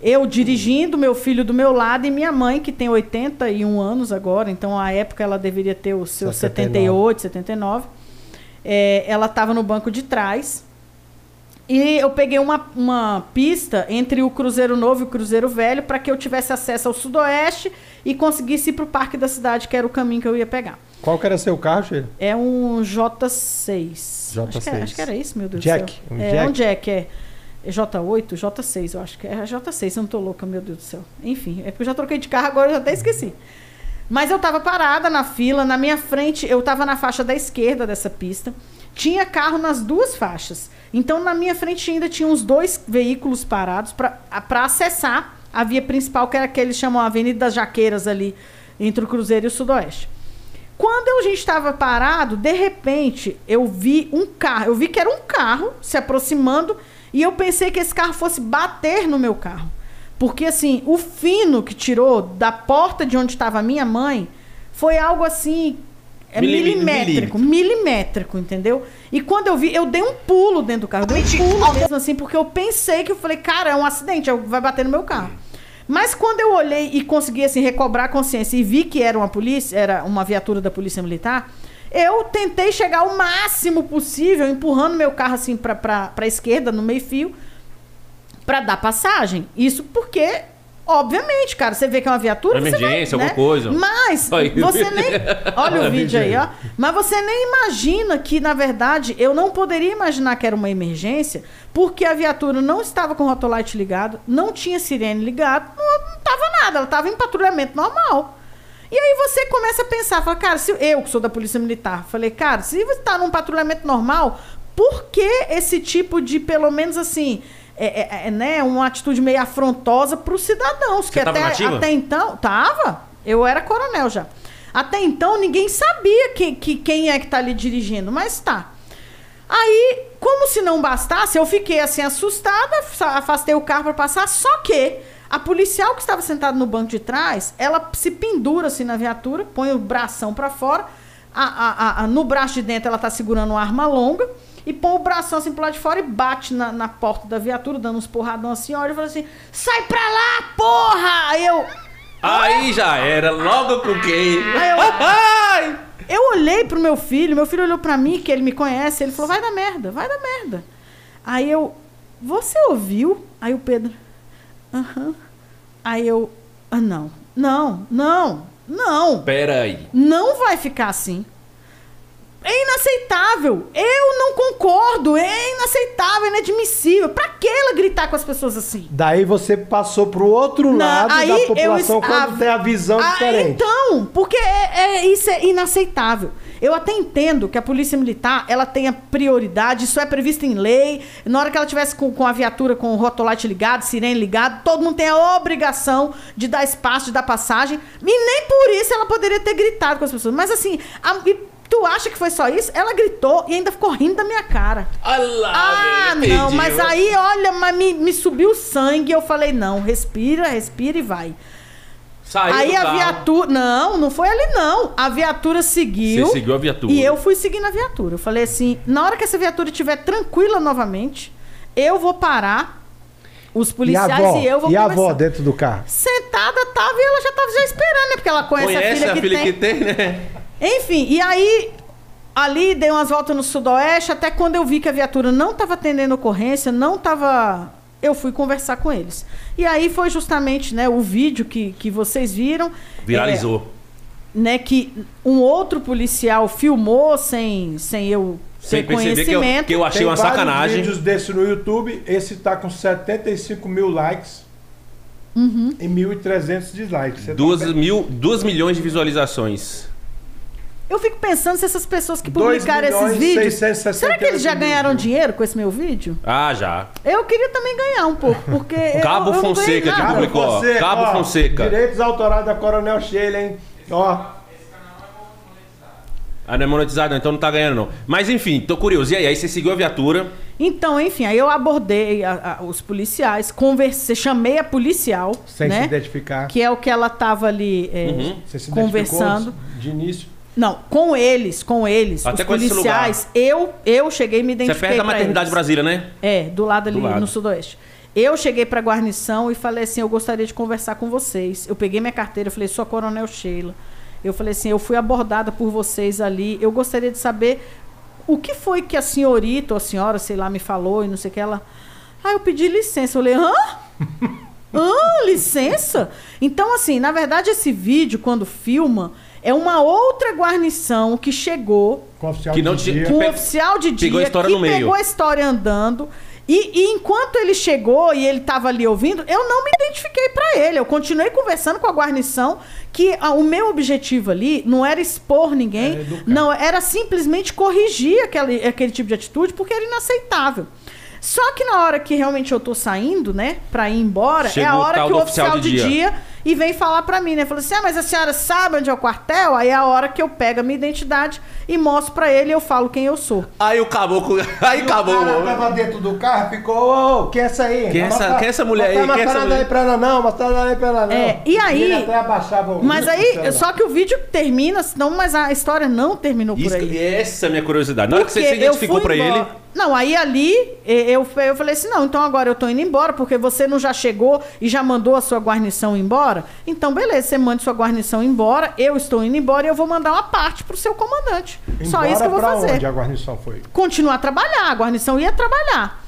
Eu dirigindo, meu filho do meu lado e minha mãe, que tem 81 anos agora, então à época ela deveria ter os seus 79. 78, 79. É, ela estava no banco de trás. E eu peguei uma, uma pista entre o Cruzeiro Novo e o Cruzeiro Velho para que eu tivesse acesso ao Sudoeste e conseguisse ir para o Parque da Cidade, que era o caminho que eu ia pegar. Qual que era seu carro, Sheila? É um J6. Acho que, J6. é- acho que era isso, meu Deus Jack, do céu. um é, Jack. um Jack, é. É J8, J6, eu acho que é J6, eu não tô louca, meu Deus do céu. Enfim, é porque eu já troquei de carro, agora eu já até esqueci. Mas eu tava parada na fila, na minha frente, eu tava na faixa da esquerda dessa pista. Tinha carro nas duas faixas. Então, na minha frente ainda tinha uns dois veículos parados para acessar a via principal, que era que eles chamam a Avenida das Jaqueiras ali, entre o Cruzeiro e o Sudoeste. Quando a gente estava parado, de repente, eu vi um carro. Eu vi que era um carro se aproximando e eu pensei que esse carro fosse bater no meu carro. Porque, assim, o fino que tirou da porta de onde estava a minha mãe foi algo assim. É Milimi- milimétrico, milimétrico, entendeu? E quando eu vi, eu dei um pulo dentro do carro, dei um pulo mesmo assim, porque eu pensei que eu falei, cara, é um acidente, vai bater no meu carro. Mas quando eu olhei e consegui assim recobrar a consciência e vi que era uma polícia, era uma viatura da polícia militar, eu tentei chegar o máximo possível, empurrando meu carro assim para para esquerda no meio fio para dar passagem. Isso porque obviamente, cara, você vê que é uma viatura, Uma você vai, emergência, né? alguma coisa. Mas você nem olha o vídeo aí, ó. Mas você nem imagina que, na verdade, eu não poderia imaginar que era uma emergência, porque a viatura não estava com o rotolite ligado, não tinha sirene ligado, não, não tava nada, ela estava em patrulhamento normal. E aí você começa a pensar, fala, cara, se eu que sou da Polícia Militar, falei, cara, se você está num patrulhamento normal, por que esse tipo de, pelo menos assim, é, é- é, né, uma atitude meio afrontosa para os cidadãos, que tava até, até então tava, eu era coronel já. Até então ninguém sabia que, que quem é que tá ali dirigindo, mas tá. Aí, como se não bastasse, eu fiquei assim assustada, fa- afastei o carro para passar, só que a policial que estava sentada no banco de trás, ela se pendura assim na viatura, põe o bração para fora, a- a- a- no braço de dentro ela tá segurando uma arma longa e põe o bração assim pro lado de fora e bate na, na porta da viatura, dando uns porradão assim, olha e fala assim: sai pra lá, porra! Aí eu. Aí já era, logo com quem? Aí eu-! Eu olhei pro meu filho, meu filho olhou pra mim, que ele me conhece, ele falou: vai dar merda, vai dar merda. Aí eu, você ouviu? Aí o Pedro, aham. Aí eu, ah, não, não, não, não, Pera aí. não vai ficar assim. É inaceitável. Eu não concordo. É inaceitável, é inadmissível. Pra que ela gritar com as pessoas assim? Daí você passou pro outro Não, lado da eu população es- quando a- tem a visão Ah, diferente. Então, porque é, é- isso é inaceitável. Eu até entendo que a polícia militar ela tenha prioridade, isso é previsto em lei. Na hora que ela tivesse com, com a viatura com o rotolite ligado, sirene ligado, todo mundo tem a obrigação de dar espaço, de dar passagem. E nem por isso ela poderia ter gritado com as pessoas. Mas assim, a- e tu acha que foi só isso? Ela gritou e ainda ficou rindo da minha cara. Olha Ah, velho, não, mas aí, olha, mas me, me subiu o sangue. Eu falei, não, respira, respira e vai. Saiu aí a viatura. Não, não foi ali, não. A viatura seguiu. Você seguiu a viatura. E eu fui seguindo a viatura. Eu falei assim: na hora que essa viatura estiver tranquila novamente, eu vou parar. Os E a policiais avó, e eu vou e a conversar. avó dentro do carro? Sentada tava e ela já tava já esperando, né? Porque ela conhece, Conhece a filha, que, tem. né? Enfim, e aí ali dei umas voltas no sudoeste, até quando eu vi que a viatura não estava atendendo ocorrência, não estava. Eu fui conversar com eles. E aí foi justamente né, o vídeo que, que vocês viram. Viralizou. é, né, que um outro policial filmou sem, sem eu Sem ter perceber que eu, conhecimento. que eu achei Tem uma vários sacanagem. vídeos desse no YouTube. Esse tá com 75 mil likes Uhum. e 1.300 dislikes. Você tá Duas, bem- mil, duas milhões de visualizações. Eu fico pensando se essas pessoas que publicaram esses vídeos. 668 Será que eles já ganharam dinheiro com esse meu vídeo? Ah, já. Eu queria também ganhar um pouco, porque. eu- Cabo eu, ganhei Fonseca que nada. Cabo publicou. ó. Fonseca, Cabo ó, Fonseca. Direitos autorais da Coronel Sheila, hein? Ó, Ah, não é monetizado, então não tá ganhando, não. Mas enfim, tô curioso. E aí, aí você seguiu a viatura. Então, enfim, aí eu abordei a- a- os policiais, conversei, chamei a policial, sem se né? identificar. Que é o que ela tava ali é, Uhum. Você se conversando. de início. Não, com eles, com eles, Até os policiais. Eu, eu cheguei e me Você é identifiquei perto da maternidade eles. Brasília, né? É, do lado ali Do lado. no sudoeste. Eu cheguei pra guarnição e falei assim: eu gostaria de conversar com vocês. Eu peguei minha carteira, falei, sou a Coronel Sheila. Eu falei assim: eu fui abordada por vocês ali. Eu gostaria de saber o que foi que a senhorita ou a senhora, sei lá, me falou e não sei o que. Ela. Ah, eu pedi licença. Eu falei: hã? Hã? Licença? Então, assim, na verdade, esse vídeo, quando filma, é uma outra guarnição que chegou Com o oficial Que não de tinha- dia. com Pe- oficial de dia pegou a história que no meio. pegou a história andando. E, e enquanto ele chegou e ele estava ali ouvindo, eu não me identifiquei para ele. Eu continuei conversando com a guarnição que ah, o meu objetivo ali não era expor ninguém, Era não era simplesmente corrigir aquele, aquele tipo de atitude porque era inaceitável. Só que na hora que realmente eu tô saindo, né, pra ir embora, é Chegou a o hora que o oficial, oficial de de dia. dia. e vem falar pra mim, né? Falou assim: "Ah, mas a senhora sabe onde é o quartel?" Aí é a hora que eu pego a minha identidade e mostro pra ele e eu falo quem eu sou. Aí o caboclo. Aí acabou. O cara tava dentro do carro ficou, ô, quem é essa aí? Quem é essa- mostra- quem é essa mulher aí? Não Quem é essa mulher? aí pra ela não, nada aí pra ela não. É, e aí- ele até abaixava o Mas aí, só que o vídeo termina, senão, mas a história não terminou por Isso, aí. essa é a minha curiosidade. Na hora que você se identificou fui pra embora. ele. Não, aí ali eu, eu falei assim: não, então agora eu tô indo embora, porque você não já chegou e já mandou a sua guarnição embora? Então, beleza, você manda sua guarnição embora, eu estou indo embora e eu vou mandar uma parte pro seu comandante. Só Embora isso que eu vou fazer. onde a guarnição foi? Continuar a trabalhar, a guarnição ia trabalhar.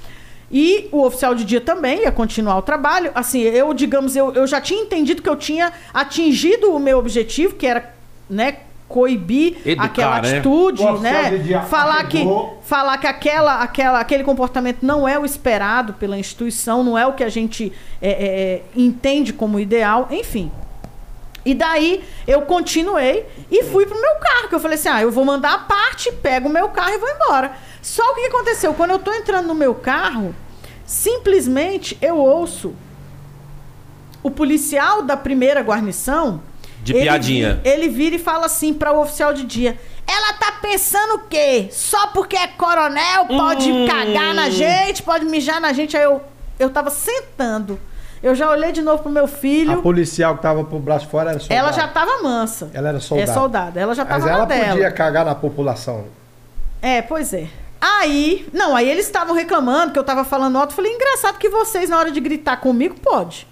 E o oficial de dia também ia continuar o trabalho. Assim, eu, digamos, eu, eu já tinha entendido que eu tinha atingido o meu objetivo, que era, né, coibir Educar, aquela né? atitude, né? dia Falar que, falar que aquela, aquela, aquele comportamento não é o esperado pela instituição, não é o que a gente é, é, é, entende como ideal, enfim. E daí eu continuei e fui pro meu carro, que eu falei assim: ah, eu vou mandar a parte, pego o meu carro e vou embora. Só o que que aconteceu? Quando eu tô entrando no meu carro, simplesmente eu ouço o policial da primeira guarnição. De ele piadinha. Ele vira e fala assim para o oficial de dia: ela tá pensando o quê? Só porque é coronel pode Hum. cagar na gente, pode mijar na gente. Aí eu, eu tava sentando. Eu já olhei de novo pro meu A filho. policial que tava pro braço fora era soldado. Ela já tava mansa. Ela era soldado. É soldada. Ela já tava Mas na ela dela. podia cagar na população. É, pois é. Aí, não, aí eles estavam reclamando que eu tava falando alto. Eu falei, engraçado que vocês, na hora de gritar comigo, pode.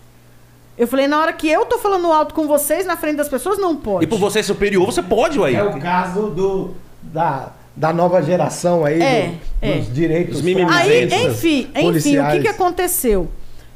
Eu falei, na hora que eu tô falando alto com vocês, na frente das pessoas, não pode. E por você ser superior, você pode, ué. É o caso do, da, da nova geração aí, É, do- é. dos direitos. Aí, enfim, enfim, o que, que aconteceu?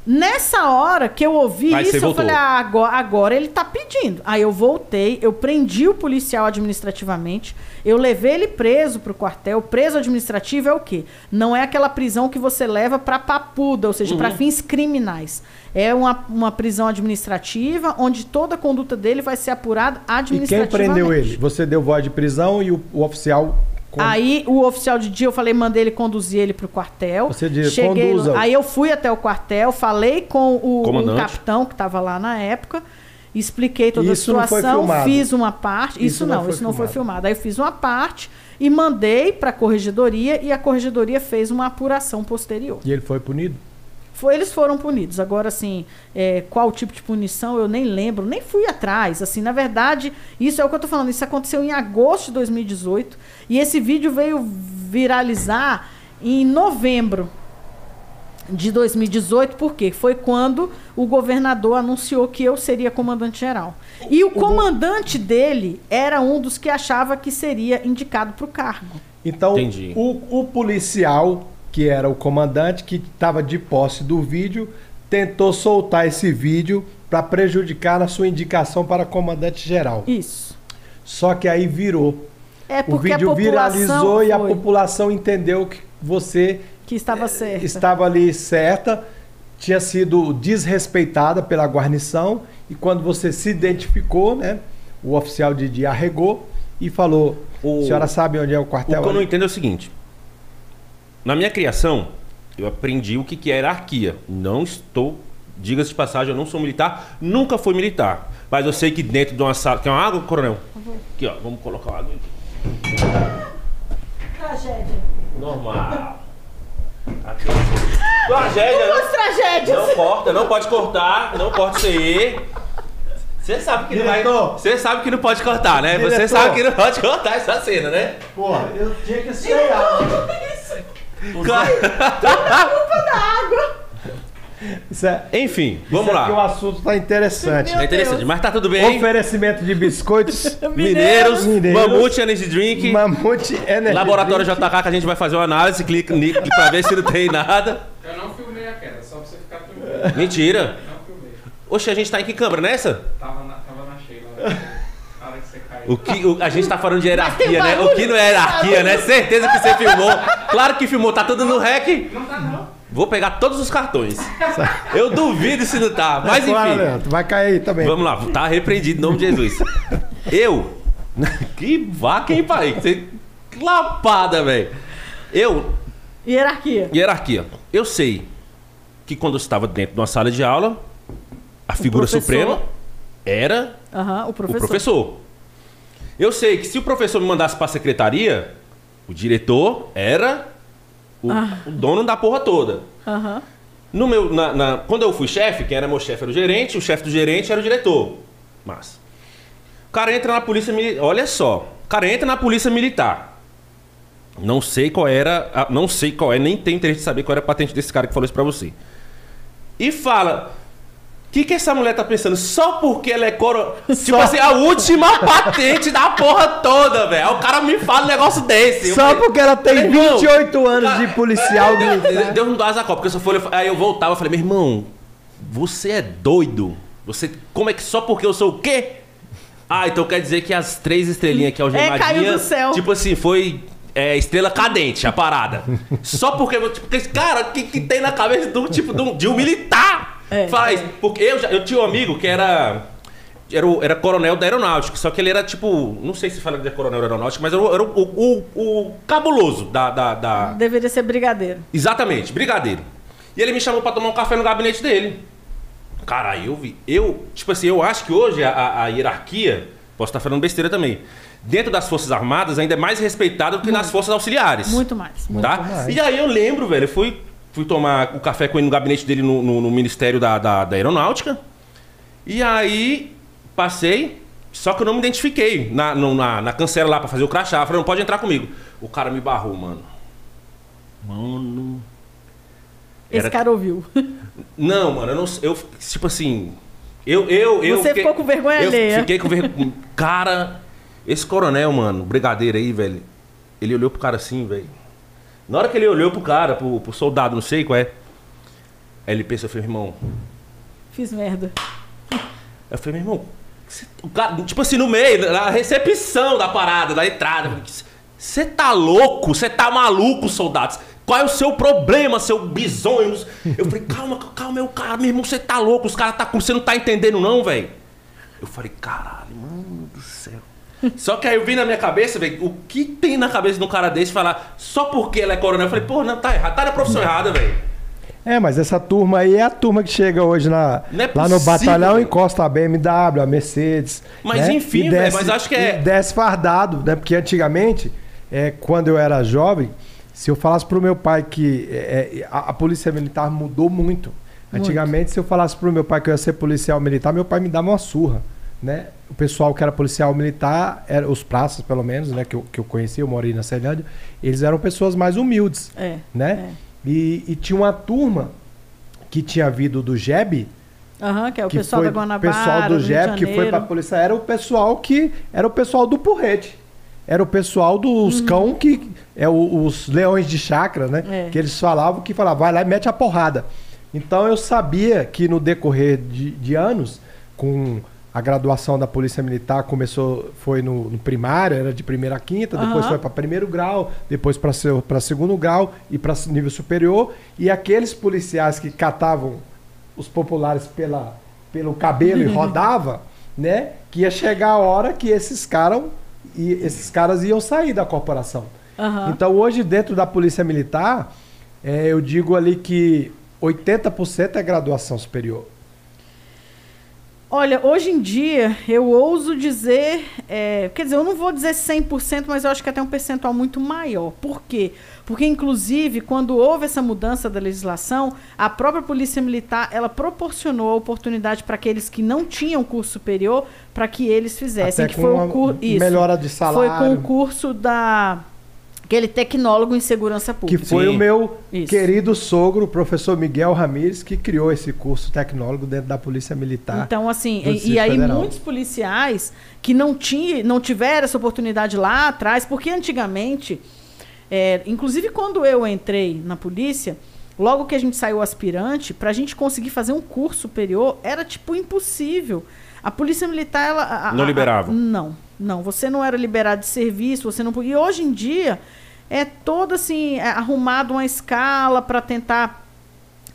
Nessa hora que eu ouvi você isso, eu voltou. falei, ah, agora, agora ele tá pedindo. Aí eu voltei, eu prendi o policial administrativamente, eu levei ele preso pro quartel. Preso administrativo é o quê? Não é aquela prisão que você leva pra papuda, ou seja, Uhum. pra fins criminais. É uma, uma prisão administrativa onde toda a conduta dele vai ser apurada E quem administrativamente. prendeu ele? Você deu voz de prisão e o, o oficial... Aí o oficial de dia, eu falei, mandei ele conduzir ele pro quartel. Você diz, Cheguei conduza-o. lá- Aí eu fui até o quartel, falei com o, o capitão que estava lá na época, expliquei toda Isso a situação, fiz uma parte. Isso, Isso não não, isso não foi filmado. filmado. Aí eu fiz uma parte e mandei para a corregedoria e a corregedoria fez uma apuração posterior. E ele foi punido? Foi, eles foram punidos. Agora, assim, é, qual tipo de punição eu nem lembro, nem fui atrás. Assim, na verdade, isso é o que eu tô falando. Isso aconteceu em agosto de 2018 e esse vídeo veio viralizar em novembro de 2018, porque foi quando o governador anunciou que eu seria comandante-geral. E o comandante dele era um dos que achava que seria indicado para o cargo. Então, Entendi. o, o policial, que era o comandante, que estava de posse do vídeo, tentou soltar esse vídeo para prejudicar a sua indicação para comandante-geral. Isso. Só que aí virou. É O porque a vídeo viralizou e a foi população entendeu que você que estava certa. estava ali certa, tinha sido desrespeitada pela guarnição e quando você se identificou, né, o oficial de dia arregou e falou: O- "A senhora sabe onde é o O quartel?" que eu não ali?" entendo é o seguinte. Na minha criação, eu aprendi o que, que é hierarquia. Não estou, diga-se de passagem, eu não sou militar, nunca fui militar. Mas eu sei que dentro de uma sala. Quer uma água, coronel? Aqui, ó, vamos colocar uma água aqui. Tragédia. Normal. Aqui, ó. Tragédia, Duas tragédias. Não corta, não pode cortar, não corta isso aí. Você sabe que não vai. Diretor. Você sabe que não pode cortar, né? Você Diretor. sabe que não pode cortar essa cena, né? Porra, eu tinha que aceitar. Claro. Isso é, Enfim, vamos isso aqui o lá. assunto tá interessante. Meu É interessante, Deus. mas tá tudo bem. Oferecimento de biscoitos, Mineiros, Mineiros. Mamute Energy Drink, Mamute Energy Laboratório Drink. JK que a gente vai fazer uma análise, clica nisso pra ver se não tem nada. Eu não filmei a queda, só pra você ficar tranquilo. Mentira. Não filmei. Oxe, a gente tá em que câmera nessa? Tava na, tava na Sheila. né? Na hora que você caiu. O que, o- a gente tá falando de hierarquia, né? O que não é hierarquia, né? Certeza que você filmou. Claro que filmou, tá tudo no rec. Não tá não. Vou pegar todos os cartões. Eu duvido se não tá. Mas enfim. Vai cair aí também. Vamos lá, tá repreendido em nome de Jesus. Eu. Que vaca, hein, pai? Você. Lapada, velho. Eu. Hierarquia. Hierarquia. Eu sei que quando eu estava dentro de uma sala de aula, a figura suprema era Aham, o professor. o professor. Eu sei que se o professor me mandasse para a secretaria, o diretor era o, Ah. o dono da porra toda. Aham. No meu, na, na- quando eu fui chefe, quem era meu chefe era o gerente, o chefe do gerente era o diretor. Mas. O cara entra na polícia militar. Olha só. O cara entra na polícia militar. Não sei qual era. a- Não sei qual é, nem tenho interesse de saber qual era a patente desse cara que falou isso pra você. E fala. O que, que essa mulher tá pensando? Só porque ela é coro... Tipo assim, a última patente da porra toda, velho. Aí O cara me fala um negócio desse. Eu Só falei, porque ela tem Meu irmão, 28 anos de cara, policial Deu, militar. deu um dose na copa, porque eu só falei, aí eu voltava e falei, meu irmão, você é doido. Você. Como é que só porque eu sou o quê? Ah, então quer dizer que as três estrelinhas que é o É, caiu do céu. Tipo assim, foi. é, estrela cadente, a parada. Só porque, tipo, cara, o que, que tem na cabeça do tipo de um, de um militar? É. Faz. Porque eu, já, eu tinha um amigo que era. Era, o- era coronel da aeronáutica, só que ele era tipo. Não sei se fala de coronel da aeronáutica, mas era, o- era o, o, o cabuloso da- da, da, Deveria ser brigadeiro. Exatamente, brigadeiro. E ele me chamou pra tomar um café no gabinete dele. Cara, eu vi. Eu, tipo assim, eu acho que hoje a, a- hierarquia, posso estar falando besteira também, dentro das Forças Armadas ainda é mais respeitada do que nas Forças Auxiliares. Muito mais. Muito Tá? mais. E aí eu lembro, velho, eu fui fui tomar o café com ele no gabinete dele no, no- no Ministério da, da, da Aeronáutica. E aí, passei, só que eu não me identifiquei na, no- na, na cancela lá pra fazer o crachá. Eu falei, não pode entrar comigo. O cara me barrou, mano. Mano. Esse Era- cara ouviu. Não, mano, eu não eu Tipo assim. Eu, eu, eu. Você ficou com vergonha eu alheia. Fiquei com vergonha. Cara, esse coronel, mano, brigadeiro aí, velho. Ele olhou pro cara assim, velho. Na hora que ele olhou pro cara, pro, pro soldado, não sei qual é. Aí ele pensou, eu falei, irmão. Fiz merda. Eu falei, meu irmão, o cara, tipo assim, no meio, na recepção da parada, da entrada. Você tá louco? Você tá maluco, soldados? Qual é o seu problema, seu bisonho? Eu falei, calma, calma, meu cara, meu irmão, você tá louco? Os caras tá com. Você não tá entendendo, não, velho? Eu falei, caralho, mano do céu. Só que aí eu vi na minha cabeça, velho, o que tem na cabeça de um cara desse falar só porque ela é coronel? Eu falei, pô, não, tá errado, tá na profissão errada, velho. É, mas essa turma aí é a turma que chega hoje na, é lá no possível, batalhão, velho. encosta a BMW, a Mercedes. Mas né? enfim, E velho, mas acho que é- e Desce fardado, né? Porque antigamente, é, quando eu era jovem, se eu falasse pro meu pai que é, é, a, a polícia militar mudou muito. Antigamente, se eu falasse pro meu pai que eu ia ser policial militar, meu pai me dava uma surra, né? O pessoal que era policial militar, era, os praças pelo menos, né? Que eu, que eu conheci, eu morei na Ceilândia, eles eram pessoas mais humildes É. né? E, e tinha uma turma que tinha vindo do JEB, Aham, que é o que pessoal foi da Guanabara. o pessoal do de JEB que foi Janeiro. pra polícia, era o pessoal que era o pessoal do porrete. Era o pessoal dos Uhum. cão que é o- os leões de chácara, né? É. Que eles falavam que falavam, vai lá e mete a porrada. Então eu sabia que no decorrer de, de anos, com a graduação da Polícia Militar começou, foi no, no primário, era de primeira a quinta, depois Aham. foi para primeiro grau, depois para segundo grau e para nível superior. E aqueles policiais que catavam os populares pela, pelo cabelo e rodava, né? Que ia chegar a hora que esses caras, e esses caras iam sair da corporação. Aham. Então hoje dentro da Polícia Militar, é, eu digo ali que 80% é graduação superior. Olha, hoje em dia, eu ouso dizer, é, quer dizer, eu não vou dizer 100%, mas eu acho que até um percentual muito maior. Por quê? Porque, inclusive, quando houve essa mudança da legislação, a própria Polícia Militar, ela proporcionou a oportunidade para aqueles que não tinham curso superior, para que eles fizessem, Até que foi o curso... melhora de Foi salário. com o curso da... Aquele tecnólogo em segurança Que pública. foi Sim. o meu Isso. querido sogro, o professor Miguel Ramires, que criou esse curso tecnólogo dentro da Polícia Militar. Então, assim, e, e aí Federal. muitos policiais que não, tinha, não tiveram essa oportunidade lá atrás, porque antigamente, é, inclusive quando eu entrei na polícia, logo que a gente saiu aspirante, para a gente conseguir fazer um curso superior, era tipo impossível. A polícia militar, ela. a- a- Não a- liberava. não, não. Você não era liberado de serviço, você não podia. E hoje em dia é todo assim, é arrumado uma escala para tentar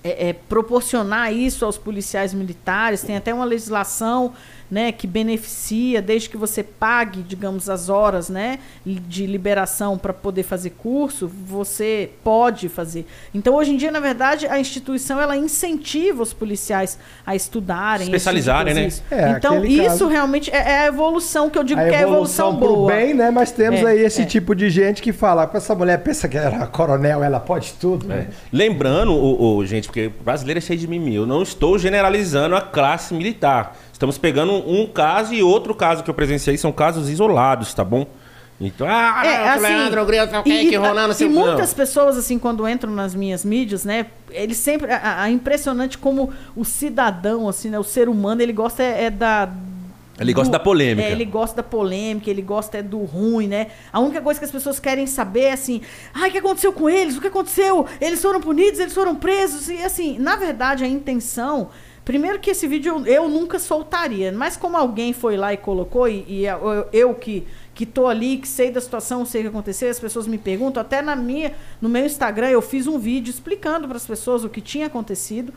é, é, proporcionar isso aos policiais militares. Tem até uma legislação né, que beneficia, desde que você pague, digamos, as horas né, de liberação para poder fazer curso, você pode fazer. Então, hoje em dia, na verdade, a instituição ela incentiva os policiais a estudarem. Especializarem, tipo de né? coisa. É, então, isso caso- realmente é, é a evolução que eu digo a que é a evolução boa. bem, né? Mas temos É, aí esse é. tipo de gente que fala, essa mulher pensa que era coronel, ela pode tudo. É. né? Lembrando, o, o- gente, porque o brasileiro é cheio de mimimi, eu não estou generalizando a classe militar. Estamos pegando um caso e outro caso que eu presenciei são casos isolados, tá bom? Então, ah, É, assim, Leandro, Grilo, não sei o e, que rolando, e muitas pessoas, assim, quando entram nas minhas mídias, né, eles sempre... A, a- impressionante como o cidadão, assim, né, o ser humano, ele gosta é, é da... Ele gosta da polêmica. É, ele gosta da polêmica, ele gosta é do ruim, né? A única coisa que as pessoas querem saber é assim, ai, o que aconteceu com eles? O que aconteceu? Eles foram punidos, eles foram presos. E assim, na verdade, a intenção... Primeiro que esse vídeo eu, eu nunca soltaria, mas como alguém foi lá e colocou, e, e eu, eu que, que tô ali, que sei da situação, sei o que aconteceu, as pessoas me perguntam, até na minha, no meu Instagram eu fiz um vídeo explicando para as pessoas o que tinha acontecido.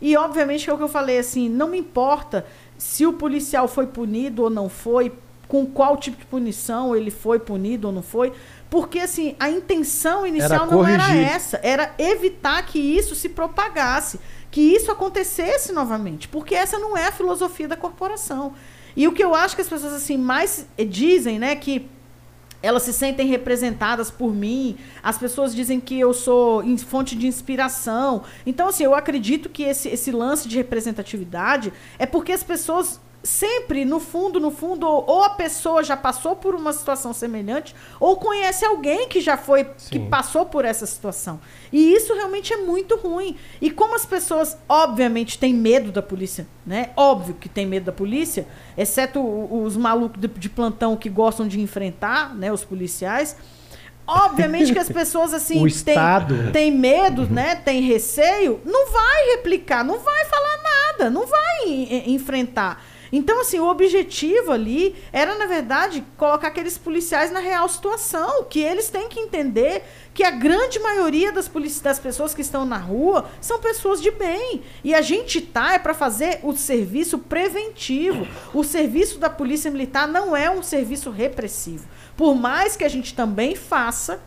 E obviamente que é o que eu falei assim, não me importa se o policial foi punido ou não foi, com qual tipo de punição ele foi punido ou não foi, porque assim, a intenção inicial não era corrigir. essa, era evitar que isso se propagasse, que isso acontecesse novamente, porque essa não é a filosofia da corporação. E o que eu acho que as pessoas assim mais eh, dizem, né, que elas se sentem representadas por mim. As pessoas dizem que eu sou fonte de inspiração. Então, assim, eu acredito que esse, esse lance de representatividade é porque as pessoas sempre, no fundo, no fundo, ou, ou a pessoa já passou por uma situação semelhante, ou conhece alguém que já foi, que Sim. passou por essa situação. E isso realmente é muito ruim. E como as pessoas, obviamente, têm medo da polícia, né? Óbvio que tem medo da polícia, exceto os malucos de, de plantão que gostam de enfrentar, né, os policiais. Obviamente que as pessoas assim O têm, Estado. têm medo, né? Tem receio, não vai replicar, não vai falar nada, não vai en- enfrentar. Então, assim, o objetivo ali era, na verdade, colocar aqueles policiais na real situação, que eles têm que entender que a grande maioria das, das pessoas que estão na rua são pessoas de bem. E a gente tá é para fazer o serviço preventivo. O serviço da Polícia Militar não é um serviço repressivo. Por mais que a gente também faça,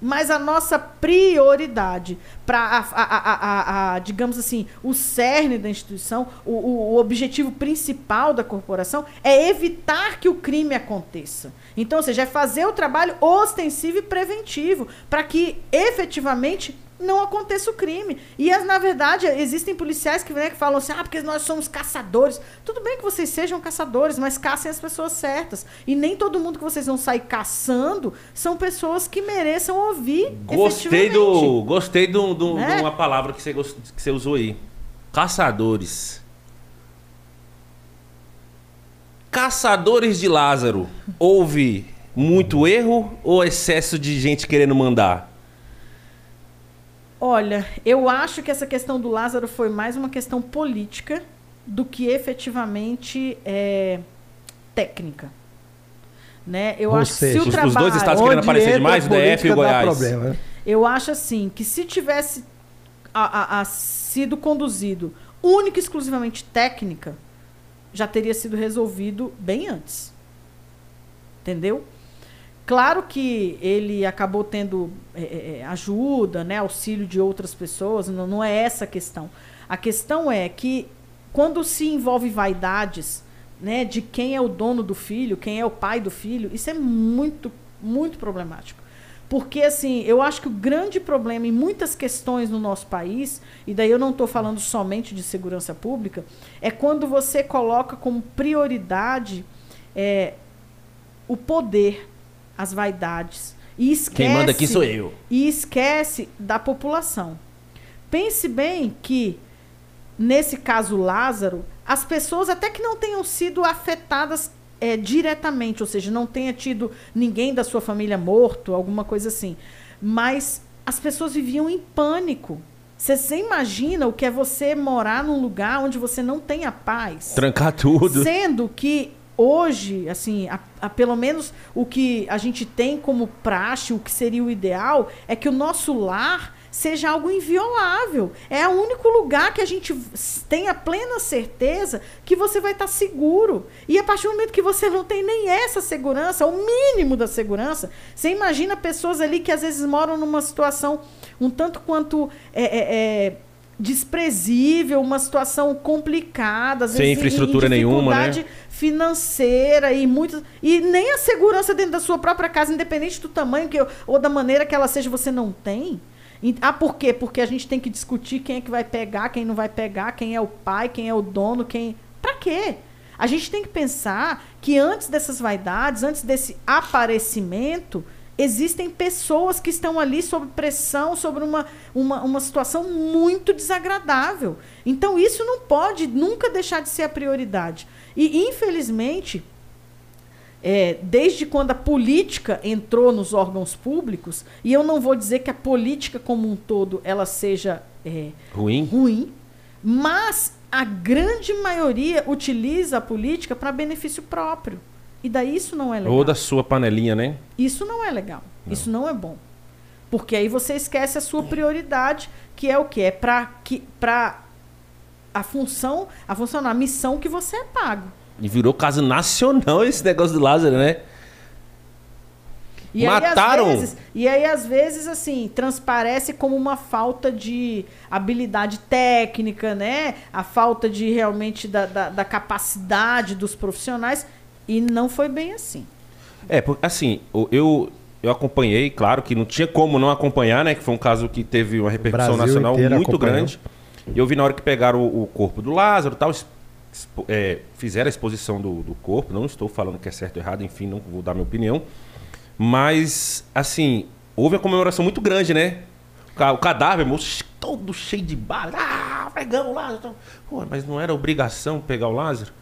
mas a nossa prioridade para, a, a- a- a- digamos assim, o cerne da instituição, o- o objetivo principal da corporação é evitar que o crime aconteça. Então, ou seja, é fazer o trabalho ostensivo e preventivo para que efetivamente não aconteça o crime. E, as, na verdade, existem policiais que, né, que falam assim, ah, porque nós somos caçadores. Tudo bem que vocês sejam caçadores, mas caçem as pessoas certas. E nem todo mundo que vocês vão sair caçando são pessoas que mereçam ouvir Gostei do. Gostei do, do- Né? de uma palavra que você, que você usou aí. Caçadores. Caçadores de Lázaro. Houve muito erro ou excesso de gente querendo mandar? Olha, eu acho que essa questão do Lázaro foi mais uma questão política do que efetivamente é, técnica. Né? Eu Ou acho seja, que Os- se o os trabalho... dois estados querendo aparecer demais, o DF e o Goiás. problema, né? Eu acho assim que se tivesse a- a- a sido conduzido única e exclusivamente técnica, já teria sido resolvido bem antes. Entendeu? Claro que ele acabou tendo é, é, é, ajuda, né, auxílio de outras pessoas, não, não é essa a questão. A questão é que quando se envolve vaidades, né, de quem é o dono do filho, quem é o pai do filho, isso é muito, muito problemático. Porque, assim, eu acho que o grande problema em muitas questões no nosso país, e daí eu não estou falando somente de segurança pública, é quando você coloca como prioridade é, o poder, as vaidades. E esquece, Quem manda aqui sou eu. E esquece da população. Pense bem que, nesse caso Lázaro, as pessoas até que não tenham sido afetadas é, diretamente, ou seja, não tenha tido ninguém da sua família morto, alguma coisa assim. Mas as pessoas viviam em pânico. Você, você imagina o que é você morar num lugar onde você não tem a paz? Trancar tudo. Sendo que hoje, assim, a- a- pelo menos o que a gente tem como praxe, o que seria o ideal, é que o nosso lar seja algo inviolável. É o único lugar que a gente v- tem a plena certeza que você vai estar seguro. E a partir do momento que você não tem nem essa segurança, o mínimo da segurança, você imagina pessoas ali que às vezes moram numa situação um tanto quanto é, é, é, desprezível, uma situação complicada, às Sem vezes infraestrutura nenhuma, né? Financeira e muitos e nem a segurança dentro da sua própria casa, independente do tamanho que, ou da maneira que ela seja, você não tem. Ah, por quê? Porque a gente tem que discutir quem é que vai pegar, quem não vai pegar, quem é o pai, quem é o dono, quem. Pra quê? A gente tem que pensar que antes dessas vaidades, antes desse aparecimento, existem pessoas que estão ali sob pressão, sobre uma, uma, uma situação muito desagradável. Então, isso não pode nunca deixar de ser a prioridade. E, infelizmente, é, desde quando a política entrou nos órgãos públicos, e eu não vou dizer que a política como um todo ela seja é, Ruim? ruim, mas a grande maioria utiliza a política para benefício próprio. E daí isso não é legal. Ou da sua panelinha, né? Isso não é legal. Isso não é bom. Porque aí você esquece a sua prioridade, que é o quê? É para a função, a função, não, a missão que você é pago. E virou caso nacional esse negócio do Lázaro, né? E Mataram? Aí, às vezes, e aí, às vezes, assim, transparece como uma falta de habilidade técnica, né? A falta de realmente da, da, da capacidade dos profissionais. E não foi bem assim. É, porque, assim, eu, eu acompanhei, claro que não tinha como não acompanhar, né? Que foi um caso que teve uma repercussão nacional muito acompanhou. grande. Eu vi na hora que pegaram o, o corpo do Lázaro tal, expo- é, fizeram a exposição do, do corpo. Não estou falando que é certo ou errado, enfim, não vou dar minha opinião. Mas, assim, houve uma comemoração muito grande, né? O ca- O cadáver, moço, todo cheio de bala. Ah, pegamos o Lázaro. Pô, mas não era obrigação pegar o Lázaro?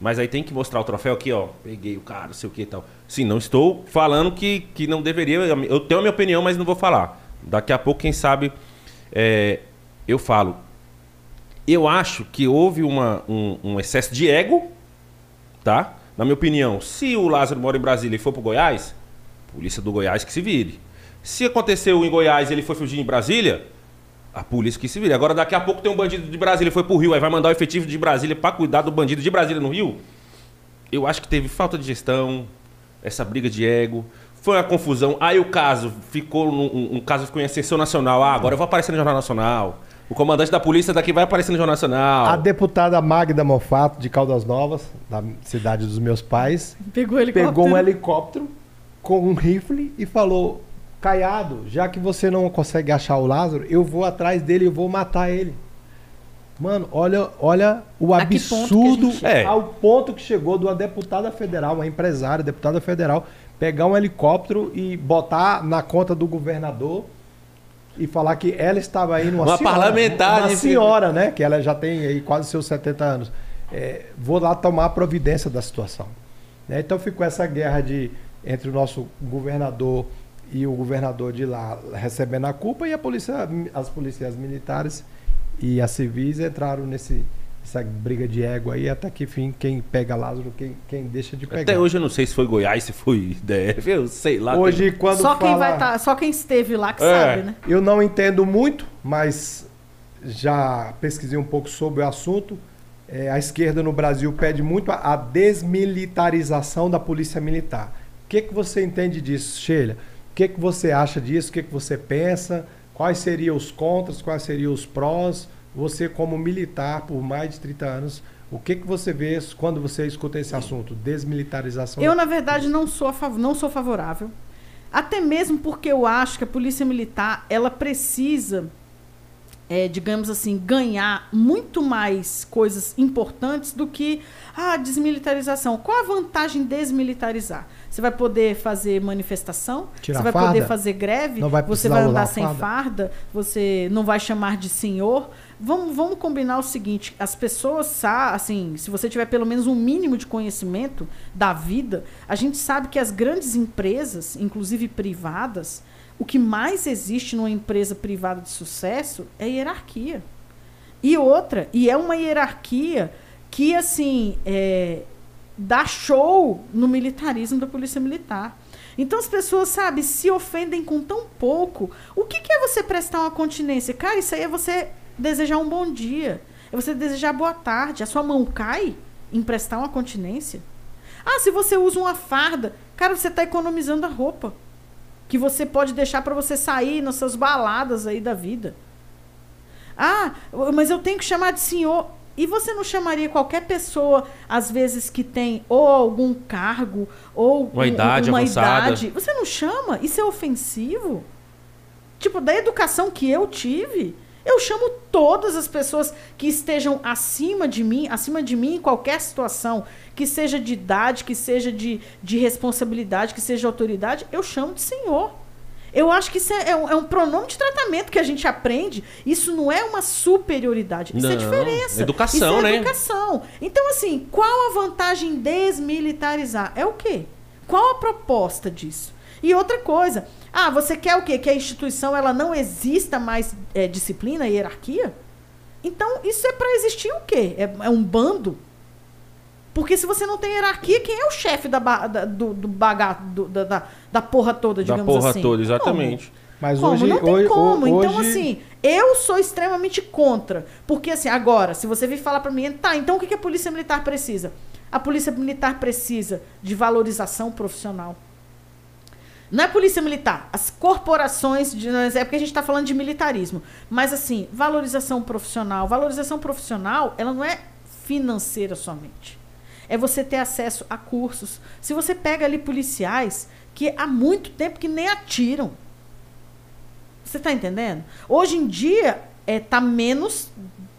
Mas aí tem que mostrar o troféu aqui, ó. Peguei o cara, não sei o que e tal. Sim, não estou falando que, que não deveria. Eu tenho a minha opinião, mas não vou falar. Daqui a pouco, quem sabe, é, eu falo. Eu acho que houve uma, um, um excesso de ego, tá? Na minha opinião, se o Lázaro mora em Brasília e for pro Goiás, polícia do Goiás que se vire. Se aconteceu em Goiás e ele foi fugir em Brasília, a polícia que se vire. Agora, daqui a pouco tem um bandido de Brasília foi pro Rio, aí vai mandar o efetivo de Brasília pra cuidar do bandido de Brasília no Rio. Eu acho que teve falta de gestão, essa briga de ego. Foi uma confusão. Aí o caso ficou. Um, um caso ficou em ascensão nacional. Ah, agora eu vou aparecer no Jornal Nacional. O comandante da polícia daqui vai aparecer no Jornal Nacional. A deputada Magda Mofato, de Caldas Novas, da cidade dos meus pais, Pegou ele pegou um helicóptero com um rifle e falou: Caiado, já que você não consegue achar o Lázaro, eu vou atrás dele e vou matar ele. Mano, olha, olha o A que ponto absurdo gente? É. ao ponto que chegou de uma deputada federal, uma empresária, deputada federal, pegar um helicóptero e botar na conta do governador e falar que ela estava aí numa Uma senhora, parlamentar uma senhora, né? Que ela já tem aí quase seus 70 anos. É, vou lá tomar providência da situação. né? Então ficou essa guerra de entre o nosso governador e o governador de lá recebendo a culpa e a polícia, as polícias militares e as civis entraram nesse essa briga de ego aí até que fim quem pega Lázaro quem, quem deixa de pegar. Até hoje eu não sei se foi Goiás, se foi DF, eu sei lá. Hoje quando Só quem fala- vai tá, só quem esteve lá que É. sabe, né? Eu não entendo muito, mas já pesquisei um pouco sobre o assunto. É, a esquerda no Brasil pede muito a, a desmilitarização da polícia militar. O que, que você entende disso, Sheila? O que, que você acha disso? O que, que você pensa? Quais seriam os contras? Quais seriam os prós? Você, como militar por mais de 30 anos, o que, que você vê quando você escuta esse assunto? Desmilitarização Eu, na verdade, não sou, não sou favorável. Até mesmo porque eu acho que a polícia militar, ela precisa, é, digamos assim, ganhar muito mais coisas importantes do que a desmilitarização. Qual a vantagem de desmilitarizar? Você vai poder fazer manifestação, Tirar você vai farda? poder fazer greve, Não vai você vai andar sem farda? farda, você não vai chamar de senhor. Vamos, vamos combinar o seguinte: as pessoas, assim, se você tiver pelo menos um mínimo de conhecimento da vida, a gente sabe que as grandes empresas, inclusive privadas, o que mais existe numa empresa privada de sucesso é hierarquia. E outra, e é uma hierarquia que, assim, é, dá show no militarismo da polícia militar. Então as pessoas, sabe, se ofendem com tão pouco. O que, que é você prestar uma continência? Cara, isso aí é você desejar um bom dia. É você desejar boa tarde. A sua mão cai em prestar uma continência. Ah, se você usa uma farda, cara, você está economizando a roupa. Que você pode deixar para você sair nas suas baladas aí da vida. Ah, mas eu tenho que chamar de senhor. E você não chamaria qualquer pessoa, às vezes, que tem ou algum cargo, ou Uma idade uma avançada. idade. Você não chama? Isso é ofensivo? Tipo, da educação que eu tive, eu chamo todas as pessoas que estejam acima de mim, acima de mim em qualquer situação, que seja de idade, que seja de, de responsabilidade, que seja de autoridade, eu chamo de senhor. Eu acho que isso é, é um, é um pronome de tratamento que a gente aprende. Isso não é uma superioridade. Isso é Não, diferença. educação, isso é né? educação. Então, assim, qual a vantagem em desmilitarizar? É o quê? Qual a proposta disso? E outra coisa, ah, você quer o quê? Que a instituição ela não exista mais é, disciplina e hierarquia? Então, isso é para existir o quê? É, é um bando? Porque se você não tem hierarquia, quem é o chefe da, ba- da- do, do baga, do- da, da, da porra toda, Da digamos porra assim? toda, Como? exatamente. Mas Como? hoje, não tem hoje, como. Então, hoje- assim, eu sou extremamente contra. Porque, assim, agora, se você vir falar pra mim, tá, então o que que a Polícia Militar precisa? A Polícia Militar precisa de valorização profissional. Não é polícia militar, as corporações, de, é porque a gente está falando de militarismo. Mas assim, valorização profissional. Valorização profissional, ela não é financeira somente. é você ter acesso a cursos. Se você pega ali policiais que há muito tempo que nem atiram. Você está entendendo? Hoje em dia é, tá menos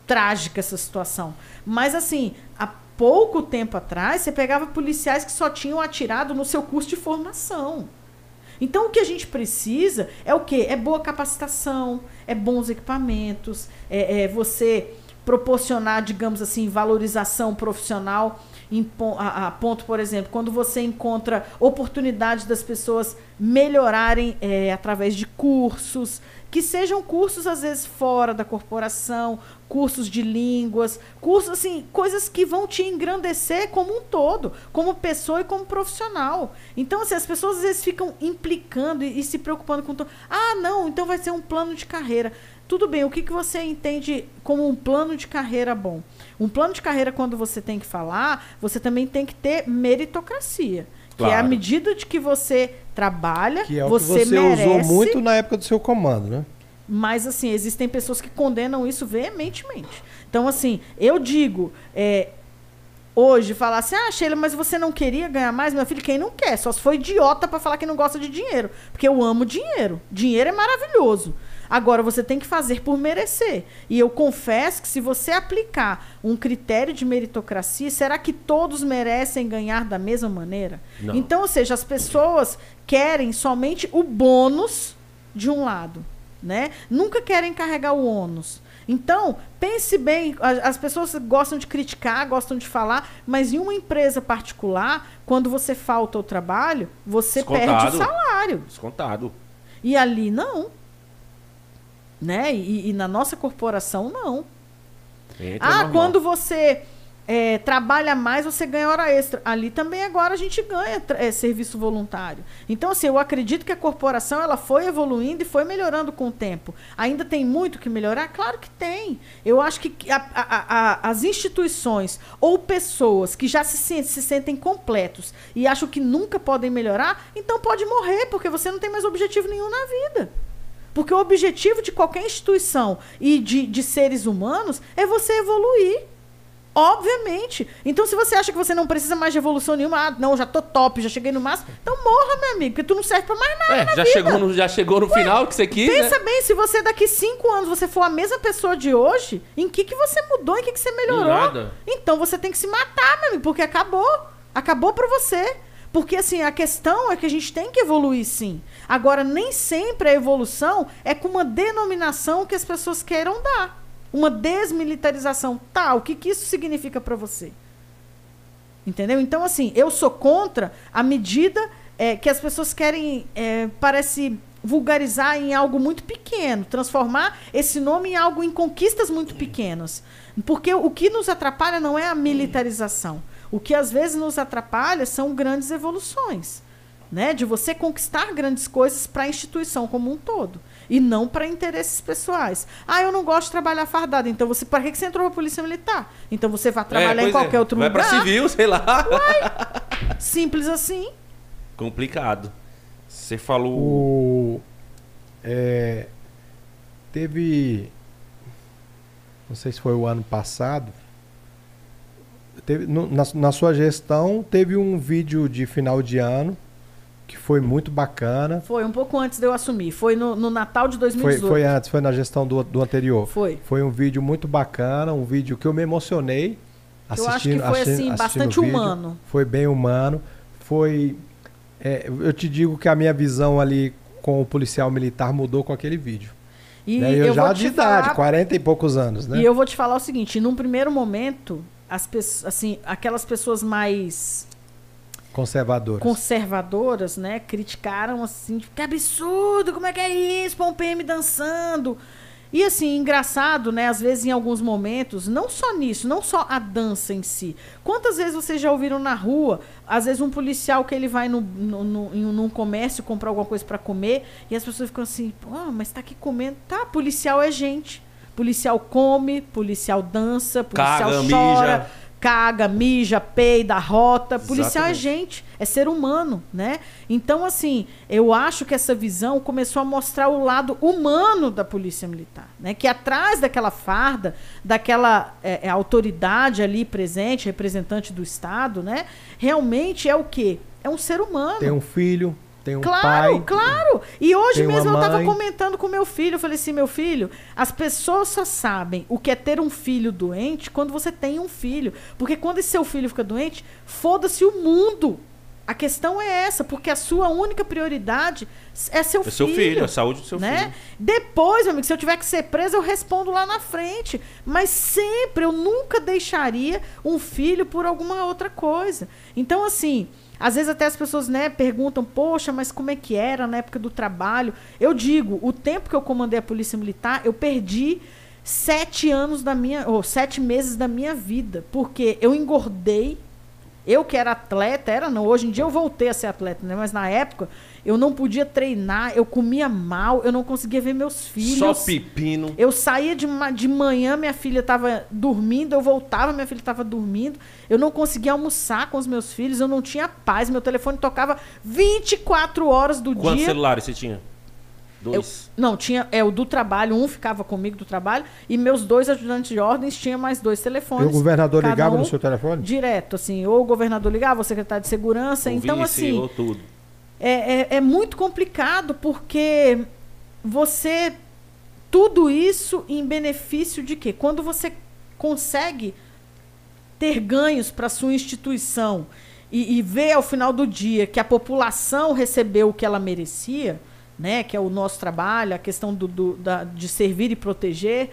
trágica essa situação. Mas assim, há pouco tempo atrás, você pegava policiais que só tinham atirado no seu curso de formação. Então o que a gente precisa é o quê? É boa capacitação, é bons equipamentos, é, é você proporcionar, digamos assim, valorização profissional a, ponto, por exemplo, quando você encontra oportunidades das pessoas melhorarem é, através de cursos, que sejam cursos às vezes fora da corporação, cursos de línguas, cursos assim, coisas que vão te engrandecer como um todo, como pessoa e como profissional. Então, assim, as pessoas às vezes ficam implicando e, e se preocupando com ah, não, então vai ser um plano de carreira. Tudo bem, o que, que você entende como um plano de carreira bom? Um plano de carreira, quando você tem que falar, você também tem que ter meritocracia. Claro. Que é a medida de que você trabalha, que é o você, que você merece, usou muito na época do seu comando, né? Mas, assim, existem pessoas que condenam isso veementemente. Então, assim, eu digo, é, hoje, falar assim, ah, Sheila, mas você não queria ganhar mais? Meu filho, quem não quer? Só se for idiota para falar que não gosta de dinheiro. Porque eu amo dinheiro. Dinheiro é maravilhoso. Agora, você tem que fazer por merecer. E eu confesso que se você aplicar um critério de meritocracia, será que todos merecem ganhar da mesma maneira? Não. Então, ou seja, as pessoas querem somente o bônus de um lado, né? Nunca querem carregar o ônus. Então, pense bem, as pessoas gostam de criticar, gostam de falar, mas em uma empresa particular, quando você falta o trabalho, você Descontado. perde o salário. Descontado. E ali não né? E, e na nossa corporação, não. Entra ah, normal. quando você é, trabalha mais, você ganha hora extra. Ali também agora a gente ganha é, serviço voluntário. Então, assim, eu acredito que a corporação ela foi evoluindo e foi melhorando com o tempo. Ainda tem muito que melhorar? Claro que tem. Eu acho que a, a, a, as instituições ou pessoas que já se, se sentem completos e acham que nunca podem melhorar, então pode morrer, porque você não tem mais objetivo nenhum na vida. Porque o objetivo de qualquer instituição e de, de seres humanos é você evoluir. Obviamente. Então, se você acha que você não precisa mais de evolução nenhuma, ah, não, já tô top, já cheguei no máximo, então morra, meu amigo, porque tu não serve pra mais nada. É, já, vida. Chegou no, já chegou no Ué, final que você quis. Pensa né? bem, se você daqui cinco anos você for a mesma pessoa de hoje, em que, que você mudou, em que, que você melhorou? Nada. Então você tem que se matar, meu amigo, porque acabou. Acabou pra você. Porque assim, a questão é que a gente tem que evoluir sim. Agora, nem sempre a evolução é com uma denominação que as pessoas queiram dar. Uma desmilitarização. Tá, o que, que isso significa para você? Entendeu? Então, assim, eu sou contra a medida é, que as pessoas querem, é, parece, vulgarizar em algo muito pequeno, transformar esse nome em algo em conquistas muito pequenas. Porque o que nos atrapalha não é a militarização. O que às vezes nos atrapalha são grandes evoluções, né? De você conquistar grandes coisas para a instituição como um todo e não para interesses pessoais. Ah, eu não gosto de trabalhar fardado. Então você, para que você entrou na polícia militar? Então você vai trabalhar é, em qualquer é. outro vai lugar. Vai para civil, sei lá. Uai, simples assim. Complicado. Você falou. O, é, teve, não sei se foi o ano passado Teve, no, na, na, sua gestão, teve um vídeo de final de ano que foi muito bacana. Foi, um pouco antes de eu assumir. Foi no, no Natal de 2018. Foi, foi, antes, foi na gestão do, do anterior. Foi. Foi um vídeo muito bacana, um vídeo que eu me emocionei assistindo. Eu acho que foi, assim, bastante humano. Foi bem humano. Foi... É, eu te digo que a minha visão ali com o policial militar mudou com aquele vídeo. E né? eu, eu já de idade, falar... 40 e poucos anos, né? E eu vou te falar o seguinte, num primeiro momento, as pessoas, assim, aquelas pessoas mais conservadoras, conservadoras, né, criticaram assim, que absurdo, como é que é isso, um PM dançando. E assim, engraçado, né? Às vezes, em alguns momentos, não só nisso, não só a dança em si. Quantas vezes vocês já ouviram na rua, às vezes, um policial que ele vai no, no, no, em um comércio comprar alguma coisa para comer e as pessoas ficam assim, pô, mas tá aqui comendo. Tá, policial é gente. Policial come, policial dança, policial Caga, chora, mija. Caga, mija, peida, rota. Policial é Exatamente. gente, é ser humano, né? Então, assim, eu acho que essa visão começou a mostrar o lado humano da polícia militar, né? Que atrás daquela farda, daquela é, é, autoridade ali presente, representante do Estado, né? Realmente é o quê? É um ser humano. Tem um filho, tem um Claro, pai. claro. E hoje mesmo eu tava mãe. comentando com meu filho, eu falei assim, meu filho, as pessoas só sabem o que é ter um filho doente quando você tem um filho. Porque quando esse seu filho fica doente, foda-se o mundo. A questão é essa, porque a sua única prioridade é seu É filho. seu filho, a saúde do seu né? filho. Depois, meu amigo, se eu tiver que ser presa, eu respondo lá na frente. Mas sempre, eu nunca deixaria um filho por alguma outra coisa. Então, assim, às vezes até as pessoas, né, perguntam, poxa, mas como é que era na época do trabalho? Eu digo, o tempo que eu comandei a Polícia Militar, eu perdi sete anos da minha, ou sete meses da minha vida. Porque eu engordei, eu que era atleta, era não, hoje em dia eu voltei a ser atleta, né? Mas na época eu não podia treinar, eu comia mal, eu não conseguia ver meus filhos. Só pepino. Eu saía de, de manhã, minha filha estava dormindo, eu voltava, minha filha estava dormindo. Eu não conseguia almoçar com os meus filhos, eu não tinha paz, meu telefone tocava 24 horas do Quantos dia. celulares você tinha? Eu- Dois. não, tinha é o do trabalho, um ficava comigo do trabalho, e meus dois ajudantes de ordens tinham mais dois E telefones. o governador ligava um no seu telefone? Direto, assim, ou o governador ligava, ou o secretário de segurança. O então, vice, assim, ou tudo. é, é, é muito complicado porque você. Tudo isso em benefício de quê? Quando você consegue ter ganhos para sua instituição e, e ver ao final do dia que a população recebeu o que ela merecia, né? Que é o nosso trabalho, a questão do, do- da- de servir e proteger.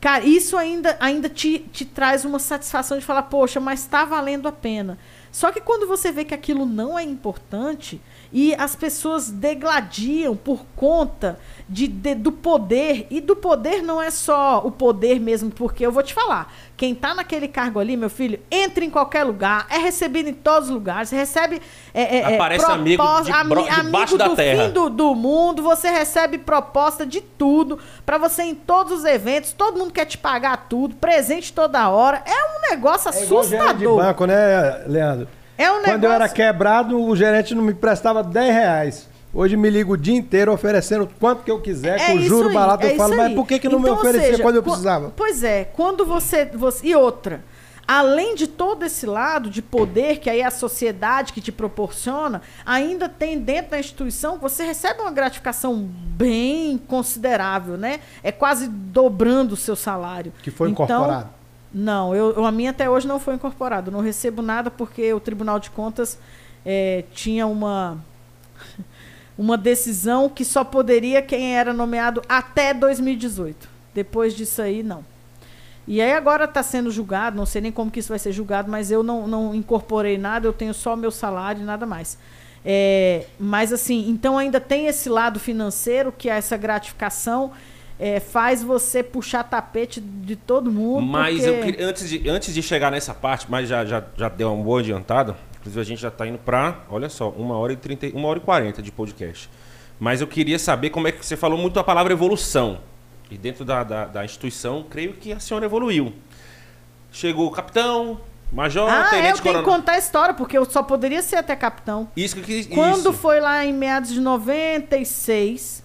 Cara, isso ainda, ainda te, te traz uma satisfação de falar, poxa, mas está valendo a pena. Só que quando você vê que aquilo não é importante e as pessoas degladiam por conta de, de- do poder, e do poder não é só o poder mesmo, porque eu vou te falar, quem tá naquele cargo ali, meu filho, entra em qualquer lugar, é recebido em todos os lugares, recebe é, é, é, Aparece amigo de ami- debaixo da do terra. fim do, do mundo, você recebe proposta de tudo, pra você ir em todos os eventos, todo mundo quer te pagar tudo, presente toda hora, é um negócio É igual gerente de assustador. banco, né, Leandro? É um Quando negócio... eu era quebrado, o gerente não me prestava 10 reais. Hoje me liga o dia inteiro oferecendo quanto que eu quiser, com isso juro aí, barato. é eu falo, isso mas aí. por que, que não me Então, ou oferecia seja, quando eu precisava? Pois é, quando você, você. E outra. Além de todo esse lado de poder que aí é a sociedade que te proporciona, ainda tem dentro da instituição você recebe uma gratificação bem considerável, né? É quase dobrando o seu salário. Que foi Então, incorporado. Não, eu, a minha até hoje não foi incorporado. Não recebo nada porque o Tribunal de Contas eh, tinha uma uma decisão que só poderia quem era nomeado até 2018. Depois disso aí, não. E aí agora está sendo julgado, não sei nem como que isso vai ser julgado, mas eu não, não incorporei nada, eu tenho só meu salário e nada mais. É, mas assim, então ainda tem esse lado financeiro, que é essa gratificação é, faz você puxar tapete de todo mundo. Mas porque... eu antes, de, antes de chegar nessa parte, mas já, já, já deu uma boa adiantada. Inclusive, a gente já está indo para, olha só, uma hora e 30, uma hora e 40 de podcast. Mas eu queria saber como é que você falou muito a palavra evolução. E dentro da, da, da instituição, creio que a senhora evoluiu. Chegou o capitão, major, Ah, é, eu tenente tenho que contar a história, porque eu só poderia ser até capitão. Isso que eu quis. Quando isso. foi lá em meados de 96,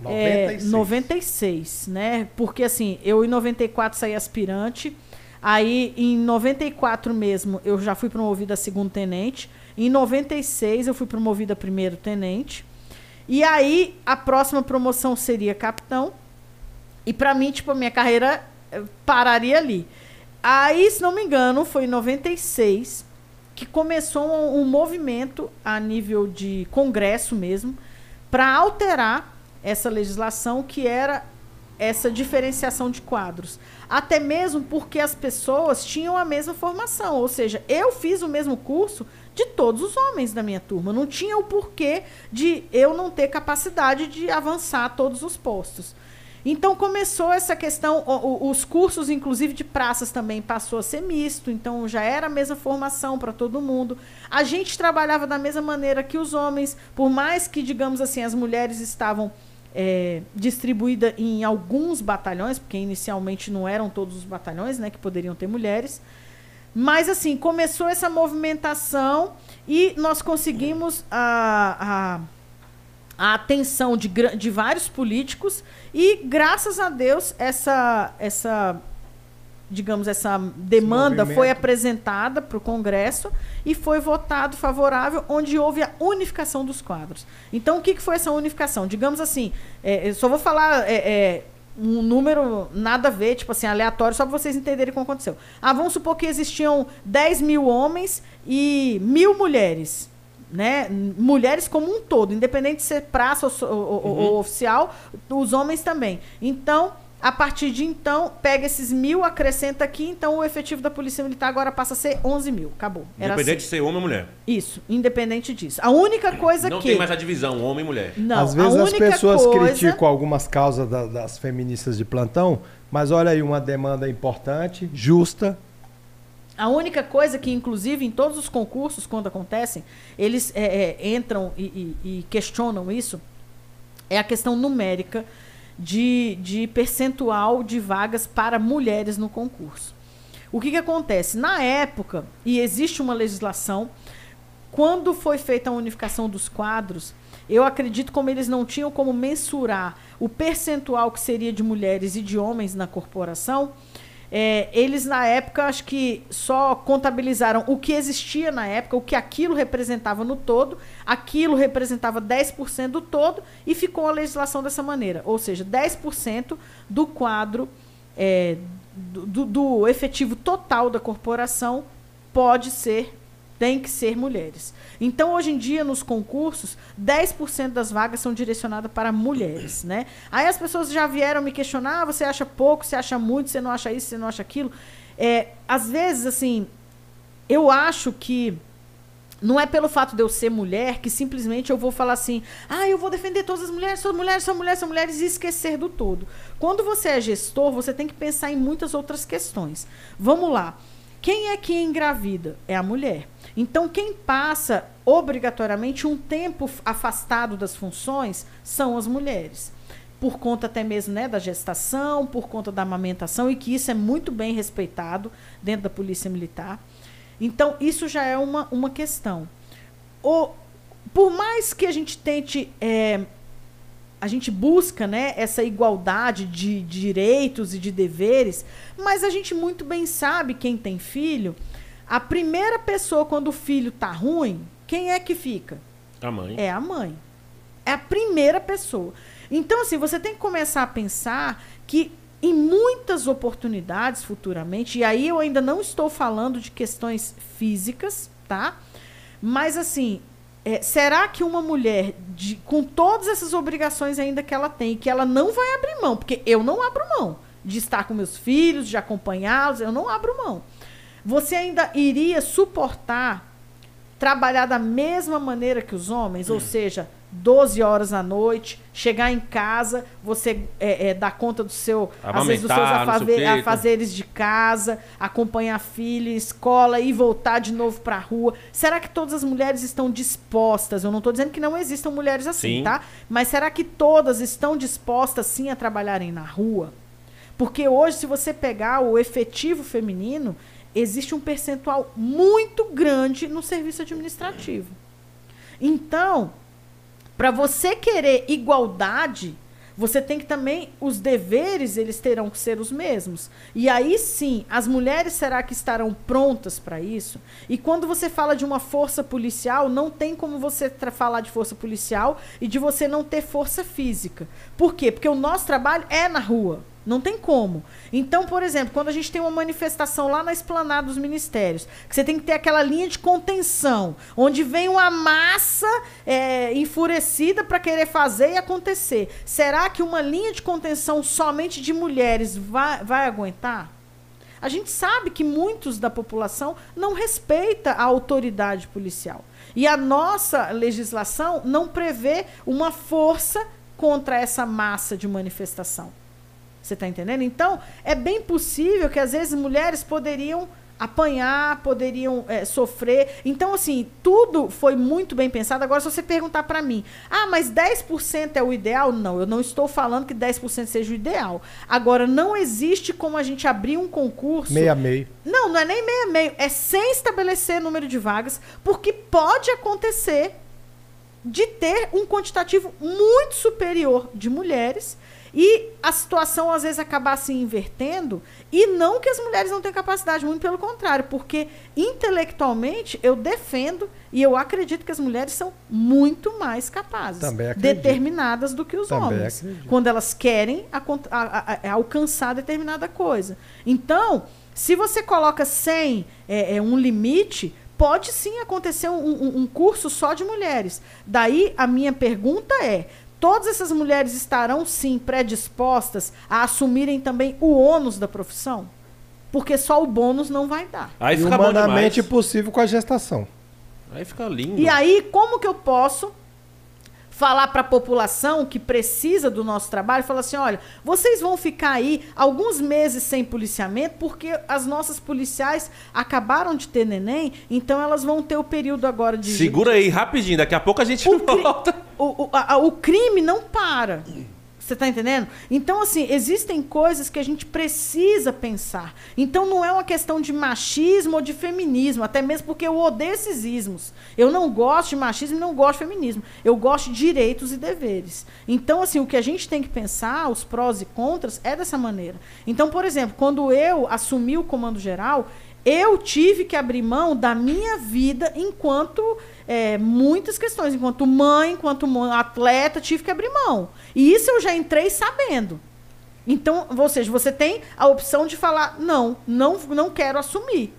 96. É, 96, né? Porque assim, eu em 94 saí aspirante. Aí em 94 mesmo eu já fui promovida a segundo tenente. Em 96 eu fui promovida a primeiro tenente. E aí a próxima promoção seria capitão. E pra mim, tipo, a minha carreira eh, pararia ali. Aí, se não me engano, foi em 96 que começou um, um movimento a nível de congresso mesmo para alterar essa legislação que era essa diferenciação de quadros. Até mesmo porque as pessoas tinham a mesma formação, ou seja, eu fiz o mesmo curso de todos os homens da minha turma. Não tinha o porquê de eu não ter capacidade de avançar todos os postos. Então começou essa questão, os cursos, inclusive de praças, também passou a ser misto, então já era a mesma formação para todo mundo. A gente trabalhava da mesma maneira que os homens, por mais que, digamos assim, as mulheres estavam é, distribuídas em alguns batalhões, porque inicialmente não eram todos os batalhões né, que poderiam ter mulheres. Mas assim, começou essa movimentação e nós conseguimos a, a, a atenção de, de vários políticos e, graças a Deus, essa, essa digamos, essa demanda foi apresentada para o Congresso e foi votado favorável, onde houve a unificação dos quadros. Então, o que, que foi essa unificação? Digamos assim, é, eu só vou falar é, é, um número nada a ver, tipo assim, aleatório, só para vocês entenderem como aconteceu. Ah, vamos supor que existiam 10 mil homens e mil mulheres. Né? Mulheres como um todo, independente de ser praça ou, ou- ou- ou oficial, os homens também. Então, a partir de então, pega esses mil, acrescenta aqui, então o efetivo da Polícia Militar agora passa a ser 11 mil. Acabou. Era Independente assim. de ser homem ou mulher. Isso, independente disso. A única coisa não que. tem mais a divisão, homem e mulher. Não, Às vezes a as única pessoas coisa... criticam algumas causas da- das feministas de plantão, mas olha aí uma demanda importante, justa. A única coisa que, inclusive, em todos os concursos, quando acontecem, eles é, é, entram e, e- e questionam isso, é a questão numérica de, de percentual de vagas para mulheres no concurso. O que, que acontece? Na época, e existe uma legislação, quando foi feita a unificação dos quadros, eu acredito como eles não tinham como mensurar o percentual que seria de mulheres e de homens na corporação, é, eles na época acho que só contabilizaram o que existia na época, o que aquilo representava no todo, aquilo representava 10% do todo e ficou a legislação dessa maneira. Ou seja, 10% do quadro é, do, do- efetivo total da corporação pode ser, tem que ser mulheres. Então, hoje em dia, nos concursos, 10% das vagas são direcionadas para mulheres, né? Aí as pessoas já vieram me questionar, ah, você acha pouco, você acha muito, você não acha isso, você não acha aquilo. É, às vezes, assim, eu acho que não é pelo fato de eu ser mulher que simplesmente eu vou falar assim, ah, eu vou defender todas as mulheres, são mulheres, são mulheres, são mulheres e esquecer do todo. Quando você é gestor, você tem que pensar em muitas outras questões. Vamos lá. Quem é que engravida? É a mulher. Então, quem passa obrigatoriamente um tempo afastado das funções são as mulheres. Por conta até mesmo né, da gestação, por conta da amamentação, e que isso é muito bem respeitado dentro da Polícia Militar. Então, isso já é uma, uma questão. O, por mais que a gente tente. é, a gente busca né, essa igualdade de direitos e de deveres, mas a gente muito bem sabe, quem tem filho, a primeira pessoa, quando o filho tá ruim, quem é que fica? A mãe. É a mãe. É a primeira pessoa. Então, assim, você tem que começar a pensar que em muitas oportunidades futuramente, e aí eu ainda não estou falando de questões físicas, tá? Mas assim, é, será que uma mulher de- com todas essas obrigações ainda que ela tem, que ela não vai abrir mão, porque eu não abro mão de estar com meus filhos, de acompanhá-los, eu não abro mão. Você ainda iria suportar trabalhar da mesma maneira que os homens, ou seja, 12 horas à noite, chegar em casa, você é, é, dar conta do seu, às vezes dos seus afazeres de casa, acompanhar filho, escola e voltar de novo para a rua. Será que todas as mulheres estão dispostas? Eu não estou dizendo que não existam mulheres assim, Sim. tá? Mas será que todas estão dispostas sim a trabalharem na rua? Porque hoje, se você pegar o efetivo feminino, existe um percentual muito grande no serviço administrativo. Então, para você querer igualdade, você tem que também os deveres eles terão que ser os mesmos. E aí sim, as mulheres será que estarão prontas para isso? E quando você fala de uma força policial, não tem como você falar de força policial e de você não ter força física. Por quê? Porque o nosso trabalho é na rua. Não tem como. Então, por exemplo, quando a gente tem uma manifestação lá na esplanada dos ministérios, que você tem que ter aquela linha de contenção, onde vem uma massa é, enfurecida para querer fazer e acontecer. Será que uma linha de contenção somente de mulheres vai, vai aguentar? A gente sabe que muitos da população não respeita a autoridade policial. E a nossa legislação não prevê uma força contra essa massa de manifestação. Você está entendendo? Então, é bem possível que às vezes mulheres poderiam apanhar, poderiam é, sofrer. Então, assim, tudo foi muito bem pensado. Agora, se você perguntar para mim, ah, mas 10% é o ideal? Não, eu não estou falando que 10% seja o ideal. Agora, não existe como a gente abrir um concurso. Meia meio. Não, não é nem meia meio, é sem estabelecer número de vagas, porque pode acontecer de ter um quantitativo muito superior de mulheres e a situação às vezes acabar se invertendo e não que as mulheres não tenham capacidade, muito pelo contrário, porque intelectualmente eu defendo e eu acredito que as mulheres são muito mais capazes, determinadas do que os Também homens, acredito. quando elas querem a- a- a- alcançar determinada coisa. Então, se você coloca sem é, é, um limite, pode sim acontecer um, um- um curso só de mulheres. Daí a minha pergunta é: todas essas mulheres estarão sim predispostas a assumirem também o ônus da profissão? Porque só o bônus não vai dar. Aí fica humanamente possível com a gestação. Aí fica lindo. E aí, como que eu posso falar para a população que precisa do nosso trabalho, falar assim, olha, vocês vão ficar aí alguns meses sem policiamento porque as nossas policiais acabaram de ter neném, então elas vão ter o período agora de Segura aí, rapidinho. Daqui a pouco a gente O volta. o, o, a- o crime não para. Você tá entendendo? Então, assim, existem coisas que a gente precisa pensar. Então, não é uma questão de machismo ou de feminismo, até mesmo porque eu odeio esses ismos. Eu não gosto de machismo e não gosto de feminismo. Eu gosto de direitos e deveres. Então, assim, o que a gente tem que pensar, os prós e contras, é dessa maneira. Então, por exemplo, quando eu assumi o comando geral, eu tive que abrir mão da minha vida enquanto é, muitas questões, enquanto mãe, enquanto atleta, tive que abrir mão. E isso eu já entrei sabendo. Então, ou seja, você tem a opção de falar, não, não, não quero assumir.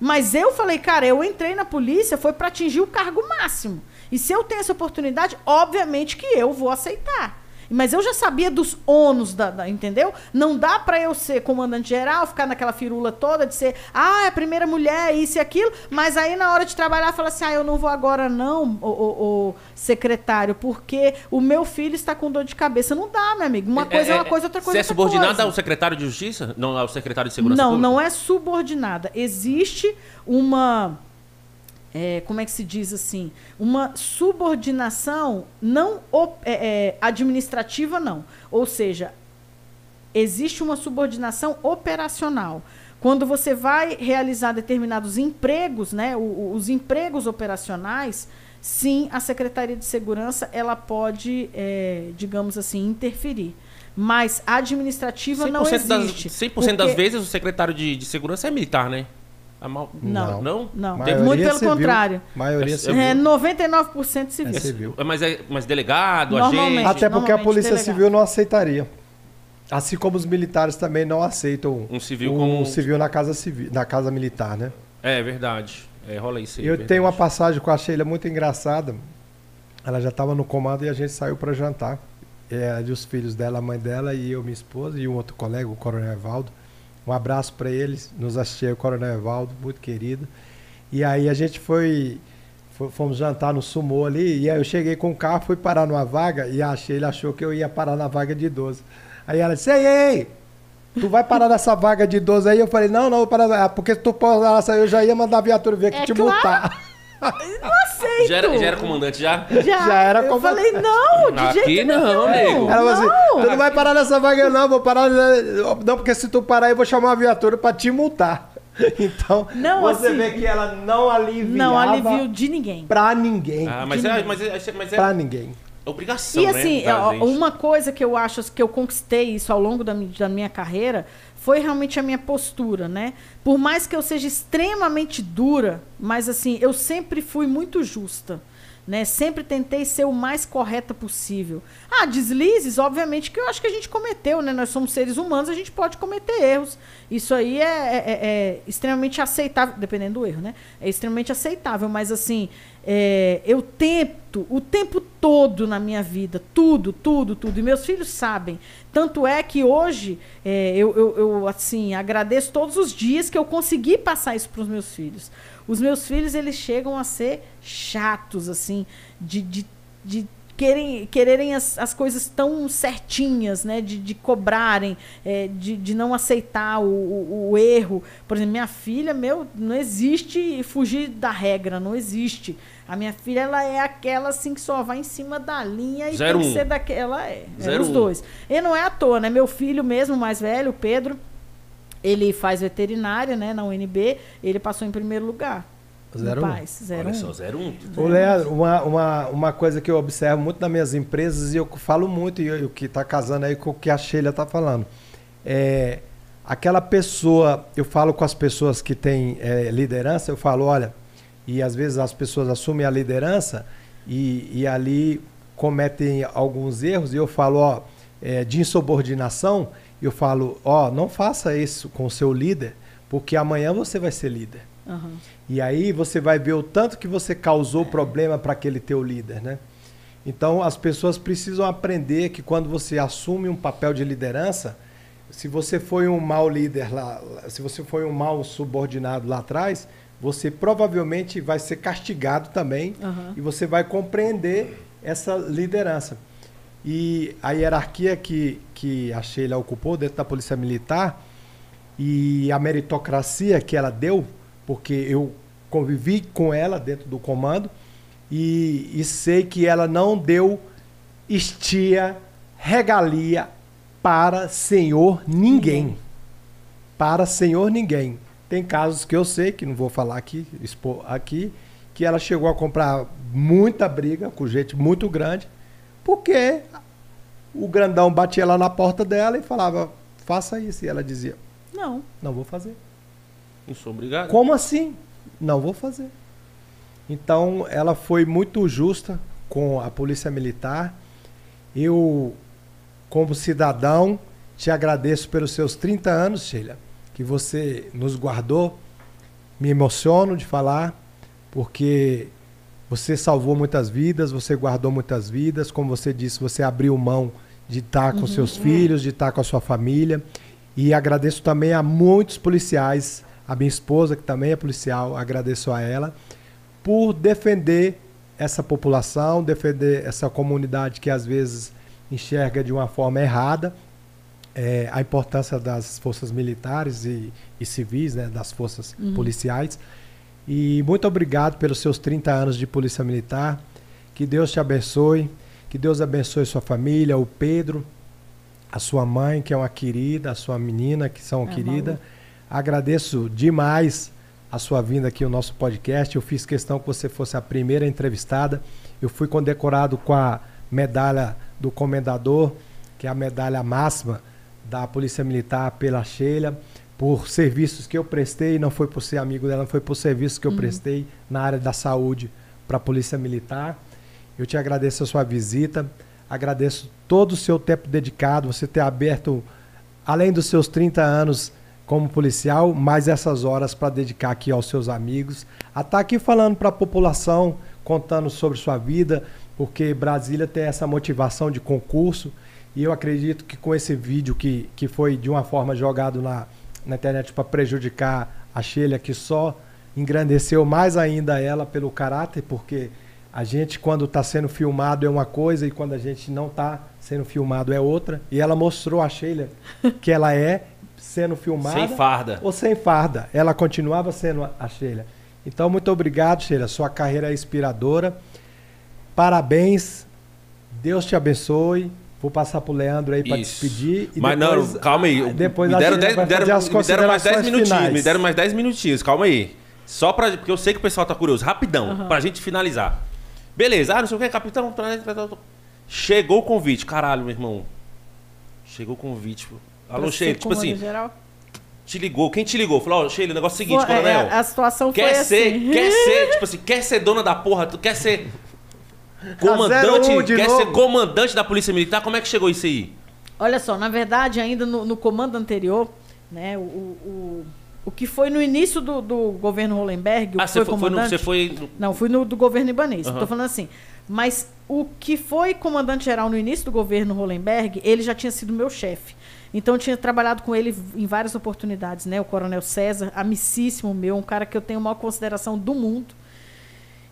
Mas eu falei, cara, eu entrei na polícia foi para atingir o cargo máximo. E se eu tenho essa oportunidade, obviamente que eu vou aceitar. Mas eu já sabia dos ônus, da, da- entendeu? Não dá para eu ser comandante geral, ficar naquela firula toda de ser, ah, é a primeira mulher, isso e aquilo, mas aí na hora de trabalhar fala assim, ah, eu não vou agora não, o, o- o secretário, porque o meu filho está com dor de cabeça. Não dá, meu amigo. Uma coisa é, uma coisa, outra coisa Você é outra subordinada coisa. ao secretário de justiça? Não, ao secretário de segurança Não, pública? não é subordinada. Existe uma. É, como é que se diz assim? Uma subordinação não é, é, administrativa, não. Ou seja, existe uma subordinação operacional. Quando você vai realizar determinados empregos, né, o- o- os empregos operacionais, sim, a Secretaria de Segurança ela pode, é, digamos assim, interferir. Mas a administrativa não 100% das, existe. 100% das porque- vezes o secretário de, de segurança é militar, né? A mal... Não. Não? Não, Maioria muito pelo civil. contrário. Maioria É- civil. É 99% civil. É civil. É, Mas, é, mas delegado, agente... Até porque a Polícia delegado. Civil não aceitaria. Assim como os militares também não aceitam Um civil um como- civil na casa civil, na casa militar, né? É verdade. É, rola isso aí. Eu verdade. tenho uma passagem com a Sheila muito engraçada. Ela já estava no comando e a gente saiu para jantar. É, de os filhos dela, a mãe dela e eu, minha esposa, e um outro colega, o Coronel Evaldo. Um abraço para eles. Nos assistiu o Coronel Evaldo, muito querido. E aí a gente foi, fo- fomos jantar no Sumô ali. E aí eu cheguei com o carro, fui parar numa vaga e a Sheila achou que eu ia parar na vaga de idoso. Aí ela disse: Ei, ei! Tu vai parar nessa vaga de idoso aí? Eu falei, não, não, vou parar. Ah, Porque se tu parar eu já ia mandar a viatura vir aqui É te claro. multar. Não aceito. Já era, já era comandante, já? Já, Já era Eu falei, não, de Aqui jeito não, nenhum. nego. Ela falou assim: Não. tu não vai parar nessa vaga, não, vou parar. Não, porque se tu parar, eu vou chamar uma viatura pra te multar. Então, Não, você assim, vê que ela não aliviava Não alivio de ninguém. pra ninguém. Ah, mas De é, ninguém. mas é, mas é Pra ninguém. obrigação, E né? assim, da ó, gente. uma coisa que eu acho que eu conquistei isso ao longo da, mi- da minha carreira foi realmente a minha postura, né? Por mais que eu seja extremamente dura, mas assim, eu sempre fui muito justa. Né? Sempre tentei ser o mais correta possível. Ah, deslizes, obviamente, que eu acho que a gente cometeu, né? Nós somos seres humanos, a gente pode cometer erros. Isso aí é, é- é- é extremamente aceitável, dependendo do erro, né? É extremamente aceitável, mas assim, é, eu tento o tempo todo na minha vida, tudo, tudo, tudo. E meus filhos sabem. Tanto é que hoje é, eu, eu, eu, assim agradeço todos os dias que eu consegui passar isso para os meus filhos. Os meus filhos eles chegam a ser chatos assim, de, de, de querem, quererem as, as coisas tão certinhas, né? De, de cobrarem, é, de, de não aceitar o, o, o erro. Por exemplo, minha filha, meu, não existe fugir da regra, não existe. A minha filha, ela é aquela assim que só vai em cima da linha e Zero tem um. que ser daquela. É, é Zero os um. dois. E não é à toa, né? Meu filho mesmo, mais velho, o Pedro, ele faz veterinária, né, na UNB, ele passou em primeiro lugar. Zero um. no PAS, zero Olha um. só, 01. Ô, Leandro, uma, uma, uma coisa que eu observo muito nas minhas empresas e eu falo muito, e o que está casando aí com o que a Sheila está falando, é aquela pessoa, eu falo com as pessoas que têm é, liderança, eu falo, olha, e às vezes as pessoas assumem a liderança e, e ali cometem alguns erros, e eu falo, ó, é, de insubordinação, eu falo, ó, não faça isso com o seu líder, porque amanhã você vai ser líder. Aham. E aí você vai ver o tanto que você causou problema para aquele teu líder, né? Então as pessoas precisam aprender que quando você assume um papel de liderança, se você foi um mau líder lá, se você foi um mau subordinado lá atrás, você provavelmente vai ser castigado também Aham. e você vai compreender essa liderança. E a hierarquia que, que a Sheila ocupou dentro da Polícia Militar e a meritocracia que ela deu, porque eu convivi com ela dentro do comando e, e sei que ela não deu estia, regalia para senhor ninguém. Para senhor ninguém. Tem casos que eu sei, que não vou falar aqui, expor aqui, que ela chegou a comprar muita briga com gente muito grande, porque o grandão batia lá na porta dela e falava, faça isso. E ela dizia, Não. não vou fazer. Não sou obrigado. Como assim? Não vou fazer. Então, ela foi muito justa com a Polícia Militar. Eu, como cidadão, te agradeço pelos seus 30 anos, Sheila, que você nos guardou. Me emociono de falar, porque você salvou muitas vidas, você guardou muitas vidas. Como você disse, você abriu mão de estar com seus filhos, de estar com a sua família. E agradeço também a muitos policiais, a minha esposa, que também é policial, agradeço a ela, por defender essa população, defender essa comunidade que às vezes enxerga de uma forma errada é, a importância das forças militares e, e civis, né, das forças policiais. E muito obrigado pelos seus 30 anos de Polícia Militar. Que Deus te abençoe, que Deus abençoe sua família, o Pedro, a sua mãe, que é uma querida, a sua menina, que são É, querida. Malu. Agradeço demais a sua vinda aqui ao nosso podcast. Eu fiz questão que você fosse a primeira entrevistada. Eu fui condecorado com a medalha do comendador, que é a medalha máxima da Polícia Militar pela Sheila, por serviços que eu prestei, não foi por ser amigo dela, não foi por serviços que eu prestei na área da saúde para a Polícia Militar. Eu te agradeço a sua visita, agradeço todo o seu tempo dedicado, você ter aberto, além dos seus 30 anos como policial, mais essas horas para dedicar aqui aos seus amigos, a estar aqui falando para a população, contando sobre sua vida, porque Brasília tem essa motivação de concurso e eu acredito que com esse vídeo que, que foi de uma forma jogado na, na internet para prejudicar a Sheila, que só engrandeceu mais ainda ela pelo caráter, porque a gente, quando está sendo filmado, é uma coisa e quando a gente não está sendo filmado é outra. E ela mostrou a Sheila que ela é sendo filmada Sem farda. ou sem farda. Ela continuava sendo a- Sheila. Então, muito obrigado, Sheila. Sua carreira é inspiradora. Parabéns. Deus te abençoe. Vou passar pro Leandro aí para despedir. e Mas depois- não, calma aí. Depois me deram, dez, deram, me deram mais 10 considerações minutinhos. finais. Me deram mais 10 minutinhos. Calma aí. Só pra. Porque eu sei que o pessoal tá curioso. Rapidão, pra gente finalizar. Beleza. Ah, não sei o que, capitão. Chegou o convite. Caralho, meu irmão. Chegou o convite. Alô, Sheila. Tipo assim, te ligou. Quem te ligou? Falou, ó, Sheila, o negócio é o seguinte, Foi- é, coronel. a situação Quer foi ser, assim. quer ser, tipo assim, quer ser dona da porra, tu quer ser comandante, 01 de quer novo. ser comandante da Polícia Militar? Como é que chegou isso aí? Olha só, na verdade, ainda no, no comando anterior, né, o, o, o que foi no início do, do governo Hollenberg, o Ah, que você foi foi, foi no, comandante... você foi no- Não, fui no do governo ibanês. Aham. Tô falando assim. Mas o que foi comandante-geral no início do governo Hollenberg, ele já tinha sido meu chefe. Então eu tinha trabalhado com ele em várias oportunidades, né? O Coronel César, amicíssimo meu, um cara que eu tenho a maior consideração do mundo.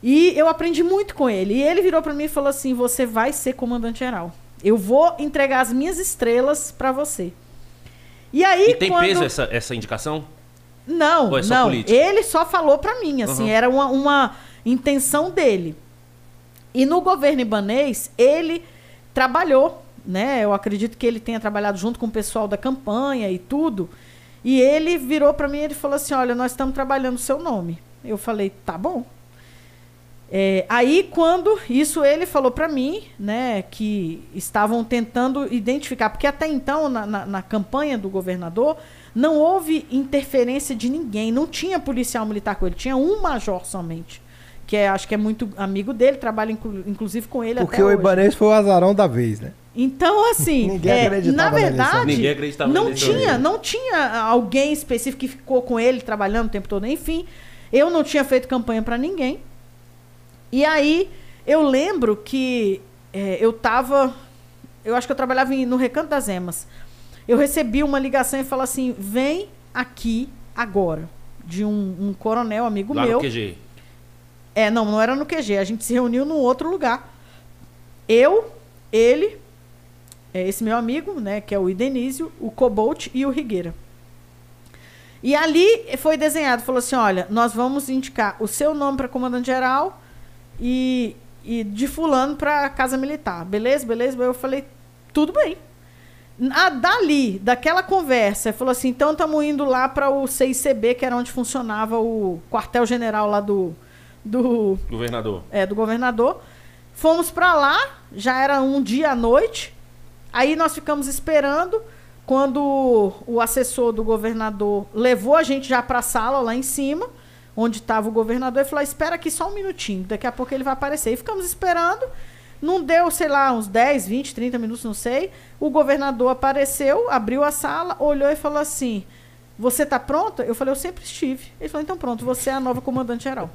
E eu aprendi muito com ele. E ele virou pra mim e falou assim: "Você vai ser comandante geral. Eu vou entregar as minhas estrelas pra você." E aí E tem quando... peso essa, essa indicação? Não, é não. política? Ele só falou pra mim, assim, Uhum. era uma, uma intenção dele. E no governo ibanês, ele trabalhou, né? Eu acredito que ele tenha trabalhado junto com o pessoal da campanha e tudo. E ele virou pra mim e ele falou assim: Olha, nós estamos trabalhando o seu nome. Eu falei: Tá bom. É, aí, quando isso ele falou pra mim, né, que estavam tentando identificar, porque até então, na, na- na campanha do governador, não houve interferência de ninguém, não tinha policial militar com ele, tinha um major somente, que é, acho que é muito amigo dele, trabalha inclu- inclusive com ele Porque até o hoje. Ibanês foi o azarão da vez, né? Então, assim, Ninguém é, acreditava na verdade, Ninguém acreditava na não eleição tinha, dele. não tinha alguém específico que ficou com ele trabalhando o tempo todo. Enfim, eu não tinha feito campanha pra ninguém. E aí, eu lembro que é, eu tava. Eu acho que eu trabalhava em- no Recanto das Emas. Eu recebi uma ligação e falou assim: vem aqui agora. De um, um coronel amigo Lá meu. no QG. É, não, não era no QG. A gente se reuniu num outro lugar. Eu, ele, é, esse meu amigo, né, que é o Idenísio, o Cobolt e o Rigueira. E ali foi desenhado, falou assim, olha, nós vamos indicar o seu nome para comandante-geral e, e de fulano para Casa Militar. Beleza, beleza? Eu falei, tudo bem. Ah, dali, daquela conversa, ele falou assim, então estamos indo lá para o CICB, que era onde funcionava o quartel-general lá do, do, Governador. é, do governador. Fomos para lá, já era um dia à noite. Aí nós ficamos esperando quando o assessor do governador levou a gente já para a sala lá em cima, onde estava o governador, e falou: "Espera aqui só um minutinho, daqui a pouco ele vai aparecer". E ficamos esperando. Não deu, sei lá, uns 10, 20, 30 minutos, não sei. O governador apareceu, abriu a sala, olhou e falou assim: "Você tá pronta?" Eu falei: "Eu sempre estive". Ele falou: "Então pronto, você é a nova comandante geral".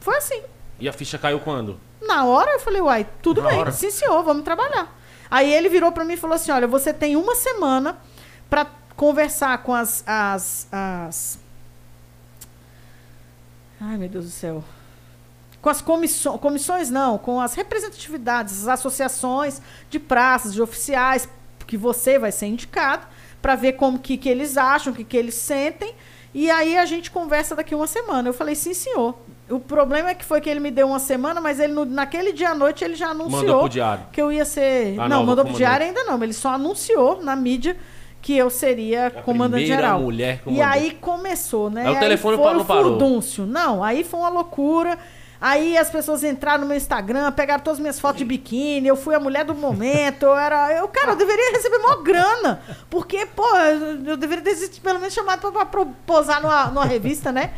Foi assim. E a ficha caiu quando? Na hora eu falei, uai, tudo Na bem, hora? sim senhor, vamos trabalhar. Aí ele virou pra mim e falou assim: olha, você tem uma semana pra conversar com as, as, as. Ai, meu Deus do céu. Com as comissões, comissões não, com as representatividades, as associações de praças, de oficiais, que você vai ser indicado, pra ver como que, que eles acham, o que, que eles sentem. E aí a gente conversa daqui uma semana. Eu falei, sim, senhor. O problema é que foi que ele me deu uma semana, mas ele naquele dia à noite ele já anunciou Mandou pro diário. que eu ia ser. A não, nova mandou pro diário ainda não, mas ele só anunciou na mídia que eu seria comandante geral. mulher E comandante. aí começou, né? Aí o telefone foi parou, o parou. furdúncio. Não, aí foi uma loucura. Aí as pessoas entraram no meu Instagram, pegaram todas as minhas fotos de biquíni, eu fui a mulher do momento, eu era. Eu, cara, eu deveria receber maior grana. Porque, pô, eu deveria ter sido pelo menos chamado pra, pra pro- posar numa, numa revista, né?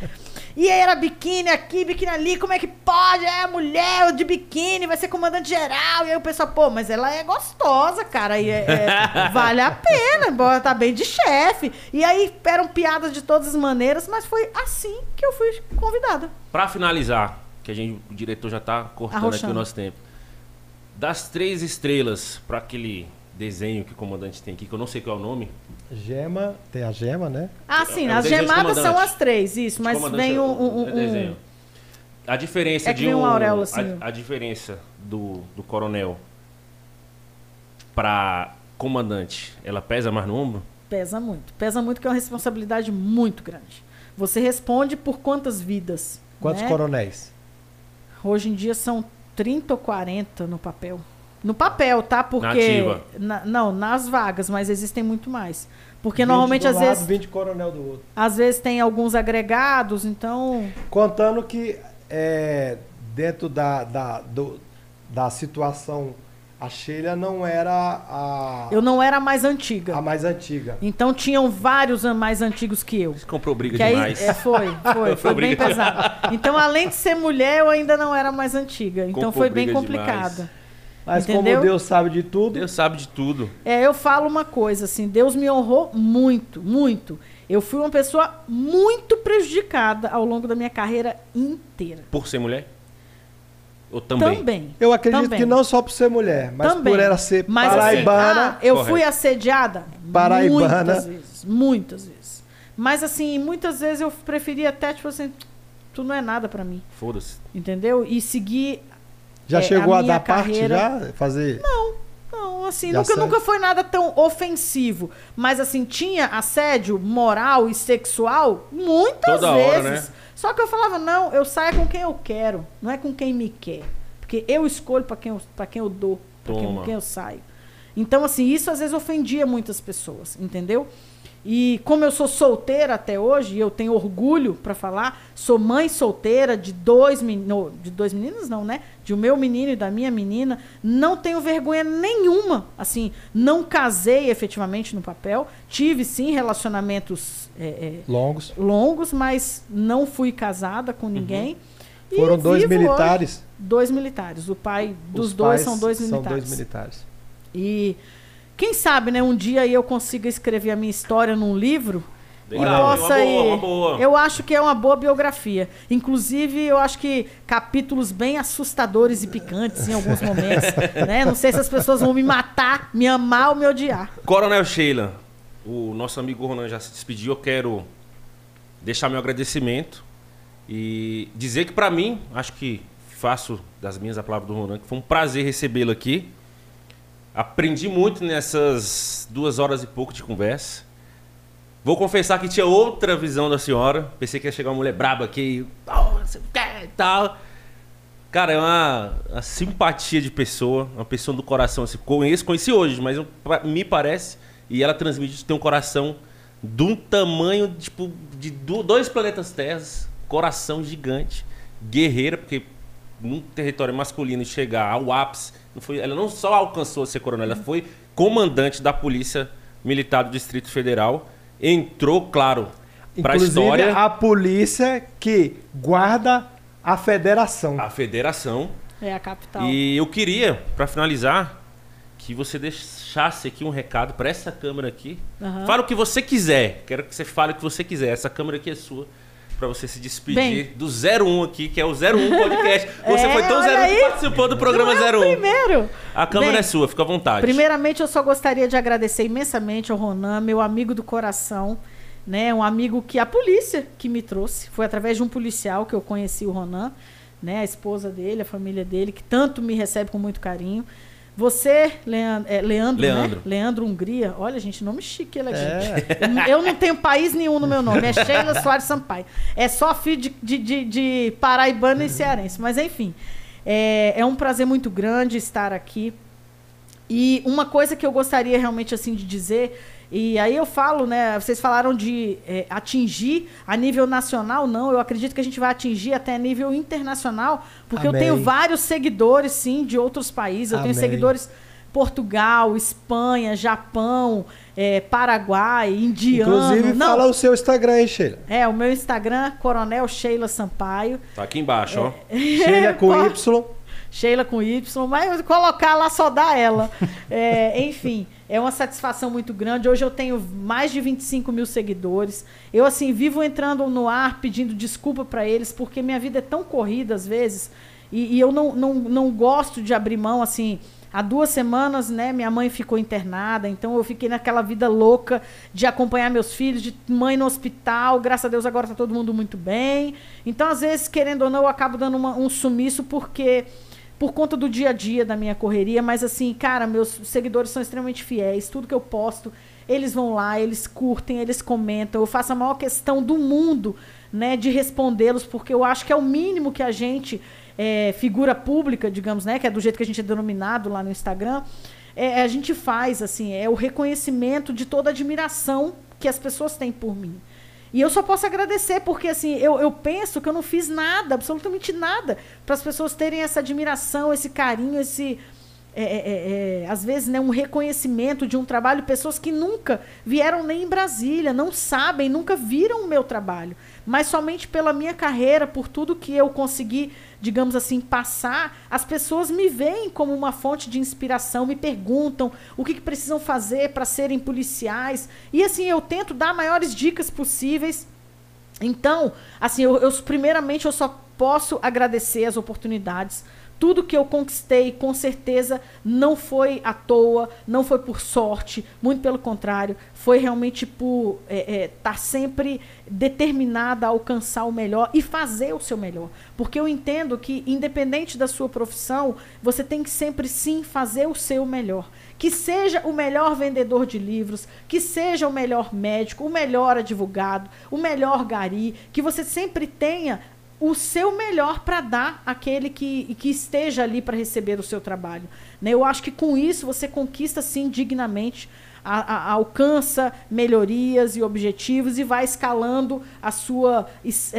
E aí era biquíni aqui, biquíni ali, como é que pode? É mulher de biquíni, vai ser comandante geral. E aí o pessoal, pô, mas ela é gostosa, cara. E é- é- vale a pena, pô, tá bem de chefe. E aí eram piadas de todas as maneiras, mas foi assim que eu fui convidada. Pra finalizar, que a gente, o diretor já tá cortando aqui Arrochando. o nosso tempo. Das três estrelas pra aquele desenho que o comandante tem aqui, que eu não sei qual é o nome. Gema, tem a gema, né? Ah, sim, É o as desenho de gemadas são as três, isso, mas vem é um. o- um- um- desenho. A diferença É de vem um. uma auréola assim. a, a diferença do, do coronel pra comandante, ela pesa mais no ombro? Pesa muito. Pesa muito, que é uma responsabilidade muito grande. Você responde por quantas vidas? Quantos né? coronéis? Hoje em dia são 30 ou 40 no papel. No papel, tá? Porque. ativa. na- não, nas vagas, mas existem muito mais. Porque 20 normalmente, do às lado, vezes, 20 coronel do outro. às vezes tem alguns agregados, então. Contando que é, dentro da, da, do- da situação, a Sheila não era a, Eu não era a mais antiga. a mais antiga. Então tinham vários mais antigos que eu. Você comprou briga Que aí, demais. é, foi, foi, foi bem pesado. Então, além de ser mulher, eu ainda não era mais antiga. Então Comprou foi bem complicado. demais. Mas Entendeu? como Deus sabe de tudo, Deus sabe de tudo. É, eu falo uma coisa, assim, Deus me honrou muito, muito. Eu fui uma pessoa muito prejudicada ao longo da minha carreira inteira. Por ser mulher? Ou também? Também. eu acredito Também. que não só por ser mulher, mas Também. por ela ser Mas, assim, paraibana. ah, eu Correto. fui assediada Paraibana. muitas vezes, muitas vezes. Mas assim, muitas vezes eu preferia até, tipo assim, tu não é nada pra mim, Foda-se. entendeu? E seguir Já É, chegou a a, dar carreira- parte já? Fazer. Não, assim, Já nunca, nunca foi nada tão ofensivo. Mas, assim, tinha assédio moral e sexual muitas Toda hora, vezes. né? Só que eu falava, não, eu saio com quem eu quero, não é com quem me quer. Porque eu escolho pra quem eu, quem eu dou, pra quem, quem eu saio. Então, assim, isso às vezes ofendia muitas pessoas, entendeu? E como eu sou solteira até hoje, e eu tenho orgulho pra falar, sou mãe solteira de dois meninos, de dois meninos não, né? De o meu menino e da minha menina, não tenho vergonha nenhuma, assim, não casei efetivamente no papel, tive sim relacionamentos é, é, Longos. longos, mas não fui casada com ninguém. E Foram dois militares. hoje- dois militares. O pai dos Os dois pais são dois militares. São dois militares. E quem sabe, né, um dia eu consiga escrever a minha história num livro Legal, e possa boa, ir. uma boa. Eu acho que é uma boa biografia. Inclusive, eu acho que capítulos bem assustadores e picantes em alguns momentos, né? Não sei se as pessoas vão me matar, me amar ou me odiar. Coronel Sheila, o nosso amigo Ronan já se despediu. Eu quero deixar meu agradecimento e dizer que pra mim, acho que faço das minhas a palavra do Ronan, que foi um prazer recebê-lo aqui. Aprendi muito nessas duas horas e pouco de conversa. Vou confessar que tinha outra visão da senhora. Pensei que ia chegar uma mulher braba aqui, oh, e tal. Cara, é uma, uma simpatia de pessoa, uma pessoa do coração. Assim, conheço, conheci hoje, mas me parece, e ela transmite tem um coração de um tamanho, tipo, de do- dois planetas Terras, coração gigante, guerreira, porque num território masculino chegar ao ápice, foi, ela não só alcançou a ser coronel, ela foi comandante da Polícia Militar do Distrito Federal, entrou, claro, pra Inclusive, história, a polícia que guarda a federação. a federação, É a capital. E eu queria, pra finalizar, que você deixasse aqui um recado pra essa câmera aqui. Aham. Fala o que você quiser. Quero que você fale o que você quiser. Essa câmera aqui é sua. Pra você se despedir Bem. do 01 aqui, que é o 01 Podcast. Você É, foi tão olha 01 aí. que participou do programa Não é o 01. Primeiro. A câmera Bem, é sua, fica à vontade. Primeiramente, eu só gostaria de agradecer imensamente ao Ronan, meu amigo do coração, né? Um amigo que a polícia que me trouxe. Foi através de um policial que eu conheci o Ronan, né? A esposa dele, a família dele, que tanto me recebe com muito carinho. Você, Leandro, é, Leandro, Leandro. né? Leandro Hungria. Olha, gente, nome chique ele aqui. É. Eu não tenho país nenhum no meu nome. É Sheila Soares Sampaio. É só filho de, de, de, de paraibano e cearense. Mas, enfim, é, é um prazer muito grande estar aqui. E uma coisa que eu gostaria realmente assim de dizer, e aí eu falo, né? Vocês falaram de é, atingir a nível nacional, não. Eu acredito que a gente vai atingir até nível internacional, porque eu Amém. tenho vários seguidores, sim, de outros países. Eu tenho Amém. seguidores Portugal, Espanha, Japão, é, Paraguai, indiano. Inclusive, não, fala o seu Instagram aí, Sheila. É, o meu Instagram, Coronel Sheila Sampaio. Tá aqui embaixo, ó. Sheila com Y. Sheila com Y, mas colocar lá só dá ela. É, enfim, é uma satisfação muito grande. Hoje eu tenho mais de 25 mil seguidores. Eu, assim, vivo entrando no ar pedindo desculpa para eles, porque minha vida é tão corrida às vezes, e, e eu não, não, não gosto de abrir mão, assim. Há duas semanas, né, minha mãe ficou internada, então eu fiquei naquela vida louca de acompanhar meus filhos, de mãe no hospital. Graças a Deus agora tá todo mundo muito bem. Então, às vezes, querendo ou não, eu acabo dando uma- um sumiço porque por conta do dia a dia da minha correria, mas assim, cara, meus seguidores são extremamente fiéis, tudo que eu posto, eles vão lá, eles curtem, eles comentam, eu faço a maior questão do mundo, né, de respondê-los, porque eu acho que é o mínimo que a gente, é, figura pública, digamos, né, que é do jeito que a gente é denominado lá no Instagram, é, a gente faz, assim, é o reconhecimento de toda a admiração que as pessoas têm por mim. E eu só posso agradecer, porque assim, eu, eu penso que eu não fiz nada, absolutamente nada, para as pessoas terem essa admiração, esse carinho, esse. é, é, é, é, às vezes, né, um reconhecimento de um trabalho, pessoas que nunca vieram nem em Brasília, não sabem, nunca viram o meu trabalho. Mas somente pela minha carreira, por tudo que eu consegui, digamos assim, passar, as pessoas me veem como uma fonte de inspiração, me perguntam o que, que precisam fazer para serem policiais. E assim, eu tento dar maiores dicas possíveis. Então, assim, eu, eu- primeiramente eu só posso agradecer as oportunidades, tudo que eu conquistei, com certeza, não foi à toa, não foi por sorte, muito pelo contrário, foi realmente por estar é, é, tá sempre determinada a alcançar o melhor e fazer o seu melhor. Porque eu entendo que, independente da sua profissão, você tem que sempre sim fazer o seu melhor. Que seja o melhor vendedor de livros, que seja o melhor médico, o melhor advogado, o melhor gari, que você sempre tenha o seu melhor para dar àquele que, que esteja ali para receber o seu trabalho. Né? Eu acho que com isso você conquista, sim, dignamente, a, a, alcança melhorias e objetivos e vai escalando a sua,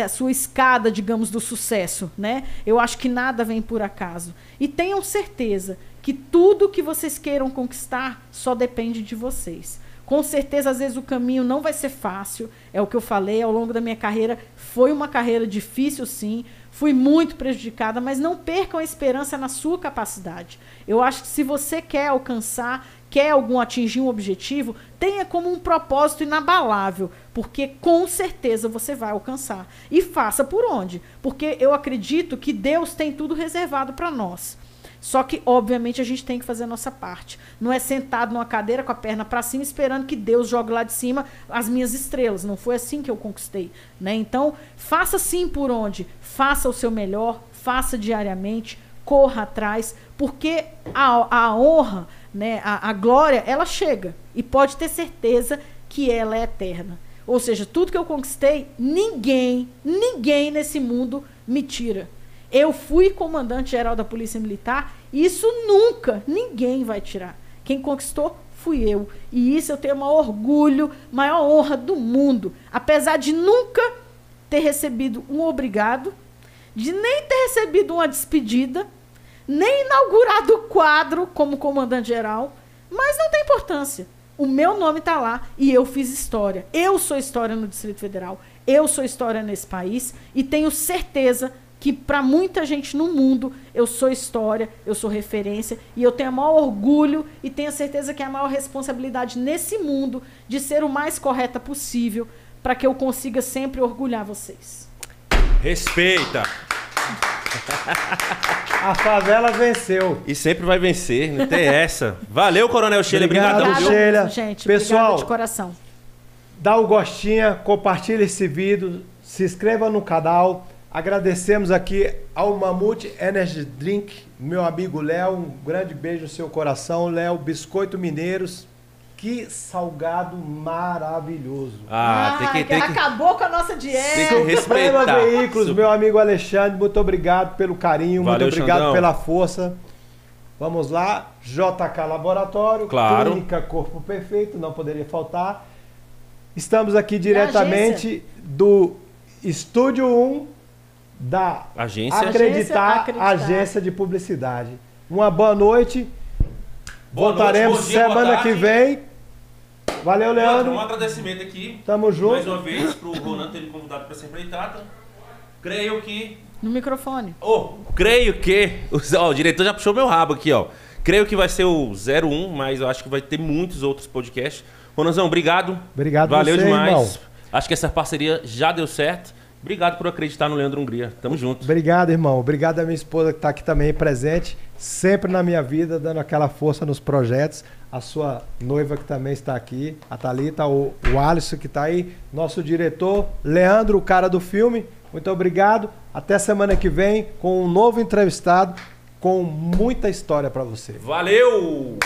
a sua escada, digamos, do sucesso. Né? Eu acho que nada vem por acaso. E tenham certeza que tudo que vocês queiram conquistar só depende de vocês. Com certeza, às vezes, o caminho não vai ser fácil. É o que eu falei ao longo da minha carreira. Foi uma carreira difícil, sim. Fui muito prejudicada, mas não percam a esperança na sua capacidade. Eu acho que se você quer alcançar, quer algum atingir um objetivo, tenha como um propósito inabalável, porque com certeza você vai alcançar. E faça por onde? Porque eu acredito que Deus tem tudo reservado para nós. Só que, obviamente, a gente tem que fazer a nossa parte. Não é sentado numa cadeira com a perna para cima esperando que Deus jogue lá de cima as minhas estrelas. Não foi assim que eu conquistei. Né? Então, faça sim por onde. Faça o seu melhor, faça diariamente, corra atrás, porque a, a honra, né, a, a glória, ela chega. E pode ter certeza que ela é eterna. Ou seja, tudo que eu conquistei, ninguém, ninguém nesse mundo me tira. Eu fui comandante-geral da Polícia Militar, e isso nunca, ninguém vai tirar. Quem conquistou fui eu. E isso eu tenho o maior orgulho, maior honra do mundo. Apesar de nunca ter recebido um obrigado, de nem ter recebido uma despedida, nem inaugurado o quadro como comandante-geral, mas não tem importância. O meu nome está lá e eu fiz história. Eu sou história no Distrito Federal. Eu sou história nesse país e tenho certeza que para muita gente no mundo eu sou história, eu sou referência e eu tenho o maior orgulho e tenho a certeza que é a maior responsabilidade nesse mundo de ser o mais correta possível para que eu consiga sempre orgulhar vocês. Respeita. A favela venceu. E sempre vai vencer, não tem essa. Valeu, Coronel Sheila. Obrigado, obrigado Sheila. Gente, Pessoal, de coração. Dá o gostinho, compartilha esse vídeo, se inscreva no canal. Agradecemos aqui ao Mamute Energy Drink, meu amigo Léo, um grande beijo no seu coração. Léo, Biscoito Mineiros, que salgado maravilhoso. Ah, ah tem que, tem que acabou com a nossa dieta. Tem que respeitar. Veículos, meu amigo Alexandre, muito obrigado pelo carinho, Valeu, muito obrigado Xandão. pela força. Vamos lá, JK Laboratório, claro. Clínica Corpo Perfeito, não poderia faltar. Estamos aqui diretamente do Estúdio 1 da agência. Acreditar, acreditar, agência de publicidade. Uma boa noite. Boa Voltaremos noite, dia, semana que vem. Valeu, Leandro. Um agradecimento aqui. Tamo junto. Mais uma vez para o Ronan ter me convidado para essa empreitada. Creio que. No microfone. Oh, creio que. Ó, o diretor já puxou meu rabo aqui, ó. Creio que vai ser o 01, mas eu acho que vai ter muitos outros podcasts. Ronanzão, obrigado. Obrigado, Valeu você, demais. Irmão. Acho que essa parceria já deu certo. Obrigado por acreditar no Leandro Hungria. Tamo junto. Obrigado, irmão. Obrigado à minha esposa que está aqui também presente, sempre na minha vida, dando aquela força nos projetos. A sua noiva que também está aqui, a Thalita, o, o Alisson que está aí, nosso diretor, Leandro, o cara do filme. Muito obrigado. Até semana que vem com um novo entrevistado com muita história para você. Valeu!